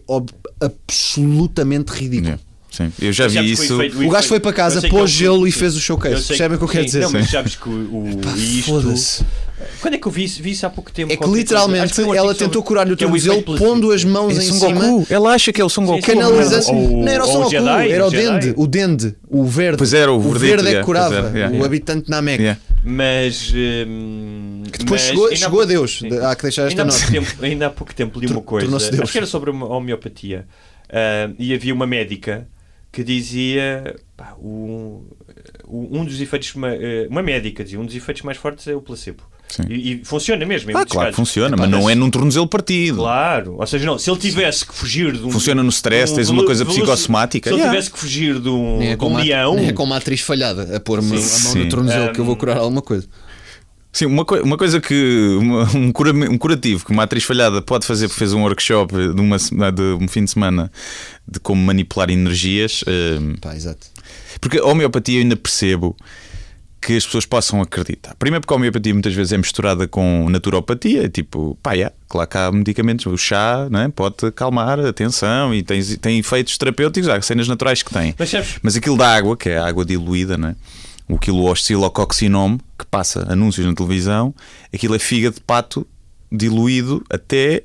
absolutamente ridículo. Yeah. Sim. Eu já vi isso. efeito- O gajo foi para casa, pôs gelo e fez o showcase. Percebem o que eu quero dizer? Não, mas sabes que o, o isto. foda-se. Quando é que eu vi isso? Vi isso há pouco tempo. É que literalmente que ela tentou sobre- curar-lhe o é efeito placebo. pondo as mãos É em Son cima. Goku. Ela acha que é o Son Goku. sim, Canalizando. Ou- não era o Son o Goku, Jedi, era o o. Dende. O Dende, o verde. Pois era, o o verde é que curava. o habitante na Meca. Yeah. Mas. hum, Que depois mas chegou, chegou a Deus. sim. Há que deixar esta Ainda há, nota. pouco tempo, ainda há pouco tempo li uma coisa, acho que era sobre a homeopatia, Ah, e havia uma médica que dizia pá, o- o- um dos efeitos, uma, eh, uma médica dizia, um dos efeitos mais fortes é o placebo. Sim. E, e funciona mesmo. em Ah, claro que casos. funciona, mas não é num tornozelo partido. Claro, ou seja, não, se ele tivesse que fugir de um. Funciona no stress, um tens uma coisa psicossomática. Se ele Yeah. tivesse que fugir de um, é, de um leão. é como a atriz falhada a pôr-me a mão no tornozelo Um, que eu vou curar alguma coisa. Sim, uma, coi- uma coisa que. uma- um, cura- um curativo que uma atriz falhada pode fazer, porque fez um workshop de, uma, se- de um fim de semana de como manipular energias. eh, Pá, exato. Porque a homeopatia eu ainda percebo que as pessoas possam acreditar. Primeiro porque a homeopatia muitas vezes é misturada com naturopatia, tipo, pá, yeah, claro que há medicamentos, o chá não é? pode acalmar a tensão e tem, tem efeitos terapêuticos, há cenas naturais que tem. Mas sabes- Mas aquilo da água, que é a água diluída, não é? O quilo oscilocoxinome, que passa anúncios na televisão, aquilo é fígado de pato diluído até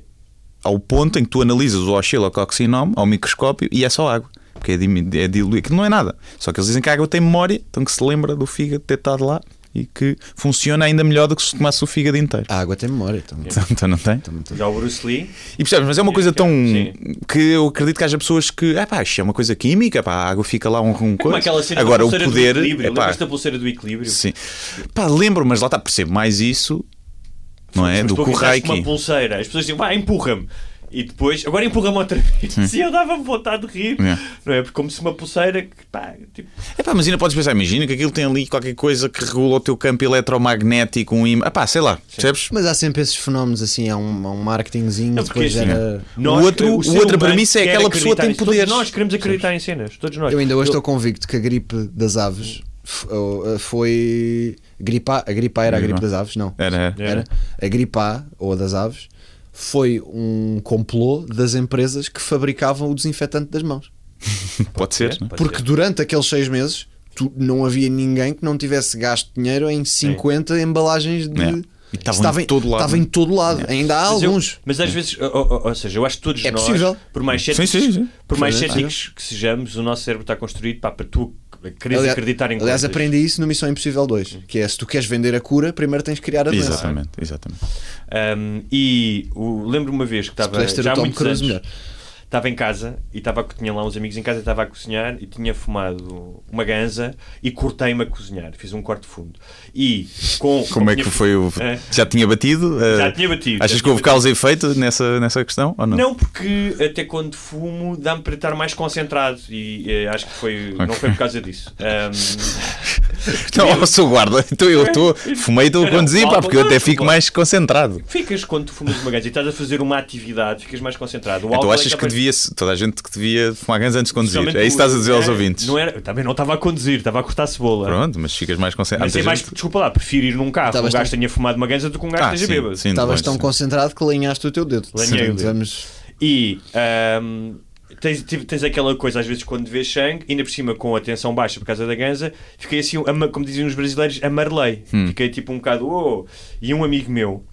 ao ponto em que tu analisas o oscilocoxinome ao microscópio e é só água. Porque é, é diluído, que não é nada. Só que eles dizem que a água tem memória, então que se lembra do fígado ter estado lá e que funciona ainda melhor do que se tomasse o fígado inteiro. A água tem memória. Então, Então não tem? Já o Bruce Lee. E percebes, mas é uma coisa tão. Sim. que eu acredito que haja pessoas que. Ah, pá, isto é uma coisa química, pá, a água fica lá um, um É como coisa. aquela cena Agora da o poder. do equilíbrio. É, pá, da pulseira do equilíbrio? sim. Pá, lembro, mas lá está, percebo mais isso, não é? Mas do tu que o Reiki. uma pulseira, as pessoas dizem, vá, empurra-me. E depois, agora empurra-me outra vez. E eu dava-me vontade de rir. Yeah. Não é? Porque como se uma pulseira que, pá, tipo, É pá, mas ainda podes pensar, imagina que aquilo tem ali qualquer coisa que regula o teu campo eletromagnético, um imã. Ah pá, sei lá, percebes? Mas há sempre esses fenómenos assim, há um, há um marketingzinho, Não, depois assim, era. O outro- o outra premissa é aquela pessoa tem poderes. Todos nós queremos acreditar em cenas. Todos nós. Eu ainda hoje estou convicto que a gripe das aves uh, foi. Gripe A, a gripe A era a gripe das aves? Não. Era, era. Era. A gripe A, ou a das aves, foi um complô das empresas que fabricavam o desinfetante das mãos. Pode ser, não é? Pode Porque ser. durante aqueles seis meses tu, não havia ninguém que não tivesse gasto dinheiro em 50 embalagens de. É. E estavam Estava em todo lado. Estava em todo lado. Ainda há Mas eu- alguns. mas às vezes, ou, ou- ou seja, eu acho que todos É nós, possível. por mais Sim, céticos, sim, sim. por mais é. céticos que sejamos, o nosso cérebro está construído pá, para tu queres Aliás, acreditar em aliás coisas. aprendi isso no Missão Impossível 2, que é se tu queres vender a cura, primeiro tens que criar a doença. Exatamente, exatamente. Um, e o- lembro uma vez que estava já há muitos anos, melhor. Estava em casa e estava, tinha lá uns amigos em casa e estava a cozinhar e tinha fumado uma ganza e cortei-me a cozinhar, fiz um corte fundo. E com Como é que foi o. É. Já tinha batido? Já Eh, tinha batido. Achas que houve causa e efeito nessa, nessa questão? Ou não? Não, porque até quando fumo dá-me para estar mais concentrado e eh, acho que foi, não foi por causa disso. Um, Não, eu sou guarda. Então eu estou. Fumei e estou a conduzir, pá, porque eu até fico mais concentrado. ficas quando tu fumas uma ganza e estás a fazer uma atividade, ficas mais concentrado. O Então é achas que capaz- devia, toda a gente que devia fumar gans antes de conduzir? É isso que estás a dizer aos ouvintes. Não era, também não estava a conduzir, estava a cortar cebola. Pronto, mas ficas mais concentrado. Mas é mais, desculpa lá, prefiro ir num carro, Estavas um gajo tão- tenha fumado uma ganza do que um gajo Ah, esteja sim, bêbado. sim, Estavas tão sim. concentrado que alinhaste o teu dedo. Alinhei o dedo. Vamos... E ahm, tens, tens aquela coisa, às vezes, quando vês sangue, ainda por cima com a tensão baixa por causa da ganza, fiquei assim, como diziam os brasileiros, amarelei. Hum. Fiquei tipo um bocado, oh! E um amigo meu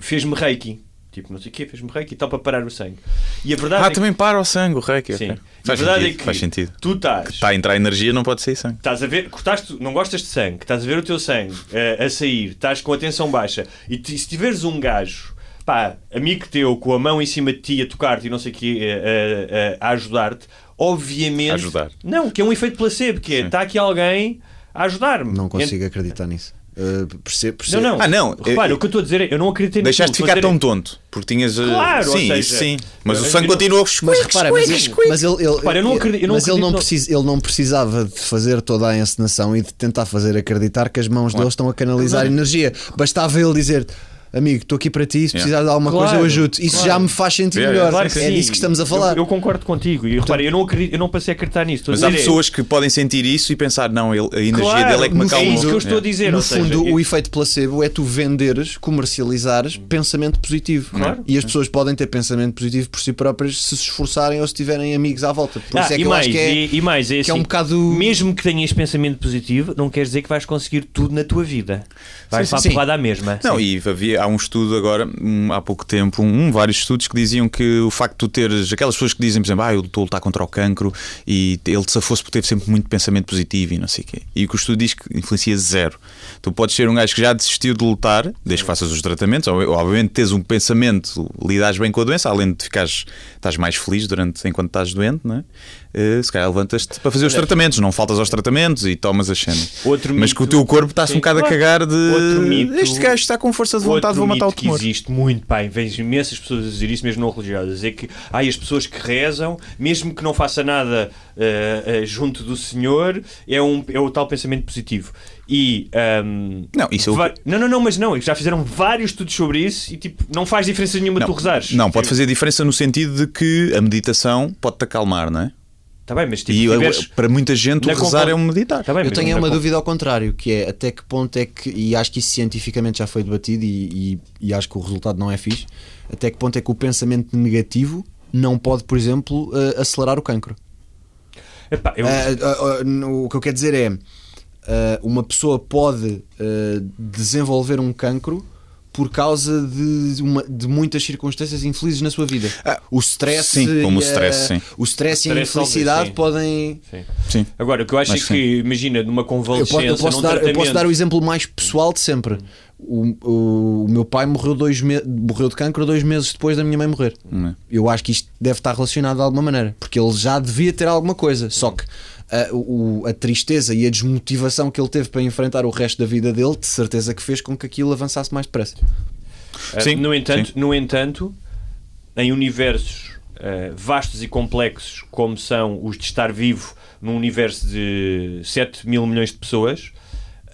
fez-me reiki. Tipo, não sei o quê, fez-me reiki e tal para parar o sangue. E a verdade Ah, é que, também para o sangue, o reiki. sim, ok. E Faz, a verdade sentido, é que faz sentido. tu estás. Está a entrar energia, não pode sair sangue. Estás a ver, cortaste, não gostas de sangue, estás a ver o teu sangue eh, a sair, estás com a tensão baixa e se tiveres um gajo, pá, amigo teu, com a mão em cima de ti a tocar-te e não sei o quê, eh, eh, a ajudar-te, obviamente. Ajudar. Não, que é um efeito placebo, que é está aqui alguém a ajudar-me. Não consigo acreditar nisso. Uh, percebo, Não, percebo. não. Ah, não, Repara, eu- o que eu estou a dizer é, eu não acreditei Deixaste de ficar tão dizer tonto. Porque tinhas. eh, Claro, ou sim, seja, isso sim. Mas eu- o sangue não- continuou. Mas repara, mas ele, mas ele, ele- Repara, eu não acredito- eu não mas ele, não acredito precisa, ele não precisava de fazer toda a encenação e de tentar fazer acreditar que as mãos dele estão a canalizar energia. Bastava ele dizer. Amigo, estou aqui para ti, se precisar de alguma Claro, coisa eu ajudo. Isso claro. já me faz sentir É, melhor. Claro é disso que estamos a falar. Eu, eu concordo contigo. E repara, eu não, acredito, eu não passei a acreditar nisso. Mas há é- pessoas que podem sentir isso e pensar, não, ele- a energia Claro, dele é que me acalma. É isso que eu estou a dizer. no ou seja, fundo, eu- o efeito placebo é tu venderes, comercializares pensamento positivo. Claro. E as pessoas podem ter pensamento positivo por si próprias se se esforçarem ou se tiverem amigos à volta. Por Ah, isso é e, que eu mais, acho que é. e, e mais, é que é um assim, bocado- Mesmo que tenhas pensamento positivo, não quer dizer que vais conseguir tudo na tua vida. Vais Sim, para sim, a porrada à mesma. Não, e havia, há um estudo agora, há pouco tempo, um, vários estudos que diziam que o facto de tu teres aquelas pessoas que dizem, por exemplo, ah, eu estou a lutar contra o cancro e ele se fosse por ter sempre muito pensamento positivo e não sei o quê. E o que o estudo diz que influencia zero. Tu podes ser um gajo que já desistiu de lutar, desde que faças os tratamentos, obviamente tens um pensamento, lidas bem com a doença, além de ficares estás mais feliz durante enquanto estás doente, não é? Eh, se calhar levantas-te para fazer os tratamentos, não faltas aos tratamentos e tomas as cenas. Outro Mas mito- que o teu corpo está-se um bocado a cagar de mito- este gajo está com força de vontade, vou matar o tumor. que existe muito, pá, vejo imensas pessoas a dizer isso, mesmo não religiosas, é que ai, as pessoas que rezam, mesmo que não faça nada eh, eh, junto do Senhor, é, um, é o tal pensamento positivo. E ahm, Não, isso é não, não, não, mas não, já fizeram vários estudos sobre isso e tipo, não faz diferença nenhuma tu rezares. Não, pode fazer diferença no sentido de que a meditação pode-te acalmar, não é? Tá bem, mas tipo, e tiveres- para muita gente o rezar é um meditar. Tá bem, Eu tenho uma dúvida ao contrário, que é até que ponto é que, e acho que isso cientificamente já foi debatido e, e- e acho que o resultado não é fixe, até que ponto é que o pensamento negativo não pode, por exemplo, eh, acelerar o cancro. Epá, eu- ah, no- o que eu quero dizer é uma pessoa pode desenvolver um cancro por causa de, uma- de muitas circunstâncias infelizes na sua vida. Ah, o stress, sim, como o e a- stress, sim. o stress e a stress, infelicidade sim. podem. Sim. Sim. Agora, o que eu acho Acho é que imagina, numa Eu convalescença, posso, eu posso num dar, eu posso tratamento- dar o exemplo mais pessoal de sempre. O, o, o meu pai morreu, dois me- morreu de cancro dois meses depois da minha mãe morrer. Não é? Eu acho que isto deve estar relacionado de alguma maneira, porque ele já devia ter alguma coisa, só que a, o- a tristeza e a desmotivação que ele teve para enfrentar o resto da vida dele, de certeza que fez com que aquilo avançasse mais depressa. Ah, Sim, no entanto, sim. no entanto em universos eh, vastos e complexos, como são os de estar vivo num universo de 7 mil milhões de pessoas,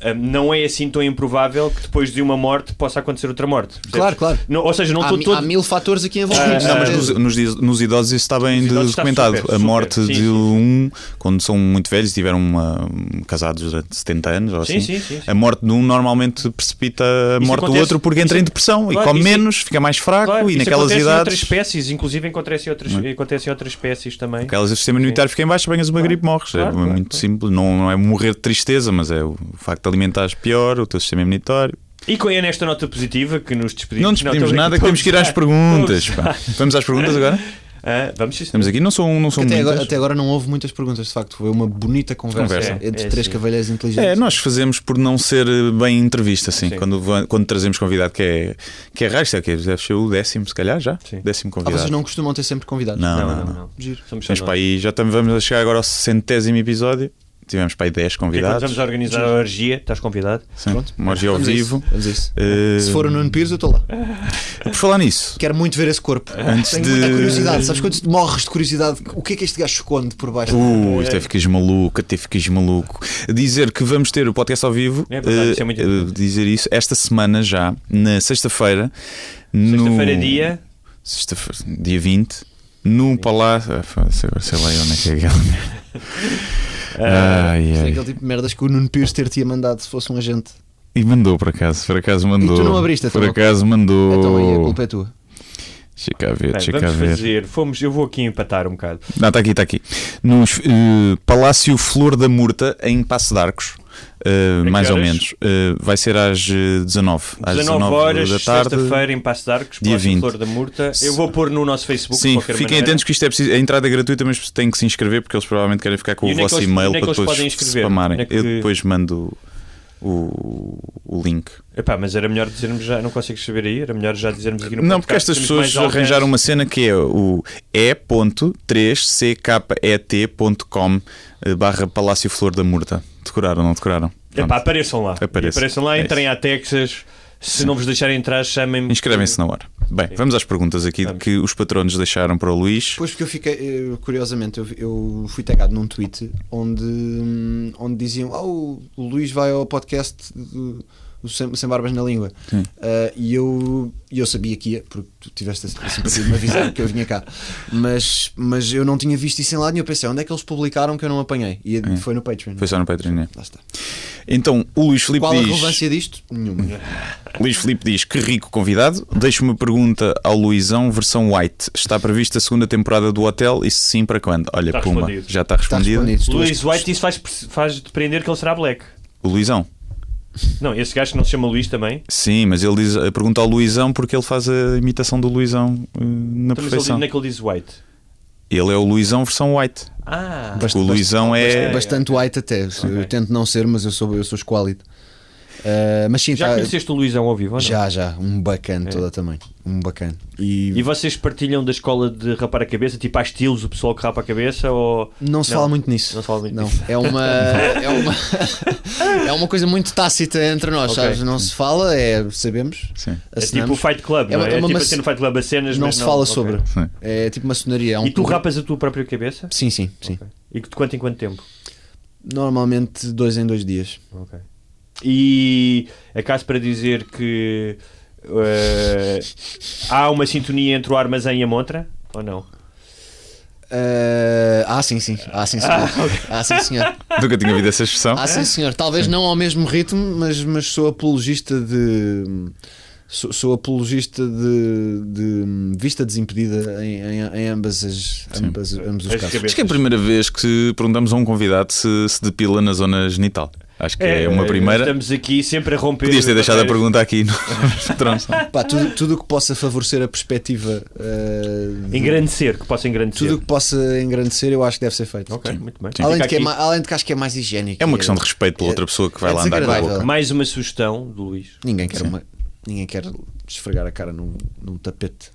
eh, não é assim tão improvável que depois de uma morte possa acontecer outra morte. percebes? Claro, claro. Não- ou seja, não há, mi- todo. há mil fatores aqui envolvidos. Não, mas Ah, nos, nos, idosos isso está bem documentado. super, a super. morte Sim, de sim, um, quando são muito velhos, tiveram uma, casados durante 70 anos ou Sim, assim, sim, sim, sim. a morte de um normalmente precipita a morte do acontece- outro porque entra isso- em depressão Claro, e come isso- menos, fica mais fraco Claro, e isso naquelas acontece em outras idades. espécies, inclusive acontece em outras, acontece em outras espécies também. Aquelas o sistema imunitário fica em baixo, apanhas uma Claro, gripe, morres. claro, é claro, muito claro. simples. Não, não é morrer de tristeza, mas é o facto de alimentares pior, o teu sistema imunitário. E com é nesta nota positiva que nos despedimos. Não despedimos a nada, que temos que ir às perguntas. Vamos às perguntas agora? Ah, vamos sim, Estamos aqui, não são, não são Até muitas. agora, até agora não houve muitas perguntas, de facto. Foi uma bonita conversa, Conversa. entre É, três sim. cavalheiros inteligentes. É, nós fazemos por não ser eh, bem entrevista, assim. Sim. Quando, quando trazemos convidado que é, que é raro, isto é o quê? Deve ser o décimo, se calhar, já? Sim. Décimo Ah, convidado. vocês não costumam ter sempre convidados? Não, Não, não, não, não. não. Giro. Só para aí, já estamos, vamos a chegar agora ao centésimo episódio. Tivemos para aí 10 Ok, quando convidados. vamos a organizar a orgia, estás convidado? Sim, Pronto. uma orgia ao Vamos a isso, vivo. isso. Eh, Se for o Nuno Pires, eu estou lá. Por falar nisso, Quero muito ver esse corpo. Antes Tenho de- muita curiosidade. Sabes quando tu morres de curiosidade? O que é que este gajo esconde por baixo? Uh, até ficas maluco, até ficas maluco. Dizer que vamos ter o podcast ao vivo, É verdade, eh, isso é muito importante. dizer isso, esta semana já, na sexta-feira. no- Sexta-feira, dia. Sexta-feira, dia 20, no Palácio. Ah, sei lá onde é que é aquela. Ai, Isto é ai. aquele tipo de merdas que o Nuno Pires ter-te mandado se fosse um agente. E mandou por acaso, por acaso mandou. tu não abriste, Por então? acaso mandou. Então aí a culpa é tua. Deixa cá ver, Bem, deixa cá vamos ver. fazer. Fomos, eu vou aqui empatar um bocado. Não, está aqui, está aqui. No eh, Palácio Flor da Murta, em Passo de Arcos. Eh, mais ou menos. Eh, vai ser às eh, 19. Às 19 horas, da tarde. sexta-feira, em Passo de Arcos, dia Palácio 20. Flor da Murta. Eu vou pôr no nosso Facebook. Sim, fiquem maneira. atentos que isto é preciso. A entrada é gratuita, mas têm que se inscrever porque eles provavelmente querem ficar com E o é vosso e-mail é para depois spamarem. É que- Eu depois mando o, o link. Epá, mas era melhor dizermos já, não consigo escrever aí, era melhor já dizermos aqui no Não, porque estas pessoas arranjaram uma cena que é o e.3cket.com eh, barra Palácio Flor da Murta. Decoraram, não decoraram? Epá, apareçam lá. Apareçam. Lá, É entrem à Texas. Se não vos deixarem entrar, chamem-me. Inscrevem-se na hora. Bem, vamos às perguntas aqui Vamos. que os patronos deixaram para o Luís. Pois porque eu fiquei, eh, curiosamente, eu, eu fui tagado num tweet onde, hum, onde diziam: Ah, o o Luís vai ao podcast do, do Sem, Sem Barbas na Língua. Ah, e eu, e eu sabia que ia, porque tu tiveste a a simpatia de me avisar que eu vinha cá. Mas, mas eu não tinha visto isso em lado nenhum. Eu pensei: onde é que eles publicaram que eu não apanhei? E foi no Patreon. Foi só no Patreon. é. Lá está. Então, o Luís Filipe Qual a diz. relevância disto? Nenhuma. Luís Filipe diz que rico convidado. Deixa uma pergunta ao Luizão, versão White. Está prevista a segunda temporada do hotel? E se sim, para quando? Olha, Está Puma, respondido. já está Está respondido. respondido. Se tu Luís White, isso faz, faz depender que ele será black. O Luizão. Não, esse gajo que não se chama Luís também. Sim, mas ele diz, pergunta ao Luizão porque ele faz a imitação do Luizão eh, na Então, mas ele, perfeição. onde é que ele diz white? Ele é o Luizão versão White. Ah, Bast- o Luizão é. Bastante white até. Eu tento não ser, mas eu sou, eu sou esquálido. Ah, mas sim, já tá- conheceste o Luizão ao vivo ou não? já, já. Um bacana toda também. Um bacana. E, E vocês partilham da escola de rapar a cabeça? Tipo, há estilos o pessoal que rapa a cabeça? Ou... não se fala muito nisso. Não se fala muito Não, nisso. é uma é uma é uma coisa muito tácita entre nós, Ok. sabes? Não se fala, é sabemos. Sim. É tipo o. Fight Club, É não uma- é? é É tipo assim no Fight Club as cenas, não se fala ok. sobre. Sim. É tipo maçonaria. É um E tu rapas a tua própria cabeça? Sim, sim, sim. E de quanto em quanto tempo? Normalmente dois em dois dias. Ok. E acaso para dizer que eh, há uma sintonia entre o armazém e a montra? Ou não? Ah, ah, sim, sim. Ah, sim, senhor. Ah, sim, senhor. Nunca tinha ouvido essa expressão. Ah, sim, senhor. Talvez não ao mesmo ritmo, mas, mas sou apologista de. Sou, sou apologista de, de vista desimpedida em, em, em ambas as, ambas, ambos os As casos. cabeças. Acho que é a primeira vez que perguntamos a um convidado se se depila na zona genital. Acho que é, uma primeira. Estamos aqui sempre a romper. Podias ter deixado a pergunta aqui no. Pá, tudo, o que possa favorecer a perspectiva, de- Engrandecer, que possa engrandecer. tudo o que possa engrandecer, eu acho que deve ser feito. Ok, muito bem. Além, Fica de que é além de que acho que é mais higiênico. É uma e questão de respeito pela é- outra pessoa que vai é lá andar com a boca. Mais uma sugestão do Luís. Ninguém quer, uma, ninguém quer esfregar a cara num, num tapete.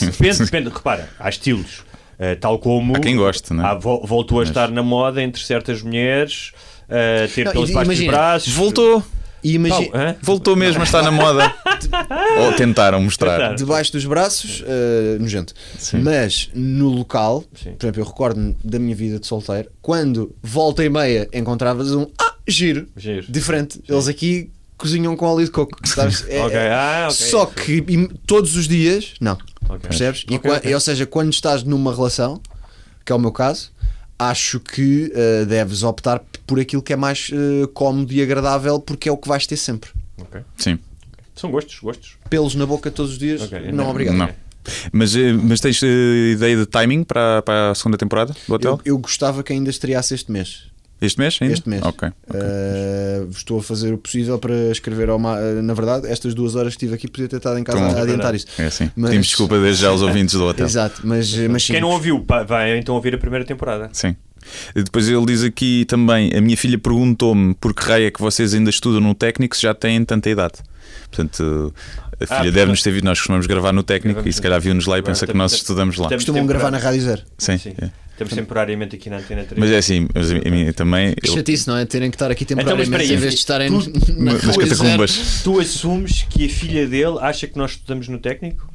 Depende, depende, repara, há estilos. Eh, tal como Há quem goste, é? há- vo- voltou a estar na moda entre certas mulheres, eh, ter Não, pelos baixos dos braços. Voltou. E imagina, hã? Voltou mesmo a estar na moda. Ou tentaram mostrar. Tentaram. debaixo dos braços, uh, nojento. Sim. Mas no local, Sim. por exemplo, eu recordo-me da minha vida de solteiro, quando volta e meia encontravas um ah, giro, Giro. diferente. Eles aqui cozinham com óleo de coco, sabes? É- é- ah, ok. Só que todos os dias, não. Ok. Percebes? E. Ou seja, quando estás numa relação, que é o meu caso, acho que uh, deves optar por aquilo que é mais uh, cómodo e agradável, porque é o que vais ter sempre. Ok. Sim. São gostos, gostos. Pelos na boca todos os dias, Ok, não, obrigado. Não. Mas, eh, mas tens eh, ideia de timing para, para a segunda temporada do hotel? Eu, eu gostava que ainda estreasse este mês. Este mês ainda? Este mês. Ok. Uh, estou a fazer o possível para escrever ao ma- uh, Na verdade, estas duas horas que estive aqui podia ter estado em casa Então, a adiantar isto. É assim. Mas- Pedimos desculpa desde já aos ouvintes do hotel. Exato, mas, mas sim. Quem não ouviu, vai então ouvir a primeira temporada. Sim. E Depois ele diz aqui também: a minha filha perguntou-me por que raio é que vocês ainda estudam no técnico se já têm tanta idade. Portanto, a filha porque- deve-nos ter visto. Nós costumamos gravar no técnico e se calhar viu-nos lá e pensa que nós estudamos lá. temos- Costumam gravar na Rádio Zero. Sim. Sim. é. Estamos temporariamente aqui na Antena 3. Mas é assim, mas a mim também. Que eu- chatice, não é? Terem que estar aqui temporariamente Então, mas espera aí, em vez de estarem tu- na nas Rádio Zero. catacumbas. Tu assumes que a filha dele acha que nós estudamos no técnico?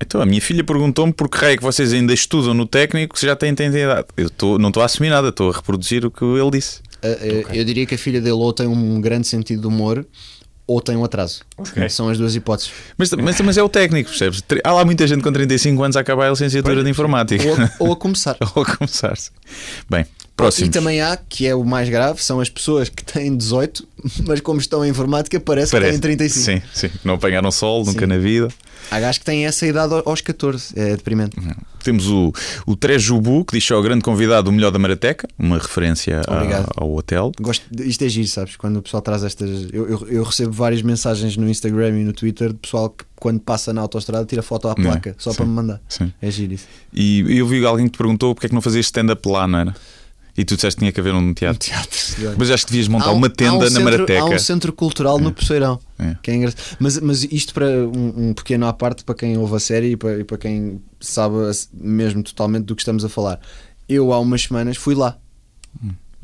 Então, a minha filha perguntou-me por que raio é que vocês ainda estudam no técnico se já têm tanta idade. Eu tô, não estou a assumir nada, estou a reproduzir o que ele disse. Uh, uh, Eu diria que a filha dele ou tem um grande sentido de humor ou tem um atraso. Ok. São as duas hipóteses. Mas, mas, mas é o técnico, percebes? Há lá muita gente com 35 anos a acabar a licenciatura de informática. Ou, ou a começar. Ou a começar-se. Bem, próximo. E também há, que é o mais grave, são as pessoas que têm 18, mas como estão em informática, parece, que têm 35. Sim, sim. Não apanharam sol nunca Sim. na vida. Há gajos que têm essa idade aos 14. É deprimente. Temos o, o Trejubu, que diz ao grande convidado o melhor da Marateca, uma referência a- ao hotel. Gosto isto é giro, sabes? Quando o pessoal traz estas. Eu, eu, eu recebo várias mensagens no Instagram e no Twitter de pessoal que, quando passa na autostrada, tira foto à é? placa, só Sim. para me mandar. Sim. É giro isso. E eu vi alguém que te perguntou porque é que não fazias stand-up lá, não era? E tu disseste que tinha que haver um Um teatro. teatro. Mas acho que devias montar um- uma tenda um na centro- Marateca. Há um centro cultural no Poceirão. É. Que é engraçado. Mas, mas isto para um, um pequeno à parte para quem ouve a série e para, e para quem sabe mesmo totalmente do que estamos a falar. Eu há umas semanas fui lá.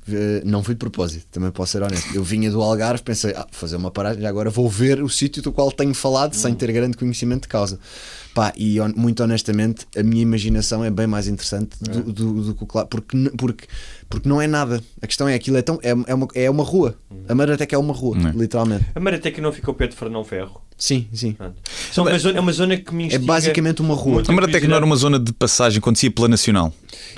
Eh, Não fui de propósito, também posso ser honesto. Eu vinha do Algarve, pensei, ah, fazer uma paragem, agora vou ver o sítio do qual tenho falado sem ter grande conhecimento de causa. Pá, e hon- muito honestamente, a minha imaginação é bem mais interessante do, do- do que o claro, porque, porque, porque não é nada. A questão é aquilo é, tão, é, é, uma, é uma rua. A Marateca é uma rua, é? literalmente. A Marateca não ficou perto de Fernão Ferro. Sim, sim. São uma zona- é uma zona que me É instiga basicamente uma rua. A Marateca não era uma zona de passagem quando se ia pela Nacional,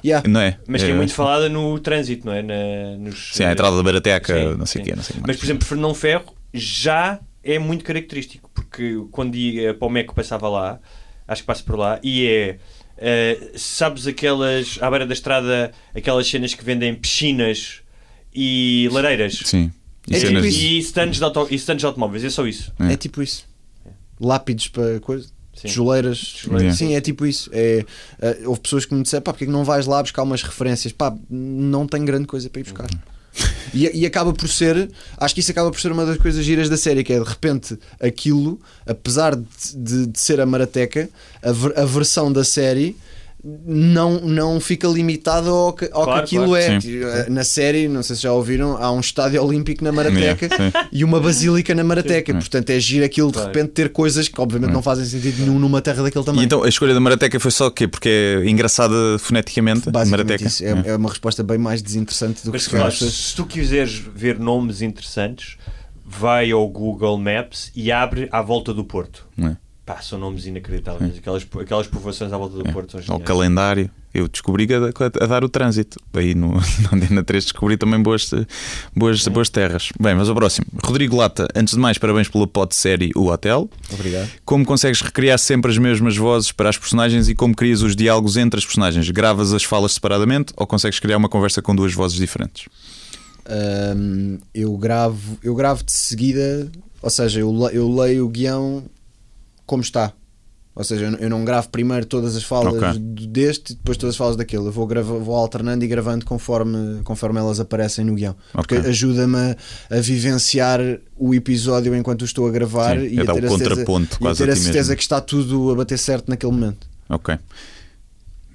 Yeah. não é? Mas que é É- muito falada no trânsito, não é? Na, nos, Sim, a entrada da Marateca, Sim, não sei o quê, não sei o que Mas, mais. por exemplo, Fernão Ferro já é muito característico, porque quando ia para o Meco passava lá, acho que passa por lá, e é. eh, sabes aquelas. à beira da estrada, aquelas cenas que vendem piscinas e lareiras? Sim. E É cenas- tipo isso. E stands de, auto, e stands de automóveis, é só isso. É. É tipo isso. Lápides para coisa. Sim. Tijoleiras, Tijoleiras. sim, é tipo isso. É, eh, houve pessoas que me disseram: pá, porque é que não vais lá buscar umas referências? Pá, não tenho grande coisa para ir buscar. E, e acaba por ser, acho que isso acaba por ser uma das coisas giras da série, que é de repente aquilo, apesar de, de- de ser a Marateca, a, ver- a versão da série não, não fica limitada ao que, ao Claro, que aquilo claro. é. Sim. Na série, não sei se já ouviram, há um estádio olímpico na Marateca Yeah, sim. e uma basílica na Marateca. Portanto, é giro aquilo de Claro. repente ter coisas que obviamente não fazem sentido nenhum numa terra daquele tamanho. E então a escolha da Marateca foi só o quê? Porque é engraçada foneticamente? Marateca. isso. É, é uma resposta bem mais desinteressante do que Mas se claro, se tu quiseres ver nomes interessantes, vai ao Google Maps e abre à volta do Porto. Não é? Pá, são nomes inacreditáveis. Aquelas, aquelas povoações à volta do Porto são Ao geniais. calendário. Eu descobri que a, a dar o trânsito. Aí no, na Antena 3 descobri também boas, boas, boas terras. Bem, mas ao próximo. Rodrigo Lata, antes de mais, parabéns pela pod série O Hotel. Obrigado. Como consegues recriar sempre as mesmas vozes para as personagens e como crias os diálogos entre as personagens? Gravas as falas separadamente ou consegues criar uma conversa com duas vozes diferentes? Hum, eu gravo eu gravo de seguida, ou seja, eu, eu leio o guião como está. Ou seja, eu não- gravo primeiro todas as falas Ok. do- deste e depois todas as falas daquele. Eu vou, grava, vou alternando e gravando conforme, conforme elas aparecem no guião. Porque Ok. ajuda-me a, a vivenciar o episódio enquanto o estou a gravar Sim, e é a ter a certeza, e a, ter a certeza mesmo. que está tudo a bater certo naquele momento. Ok.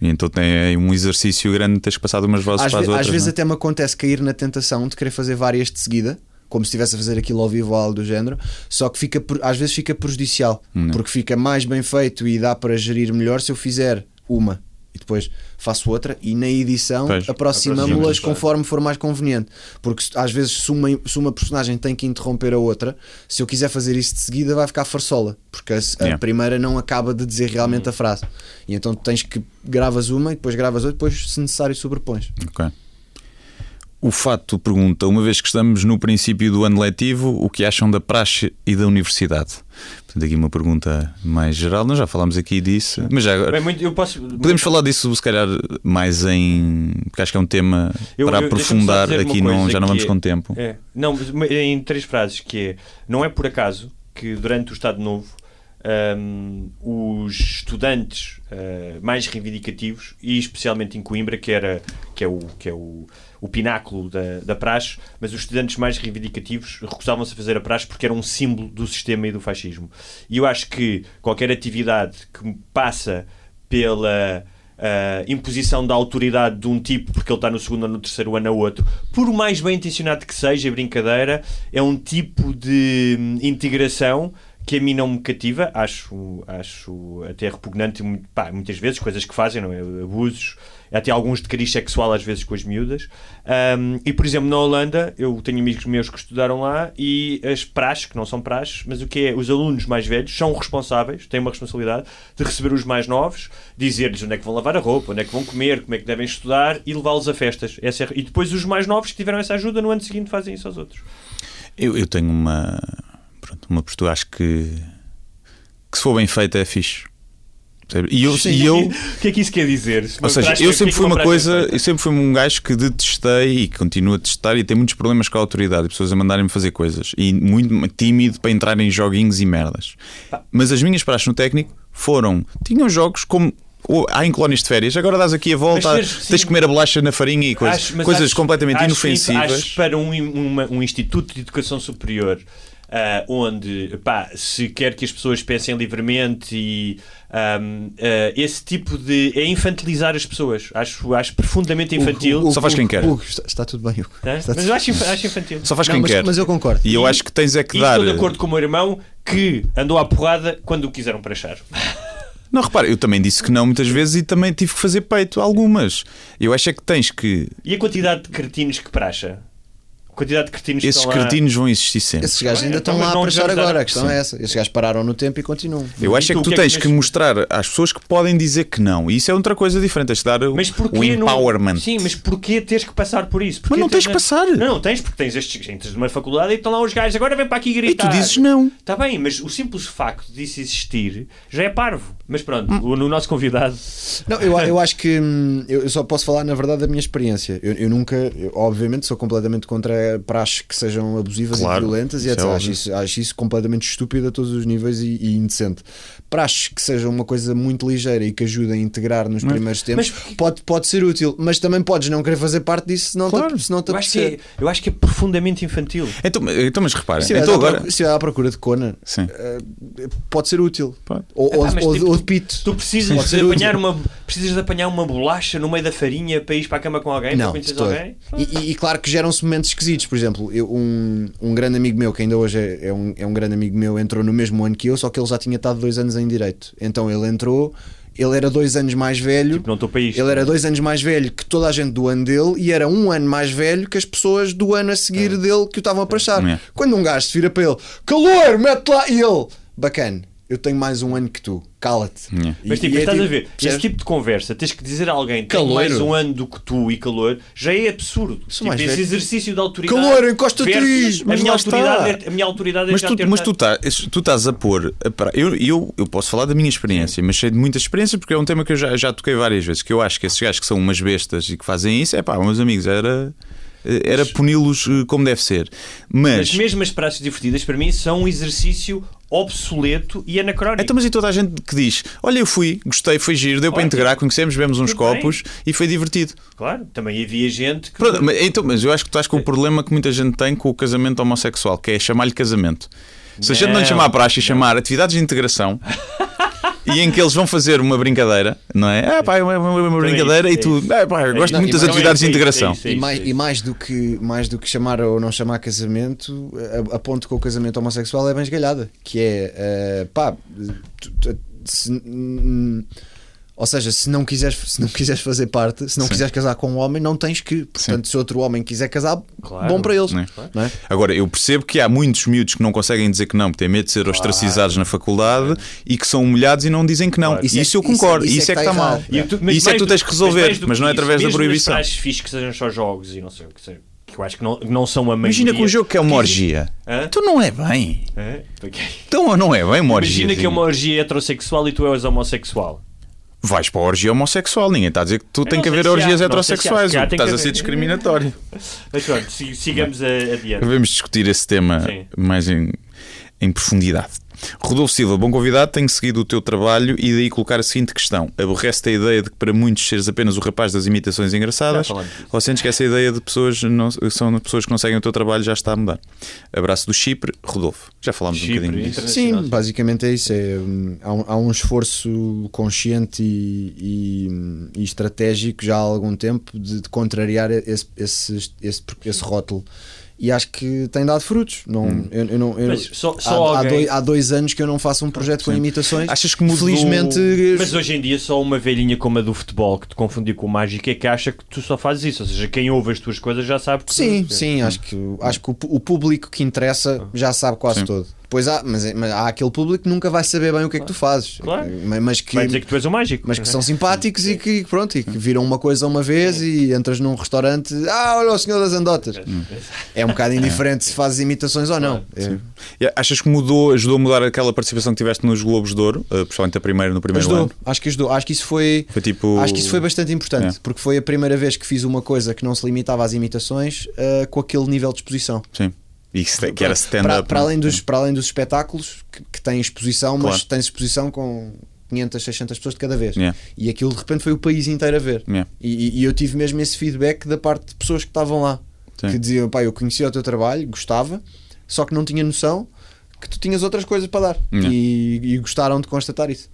E então tem aí um exercício grande, tens que passar de umas vozes Às, para as outras. às vezes é? até me acontece cair na tentação de querer fazer várias de seguida, como se estivesse a fazer aquilo ao vivo ou algo do género, só que fica, às vezes fica prejudicial, porque fica mais bem feito e dá para gerir melhor se eu fizer uma e depois faço outra e na edição aproximamos-las Aproximamos, conforme for mais conveniente. Porque às vezes, se uma, se uma personagem tem que interromper a outra, se eu quiser fazer isso de seguida, vai ficar farsola, porque a, a Yeah. primeira não acaba de dizer realmente a frase. E então tens que gravas uma e depois gravas outra, depois, se necessário, sobrepões. Ok. O Fato pergunta: uma vez que estamos no princípio do ano letivo, o que acham da praxe e da universidade? Portanto, aqui uma pergunta mais geral. Nós já falámos aqui disso, mas já agora. Bem, posso. Podemos falar disso, se calhar, mais em. Porque acho que é um tema Eu- para eu- aprofundar aqui, não, já não vamos é- com tempo. É. Não, em três frases, que é, não é por acaso que durante o Estado Novo hum, os estudantes uh, mais reivindicativos, e especialmente em Coimbra, que, era, que é o, que é o, o pináculo da, da praxe, mas os estudantes mais reivindicativos recusavam-se a fazer a praxe porque era um símbolo do sistema e do fascismo. E eu acho que qualquer atividade que passa pela uh, imposição da autoridade de um tipo porque ele está no segundo ou no terceiro ano a outro, por mais bem intencionado que seja, brincadeira, é um tipo de hum, integração que a mim não me cativa, acho, acho até repugnante, pá, muitas vezes, coisas que fazem, não é? abusos, até alguns de cariz sexual às vezes com as miúdas. Um, e, por exemplo, na Holanda, eu tenho amigos meus que estudaram lá e as praxes, que não são praxes, mas o que é, os alunos mais velhos são responsáveis, têm uma responsabilidade de receber os mais novos, dizer-lhes onde é que vão lavar a roupa, onde é que vão comer, como é que devem estudar e levá-los a festas. Essa é- e depois os mais novos que tiveram essa ajuda no ano seguinte fazem isso aos outros. Eu, eu tenho uma, pronto, uma postura, acho que, que se for bem feita é fixe. E eu, e eu O que é que isso quer dizer? Ou seja, eu que é sempre que fui uma é coisa, eu sempre fui um gajo que detestei e continuo a testar e tem muitos problemas com a autoridade e pessoas a mandarem-me fazer coisas e muito tímido para entrar em joguinhos e merdas. Mas as minhas praxes no técnico foram, tinham jogos como há em colónias de férias, agora dás aqui a volta, Mas, sim. tens de comer a bolacha na farinha e coisas, Acho- coisas acho- completamente acho inofensivas. Isso, acho para um, uma- um instituto de educação superior ah, onde pá, se quer que as pessoas pensem livremente e ahm, ah, esse tipo de. é infantilizar as pessoas. Acho, acho profundamente infantil. Só faz quem quer. Hugo, está, está tudo bem, Hugo. Tá? Está Mas eu acho, acho infantil. Só faz Não, quem mas, quer. mas eu concordo. E eu acho que tens é que E dar. estou de acordo com o meu irmão que andou à porrada quando o quiseram prachar. Não, repara, eu também disse que não muitas vezes e também tive que fazer peito algumas. Eu acho é que tens que. E a quantidade de cretinos que praxa? Quantidade de cretinos Esses que estão lá... cretinos vão existir sempre. Esses gajos ainda Então, estão mas lá a prachar devemos dar- agora. A questão Sim. é essa. Esses gajos pararam no tempo e continuam. Eu acho E é que tu, é tens que mostrar às pessoas que podem dizer que não. E isso é outra coisa diferente. Tens de dar o, não- empowerment. Sim, mas porquê teres que passar por isso? Porquê Mas não tens que passar. Não, não tens, porque tens estes entras numa faculdade e estão lá os gajos, agora vem para aqui E gritar. tu dizes não. Está bem, mas o simples facto disso existir já é parvo. Mas pronto, Hum. o, no nosso convidado. Não, eu, eu acho que hum, eu eu só posso falar na verdade da minha experiência. Eu, eu nunca, eu, obviamente, sou completamente contra praxes que sejam abusivas Claro, e violentas e isso é etc. Acho isso, acho isso completamente estúpido a todos os níveis e, e indecente. Praxes que sejam uma coisa muito ligeira e que ajudem a integrar nos primeiros tempos Mas- pode, pode ser útil, mas também podes não querer fazer parte disso se não Claro. te, se não te Eu acho, que é, apetecer. eu acho que é profundamente infantil. Então, então mas repara. Se Então agora. se à procura de Conan, Sim. eh, pode ser útil. Pode. Ou, Epá, ou, mas ou- tipo, ou de pito. Tu precisas Pode de, apanhar útil. uma, precisas de apanhar uma bolacha no meio da farinha para ir para a cama com alguém? Não, para alguém? E, e- e claro que geram-se momentos esquisitos. Por exemplo, eu- um, um grande amigo meu, que ainda hoje é, é um, é um grande amigo meu, entrou no mesmo ano que eu, só que ele já tinha estado dois anos em direito. Então ele entrou, ele era dois anos mais velho. Tipo, não estou para isto. Ele era dois anos mais velho que toda a gente do ano dele e era um ano mais velho que as pessoas do ano a seguir dele que o estavam a prachar. É. Quando um gajo se vira para ele, calor, mete lá, e ele, bacana, eu tenho mais um ano que tu, cala-te. É. Mas tipo, e é estás a tipo, ver, esse percebes? tipo de conversa, tens que dizer a alguém que tem mais um ano do que tu e calor, já é absurdo. Tipo, mais esse velho. exercício de autoridade. Caloiro, encosta-te a Mas minha autoridade, é- a minha autoridade é Mas já tu, ter mas tu, tá, tu estás a pôr. a Eu, eu, eu posso falar da minha experiência, mas sei de muita experiência porque é um tema que eu já, já toquei várias vezes. Que eu acho que esses gajos que são umas bestas e que fazem isso, é pá, meus amigos, era, era puni-los eh, como deve ser. Mas. As mesmas praças divertidas, para mim, são um exercício obsoleto e anacrónico. Então, mas e toda a gente que diz: Olha, eu fui, gostei, foi giro, deu para Ótimo. integrar, conhecemos, bebemos uns Tudo bem. copos e foi divertido. Claro, também havia gente que. Pronto, mas, então, mas eu acho que tu estás com o problema que muita gente tem com o casamento homossexual, que é chamar-lhe casamento. Se a gente não lhe Não, chamar praxe e não. chamar atividades de integração, e em que eles vão fazer uma brincadeira, não é? Ah, pá, é uma, uma- uma Então é brincadeira isso, e tu, ah, pá, eu gosto Não, muito das atividades de é isso, é integração. isso, E mais, e mais do que, mais do que chamar ou não chamar casamento, a, a ponto que o casamento homossexual é bem esgalhada. Que é, eh, pá, tu- tu- se- hum, ou seja, se não, quiseres, se não quiseres fazer parte, se não Sim. quiseres casar com um homem, não tens que. Portanto, se outro homem quiser casar, Claro. bom para eles. É. Não é? Agora, eu percebo que há muitos miúdos que não conseguem dizer que não, porque têm medo de ser ostracizados na faculdade e que são humilhados e não dizem que não. Claro. Isso, Isso é- eu concordo, isso é- isso, é que é está que mal. E tu- isso é que tu tens que resolver, mas que não é isso, através da proibição. As fixe que sejam só jogos e não sei o que seja. Que eu acho que não, não são a maioria. Imagina que um jogo que é uma orgia. Hã? Então não é bem. Hã? Então não é bem uma orgia. Imagina que é uma orgia heterossexual e tu és homossexual. Vais para a orgia homossexual. Ninguém está a dizer que tu tem que haver orgias heterossexuais. Se Estás a ser discriminatório. Mas pronto, si- sigamos adiante. Devemos discutir esse tema mais em, em profundidade. Rodolfo Silva, bom convidado, tenho seguido o teu trabalho e daí colocar a seguinte questão: aborrece-te a ideia de que para muitos seres apenas o rapaz das imitações engraçadas? Ou sentes que essa ideia de pessoas não, são pessoas que não seguem o teu trabalho já está a mudar? Abraço do Chipre, Rodolfo. Já falámos Chipre, um bocadinho disso. Sim, basicamente é isso. É, hum, há, um, há um esforço consciente e, e- e estratégico já há algum tempo de, de contrariar esse, esse, esse, esse rótulo. E acho que tem dado frutos. Não, eu, eu não, eu- só- só há, há alguém- dois, há dois anos que eu não faço um projeto com imitações. Achas que mudou- Felizmente. Mas hoje em dia só uma velhinha como a do futebol que te confundiu com o mágico é que acha que tu só fazes isso. Ou seja, quem ouve as tuas coisas já sabe que Sim, tu... sim, acho que, acho que o, o público que interessa já sabe quase Sim. todo. Depois há, mas, é- mas há aquele público que nunca vai saber bem o que é que tu fazes. Claro. Mas, mas que, Vai dizer que tu és o mágico. mas que são simpáticos e que pronto, e que viram uma coisa uma vez e entras num restaurante, ah, olha o senhor das andotas. É um bocado indiferente se fazes imitações ou não. É. Achas que mudou, ajudou a mudar aquela participação que tiveste nos Globos de Ouro, eh, principalmente a primeira no primeiro Ajudou, ano? acho que ajudou. Acho que isso foi, Foi tipo. acho que isso foi bastante importante, É. porque foi a primeira vez que fiz uma coisa que não se limitava às imitações ah, com aquele nível de exposição. Sim. E que era para, stand-up. para, além não é? dos, para além dos espetáculos que, que têm exposição, mas Claro. tens exposição com 500, 600 pessoas de cada vez. Yeah. E aquilo de repente foi o país inteiro a ver. Yeah. E, e- eu tive mesmo esse feedback da parte de pessoas que estavam lá, Sim. que diziam: pá, eu conhecia o teu trabalho, gostava, só que não tinha noção que tu tinhas outras coisas para dar. Yeah. E, e gostaram de constatar isso.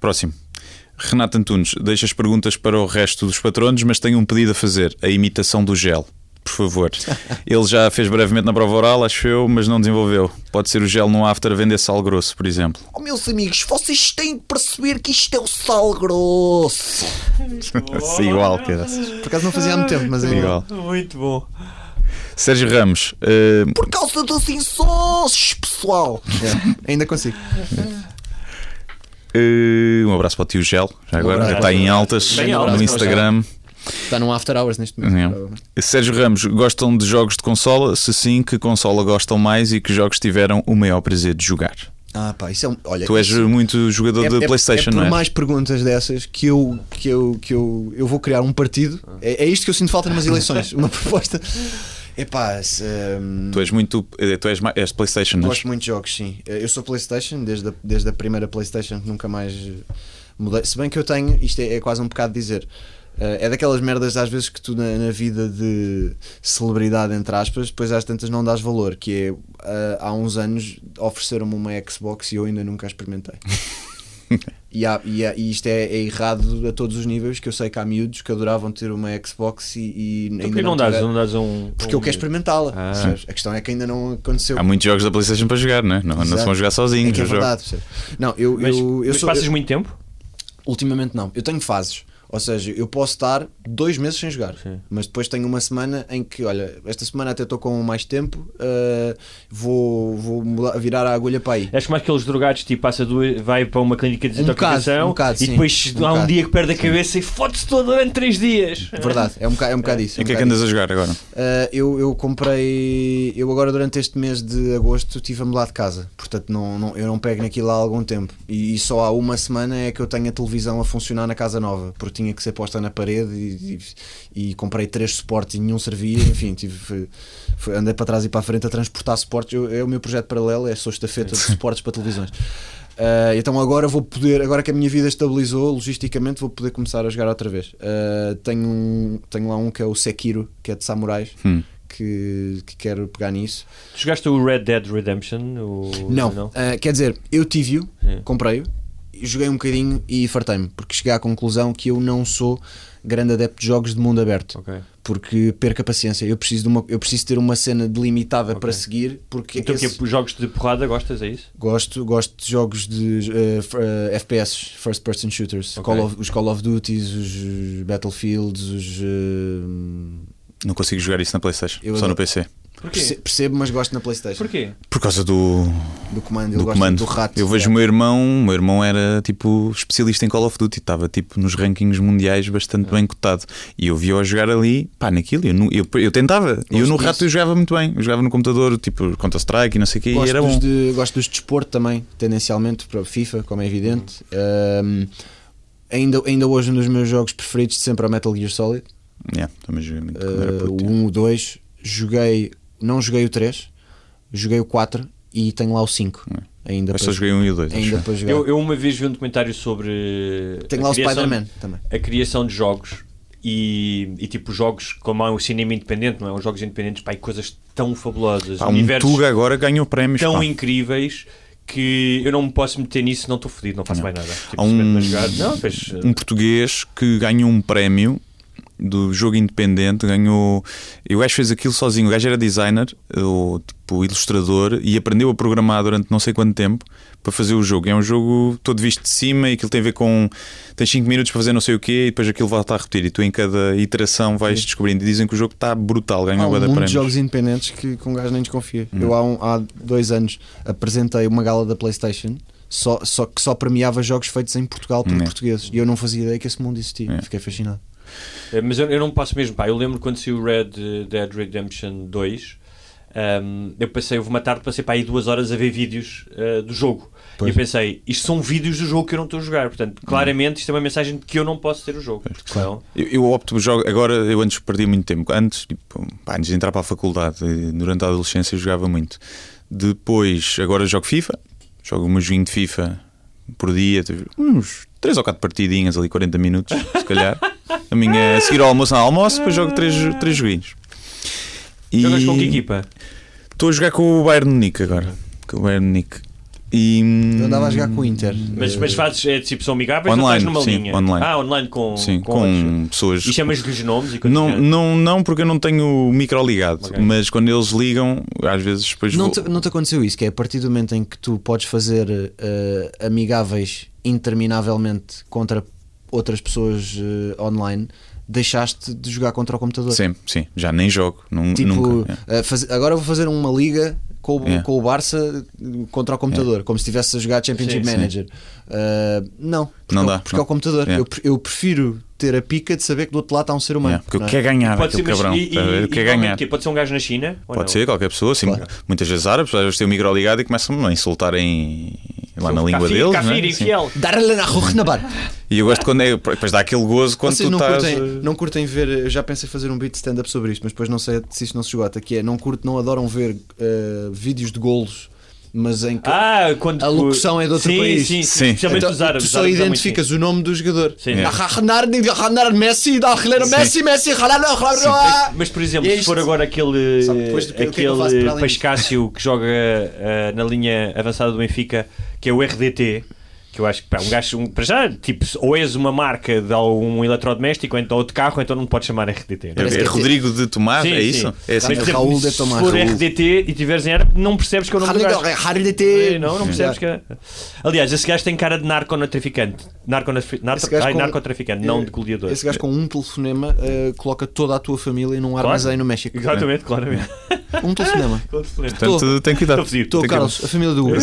Próximo. Renato Antunes, deixa as perguntas para o resto dos patronos, mas tenho um pedido a fazer: a imitação do gel. Por favor. Ele já fez brevemente na prova oral, acho eu, mas não desenvolveu. Pode ser o gel no after a vender sal grosso, por exemplo. Oh, meus amigos, vocês têm de perceber que isto é o sal grosso. Sim, igual, cara. Por acaso não fazia há muito tempo, mas é Igual. Muito bom. Sérgio Ramos, eh, Por causa dos insócios, pessoal. É, ainda consigo. eh, um abraço para o tio Gel, já agora, já está em altas Bem no altas, Instagram. Está num after hours neste momento. É. Sérgio Ramos, gostam de jogos de consola? Se sim, que consola gostam mais e que jogos tiveram o maior prazer de jogar? Ah, pá, isso é um. Olha, Tu és isso muito jogador é, de é- PlayStation, é por não é? mais perguntas dessas que eu, que eu, que eu, eu vou criar um partido. É, é isto que eu sinto falta numas eleições. Uma proposta. Epá, se, hum, Tu és muito. eh, Tu és, és PlayStation, não gosto muito de jogos, sim. Eu sou PlayStation desde a, desde a primeira PlayStation, nunca mais mudei. Se bem que eu tenho, isto é, é quase um bocado dizer. Eh, é daquelas merdas às vezes que tu na, na vida de celebridade, entre aspas, depois às tantas não dás valor. Que é eh, há uns anos ofereceram-me uma Xbox e eu ainda nunca a experimentei. E, há- e há- e isto é, é errado a todos os níveis, que eu sei que há miúdos que adoravam ter uma Xbox e, e Então ainda porquê não, dás, não dás um. Porque um... eu quero experimentá-la. Ah. A questão é que ainda não aconteceu. Há muitos jogos da PlayStation para jogar, não é? Não, não se vão jogar É sozinhos. que é jogos. verdade. percebes? Não, eu, Mas, eu, eu mas sou. passas eu- muito tempo? ultimamente não. Eu tenho fases. Ou seja, eu posso estar dois meses sem jogar, Sim. mas depois tenho uma semana em que, olha, esta semana até estou com mais tempo, uh, vou, vou mudar- virar a agulha para aí. És como aqueles drogados, tipo, passa duas, vai para uma clínica de Um desintoxicação um bocado, e sim. depois Um há um dia que perde a cabeça e fode-se todo durante 3 dias. Verdade, é um bocado, é um bocado isso. E é o um que é que andas a jogar agora? Uh, eu, eu comprei. Eu agora, durante este mês de agosto, estive a mudar de casa. Portanto, não, não- eu não pego naquilo há algum tempo. E, e só há uma semana é que eu tenho a televisão a funcionar na casa nova. Porque tinha que ser posta na parede e, e- e comprei três suportes e nenhum servia. Enfim, tive, foi- foi- andei para trás e para a frente a transportar suportes. Eu- é o meu projeto paralelo, é sou estafeta de suportes para televisões. Uh, então agora vou poder, agora que a minha vida estabilizou logisticamente, vou poder começar a jogar outra vez. Uh, tenho, um- tenho lá um que é o Sekiro, que é de samurais, Hum. que, que quero pegar nisso. Tu jogaste o Red Dead Redemption? O... Não, ah, quer dizer, eu tive-o, comprei-o, joguei um bocadinho e fartei-me, porque cheguei à conclusão que eu não sou grande adepto de jogos de mundo aberto. Ok. Porque perco a paciência. Eu preciso, de uma, eu preciso ter uma cena delimitada para seguir. Porque Então, esse- que jogos de porrada gostas, é isso? gosto, gosto de jogos de eh, f- eh, FPS, First Person Shooters. Ok. Call of- os Call of Duties, os Battlefields, os. eh, Não consigo jogar isso na PlayStation, Eu só no adoro. PC. Perce- percebo, mas gosto na PlayStation. Porquê? Por causa do, Do comando, eu do gosto comando. do rato. eu vejo o meu irmão, o meu irmão era tipo especialista em Call of Duty, estava tipo nos rankings mundiais bastante bem cotado. E eu via-o jogar ali, pá, naquilo. Eu, eu, eu tentava, e eu no disso. rato eu jogava muito bem. Eu jogava no computador, tipo Counter-Strike e não sei o que, e Gosto era dos, bom. de, gosto dos de desporto também, tendencialmente para FIFA, como é evidente. Um, ainda, ainda hoje um dos meus jogos preferidos de sempre é o Metal Gear Solid. Yeah, também joguei muito era Uh, o 1, o 2, joguei, não joguei o 3, joguei o 4 e tenho lá o 5. Ainda Eu só joguei um e o dois. acho ainda eu. para jogar. Eu, eu uma vez vi um documentário sobre. tenho a lá o criação- Spider-Man também. A criação de jogos e, e tipo jogos como há o cinema independente, não é? Os jogos independentes, pá, e coisas tão fabulosas, Pá, um Tuga agora ganhou prémios. tão pá. incríveis que eu não me posso meter nisso, não estou fodido, não faço mais nada. Tipo, Há um-. Não, um português que ganhou um prémio do jogo independente, ganhou. E o gajo fez aquilo sozinho. O gajo era designer, ou tipo ilustrador, e aprendeu a programar durante não sei quanto tempo para fazer o jogo. É um jogo todo visto de cima e aquilo tem a ver com. Tens 5 minutos para fazer não sei o quê e depois aquilo volta a repetir. E tu em cada iteração vais descobrindo. E dizem que o jogo está brutal, ganhou Há um prémios. jogos independentes que com um gajo nem desconfia. Hum. Eu há, um- há dois anos apresentei uma gala da PlayStation só, só que só premiava jogos feitos em Portugal por Hum, é. portugueses e eu não fazia ideia que esse mundo existia. É. Fiquei fascinado. Eh, Mas eu, eu não posso mesmo, pá. Eu lembro quando saiu o Red Dead Redemption 2. ehm, eu passei, houve uma tarde, passei para aí duas horas a ver vídeos eh, do jogo. Pois. E eu pensei, isto são vídeos do jogo que eu não estou a jogar. Portanto, claramente isto é uma mensagem de que eu não posso ter o jogo. Porque senão- Eu, eu opto por jogo. Agora, eu antes perdi muito tempo. Antes, tipo, pá, antes de entrar para a faculdade, durante a adolescência, eu jogava muito. Depois, agora jogo FIFA. Jogo meu joguinho de FIFA por dia. Uns 3 ou 4 partidinhas ali, 40 minutos, se calhar. A minha, a seguir ao almoço, não, almoço, depois jogo 3 três, três joguinhos. E Jogas com que equipa? Estou a jogar com o Bayern Munique agora. Com o Bayern Munique. E, Eu andava a jogar com o Inter. Mas, Eh, mas fazes, é tipo, são amigáveis ou Online, estás numa sim, linha? online. Ah, online com, Sim, com, com, pessoas. E chamas-lhes nomes e coisas Não, não, não, porque eu não tenho o micro ligado. Ok. Mas quando eles ligam, às vezes depois Não vou. te, não te aconteceu isso, que é a partir do momento em que tu podes fazer eh, amigáveis interminavelmente contra outras pessoas eh, online, deixaste de jogar contra o computador. Sim, sim, já nem jogo. Nun- Tipo, nunca. é. faz- agora vou fazer uma liga com, o- Yeah. com o Barça eh, contra o computador, como se estivesse a jogar Championship Sim, sim. Manager. Eh, não, porque, Não é o- dá, porque não. é o computador. Yeah. Eu, eu prefiro ter a pica de saber que do outro lado está um ser humano. Yeah, porque eu é? quero ganhar Pode ser, cabrão. e, e, e ganhar. Pode ser um gajo na China? ou Pode não? ser qualquer pessoa, sim. Claro. Muitas vezes árabes, às vezes têm o micro ligado e começam a insultar em, lá na língua deles. Kafir, né? Sim. infiel. Dar-lhe na rua na bar. E eu gosto quando é. Depois dá aquele gozo quando Vocês tu não estás. curtem, não curtem ver, eu já pensei fazer um beat stand-up sobre isto, mas depois não sei se isto não se esgota, que é, não curto, não adoram ver eh, vídeos de golos, mas em que Ah, quando A locução é de outro sim, país. Sim, sim, Sim. especialmente Então, os árabes. tu só árabes identificas o nome do jogador. Sim. Yeah. Messi, Messi, Messi, muito. Mas, por exemplo, é se for agora aquele, que- que é que aquele disto? Pascácio que joga eh, na linha avançada do Benfica, que é o RDT, que eu acho que pá, um gajo, um, para já, tipo, ou és uma marca de algum eletrodoméstico, ou então ou de carro, então não podes chamar RDT. não é? É, é- Rodrigo de Tomás, Sim, é sim. isso? É assim. Mas, exemplo, Raul de se Tomás, for Raul. RDT e tiveres em árabe, não percebes que é o nome do gajo. Ei, Não, não percebes que é. Aliás, esse gajo tem cara de narcotraficante. Narcotrafi- narco- Esse gajo Ai, com- narcotraficante, não de goleador. Esse gajo com um telefonema eh, coloca toda a tua família num armazém no México. Exatamente, claramente. Um telefonema. Portanto, tem cuidado. Estou Carlos, a família do Hugo.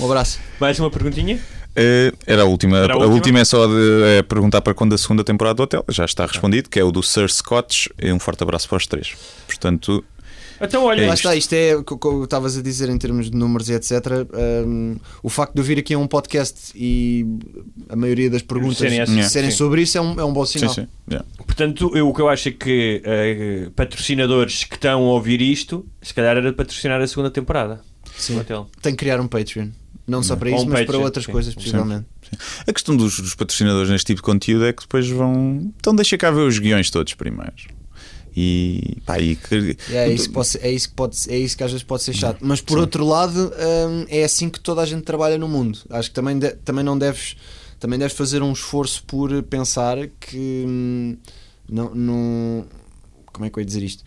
Um abraço. Mais uma perguntinha? Eh, Era a última. Era a a, última? última é só de é, perguntar para quando a segunda temporada do hotel. Já está respondido, que é o do Sir Scotch. E um forte abraço para os três. Portanto, Então, olha, É Lá isto. está, isto é o que o que estavas a dizer em termos de números e etc. hum, o facto de eu vir aqui a um podcast e a maioria das perguntas Serem. Sim. sobre isso é um, é um bom sim, sinal. sim. yeah. portanto, eu, o que eu acho é que eh, patrocinadores que estão a ouvir isto, se calhar era de patrocinar a segunda temporada Sim. do hotel. Tem que criar um Patreon. Não só para isso, mas para outras sim. coisas, possivelmente. A questão dos, dos patrocinadores neste tipo de conteúdo é que depois vão. Então deixa cá ver os guiões todos primeiro. E, pá, e que- E É isso, que pode ser- é, isso que pode, é isso que às vezes pode ser chato. Mas por outro lado, hum, é assim que toda a gente trabalha no mundo. Acho que também, de- também não deves também deves fazer um esforço por pensar que hum, não, não como é que eu ia dizer isto?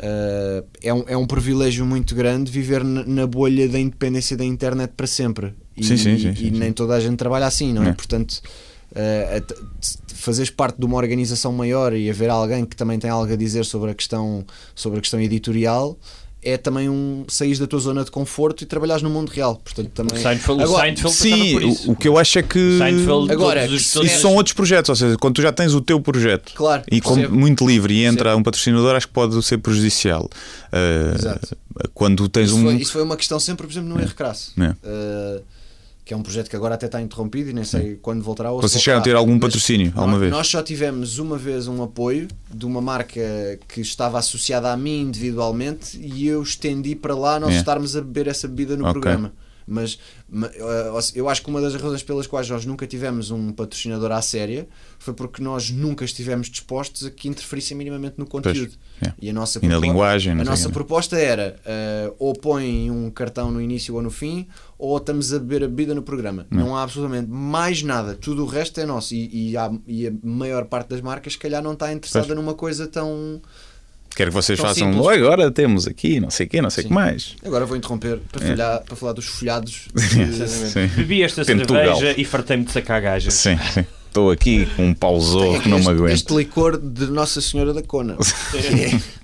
Uh, é, um, é um privilégio muito grande viver na, bolha da independência da internet para sempre. E, Sim, sim, sim, e nem toda a gente trabalha assim, não é? É. Portanto, uh, fazeres parte de uma organização maior e haver alguém que também tem algo a dizer sobre a questão, sobre a questão editorial é também um sair da tua zona de conforto e trabalhares no mundo real. Portanto, também Seinfeld, Agora, Seinfeld passava Sim, por isso. o, o que eu acho é que. Seinfeld, Agora, todos os isso todos- Isso são outros projetos, ou seja, quando tu já tens o teu projeto Claro, e como percebo. muito livre e entra um patrocinador, acho que pode ser prejudicial. Uh, Exato. Quando tens Isso, um. foi, isso foi uma questão sempre, por exemplo, no Erro Crasso. É. Uh, que é um projeto que agora até está interrompido e nem sei quando voltará. ou Vocês chegaram a ter algum patrocínio alguma nós, vez? Nós só tivemos uma vez um apoio de uma marca que estava associada a mim individualmente e eu estendi para lá nós É. estarmos a beber essa bebida no Ok. programa. Mas ma- uh, eu acho que uma das razões pelas quais nós nunca tivemos um patrocinador à séria foi porque nós nunca estivemos dispostos a que interferissem minimamente no conteúdo. é. E a nossa E na propo- linguagem, A não nossa né? proposta era uh, ou põe um cartão no início ou no fim, ou estamos a beber a bebida no programa. Não há absolutamente mais nada. Tudo o resto é nosso. E, e, há- e a maior parte das marcas, se calhar, não está interessada Pois. numa coisa tão. Quero que vocês Tão façam. simples. "Oh, agora temos aqui, não sei o quê, não sei o que mais. Agora vou interromper para, falhar- para falar dos folhados. Sim. Bebi esta Portugal. cerveja e fartei-me de sacar gajas. Sim, sim. Estou aqui com um pausou que não me aguento. este licor de Nossa Senhora da Cona.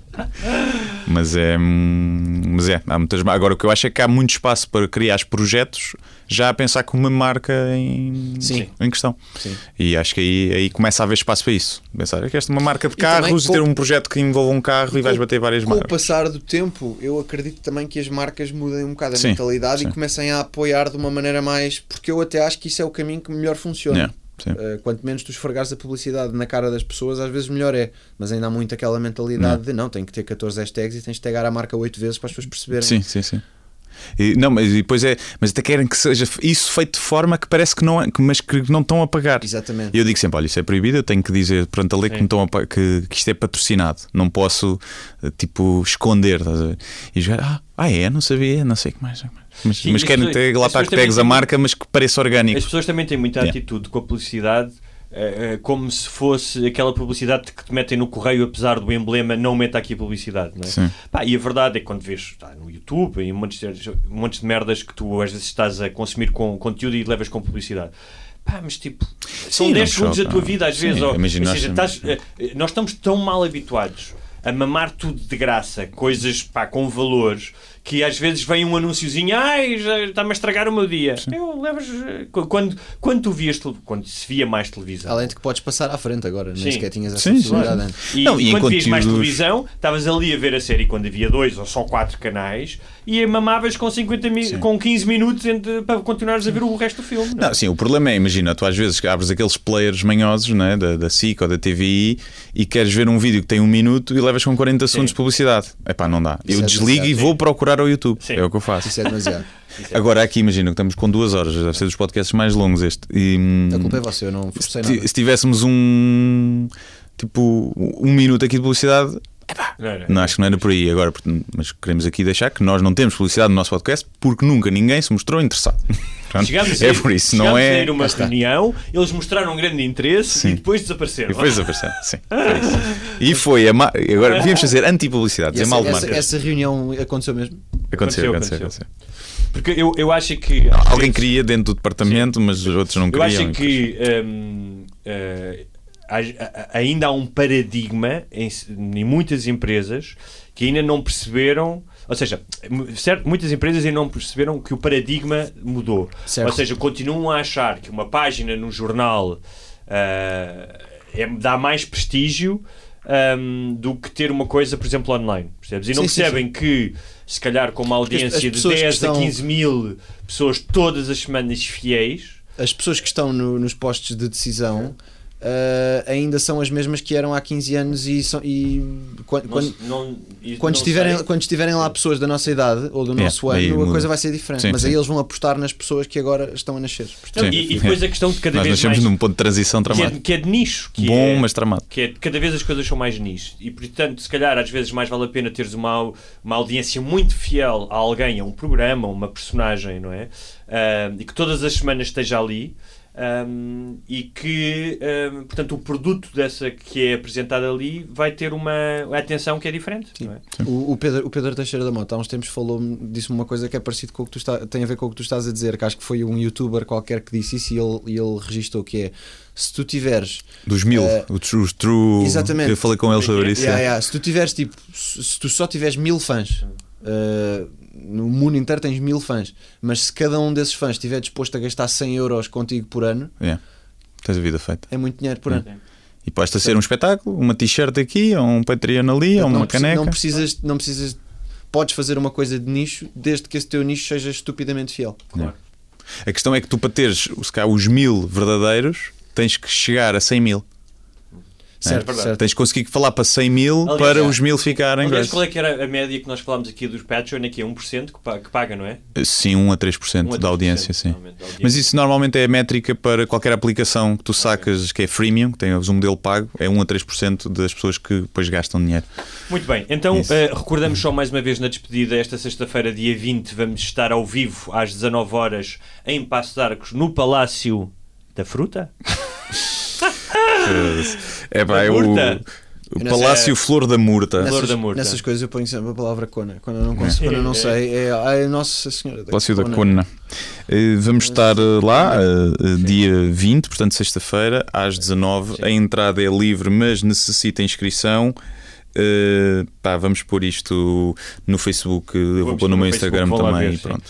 Mas é. hum, Mas é, há muitas. Agora o que eu acho é que há muito espaço para criar projetos já a pensar com uma marca em, Sim. em questão. Sim. E acho que aí, aí começa a haver espaço para isso. Pensar é que esta é uma marca de E carros e com- ter um projeto que envolva um carro e, vais com- bater várias Com o marcas. passar do tempo, eu acredito também que as marcas mudem um bocado a Sim, mentalidade sim. e comecem a apoiar de uma maneira mais. Porque eu até acho que isso é o caminho que melhor funciona. Yeah. Uh, quanto menos tu esfregares a publicidade na cara das pessoas, às vezes melhor é. Mas ainda há muito aquela mentalidade de não, tem que ter 14 hashtags e tens de tagar a marca 8 vezes para as pessoas perceberem. Sim, sim, sim. E, não, mas depois é, mas até querem que seja isso feito de forma que parece que não é, que- mas que não estão a pagar. Exatamente. E eu digo sempre: olha, isso é proibido, eu tenho que dizer perante a lei que, estão a que, que isto é patrocinado. Não posso, eh, tipo, esconder. estás a ver? E jogar, ah, ah, é, não sabia, não sei o que mais. não sei o que mais." Mas, Sim, mas as querem ter, lá está que tags a marca, mas que pareça orgânico. As pessoas também têm muita Yeah. atitude com a publicidade, eh, eh, como se fosse aquela publicidade que te metem no correio, apesar do emblema, não meta aqui a publicidade. Não é? Sim. Pá, e a verdade é que quando vês tá, no YouTube e um monte, de, um monte de merdas que tu às vezes estás a consumir com conteúdo e levas com publicidade. Pá, mas tipo, são Sim, 10 não segundos da choca. tua vida às Sim, vezes. ou- imagina ou seja, nós- estás, eh, nós estamos tão mal habituados a mamar tudo de graça, coisas pá, com valores, que às vezes vem um anúnciozinho, ai, já está-me a estragar o meu dia. Eu levas. eh, Quando, quando tu vias, quando se via mais televisão. Além de que podes passar à frente agora, nem Sim. sequer tinhas essa Sim, sim, possibilidade sim. antes. E Não, e quando vias mais televisão, estavas ali a ver a série quando havia dois ou só quatro canais e mamavas com, 50 mi- com 15 minutos entre- para continuares a ver o resto do filme. não é? Não, sim, o problema é, imagina, tu às vezes abres aqueles players manhosos né, da, da SIC ou da TVI e queres ver um vídeo que tem um minuto e levas com 40 segundos de publicidade. Epá, não dá. Isso eu é desligo e vou procurar ao YouTube. Sim. É o que eu faço. Isso é demasiado. Agora aqui, imagina que estamos com duas horas, deve ser dos podcasts mais longos este. E, hum, A culpa é você, eu não forcei nada. se tivéssemos um tipo um minuto aqui de publicidade, Não, não. não acho que não era por aí agora, mas queremos aqui deixar que nós não temos publicidade no nosso podcast porque nunca ninguém se mostrou interessado. Pronto, Chegámos a é ir- por isso, não a é. ir a uma Cá está. reunião, eles mostraram um grande interesse Sim. e depois desapareceram. E depois desapareceu. Sim, foi isso. E foi a ma... Agora devíamos fazer anti-publicidade, dizer essa, mal de essa, marca. essa reunião aconteceu mesmo? Aconteceu, Aconteceu, aconteceu, aconteceu. Porque eu, eu acho que. Alguém queria dentro do departamento, mas os outros não Eu queriam. acho e que hum, há- ainda há um paradigma em, em muitas empresas que ainda não perceberam. Ou seja, certo, muitas empresas ainda não perceberam que o paradigma mudou. Certo. Ou seja, continuam a achar que uma página no jornal ah, é- dá mais prestígio hum, do que ter uma coisa, por exemplo, online. Percebes? E não Sim, sim, percebem que, se calhar, com uma audiência de pessoas que 10 estão- a 15 mil pessoas todas as semanas fiéis. As pessoas que estão no- nos postos de decisão uh, ainda são as mesmas que eram há 15 anos e, são, e quando, Não- quando, não- isso quando não estiverem, sei. quando estiverem lá pessoas da nossa idade ou do Yeah, nosso ano, a muda. coisa vai ser diferente. Sim, Mas sim. aí eles vão apostar nas pessoas que agora estão a nascer. Sim. e, e depois a questão de cada Nós vez nascemos mais num ponto de transição que é, que é de nicho que Bom, é, mas tramado. que é cada vez as coisas são mais nicho e portanto se calhar às vezes mais vale a pena teres uma, uma audiência muito fiel a alguém, a um programa, a uma personagem, não é? Ah, e que todas as semanas esteja ali um, e que um, portanto o produto dessa que é apresentado ali vai ter uma atenção que é diferente não é? O, o Pedro, o Pedro Teixeira da Mota há uns tempos falou disse-me uma coisa que é parecido com o que tu está, tem a ver com o que tu estás a dizer, que acho que foi um youtuber qualquer que disse isso e ele, e ele registou que é se tu tiveres Dos mil, Eh, o true, true. exatamente. Eu falei com ele sobre isso. Yeah, é. yeah. Se tu tiveres tipo, se se tu só tiveres mil fãs, uh, no mundo inteiro tens mil fãs, mas se cada um desses fãs estiver disposto a gastar 100 euros contigo por ano, Yeah. Tens a vida feita. é muito dinheiro por ano. E basta ser um espetáculo, uma t-shirt aqui, ou um Patreon ali, ou não, uma preci- caneca. não precisas, não precisas, podes fazer uma coisa de nicho desde que esse teu nicho seja estupidamente fiel. Claro. A questão é que tu, para teres se calhar, os mil verdadeiros, tens que chegar a 100 mil. Certo, verdade. certo. Tens que conseguir falar para 100 mil Aliás, para é. os mil ficarem Aliás, qual é que era a média que nós falámos aqui dos Patreon? Aqui é 1% que paga, não é? Sim, 1 a 3% 1 a da audiência, 3%, sim. da audiência. Mas isso normalmente é a métrica para qualquer aplicação que tu sacas que é freemium, que tens um modelo pago, é 1 a 3% das pessoas que depois gastam dinheiro. Muito bem, então eh, recordamos só mais uma vez na despedida, esta sexta-feira, dia 20, vamos estar ao vivo às 19 horas em Passo de Arcos, no Palácio da Fruta? É pá, é o, o Palácio Flor da Murta. Flor Nessas, da Murta. nessas coisas eu ponho sempre a palavra cona. Quando eu não, consigo, quando eu não sei, é ai, Nossa Senhora. da Palácio da Cona. Eh, Vamos estar eh, lá eh, dia 20, portanto sexta-feira, às 19 A entrada é livre, mas necessita inscrição. Eh, pá, vamos pôr isto no Facebook, eu vou pôr no meu Facebook, Instagram também. ver, e pronto.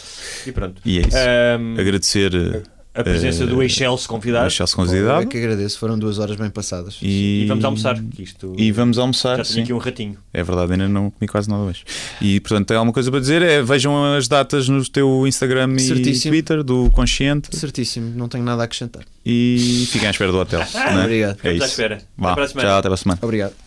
E pronto. E é isso. Ahm, Agradecer a presença do eh, Eixelse a convidado Chelsea Eu é convidado que agradeço, foram duas horas bem passadas. e, e vamos almoçar. Isto E vamos almoçar, já sim. tenho aqui um ratinho. É verdade, ainda não comi quase nada hoje. E portanto, tem alguma coisa para dizer? É, vejam as datas no teu Instagram e Certíssimo. Twitter do Consciente Certíssimo, não tenho nada a acrescentar. e fiquem à espera do hotel. é? Obrigado. É Ficamos à isso. espera. Vá, Até para a semana. Tchau, até para a semana. Obrigado.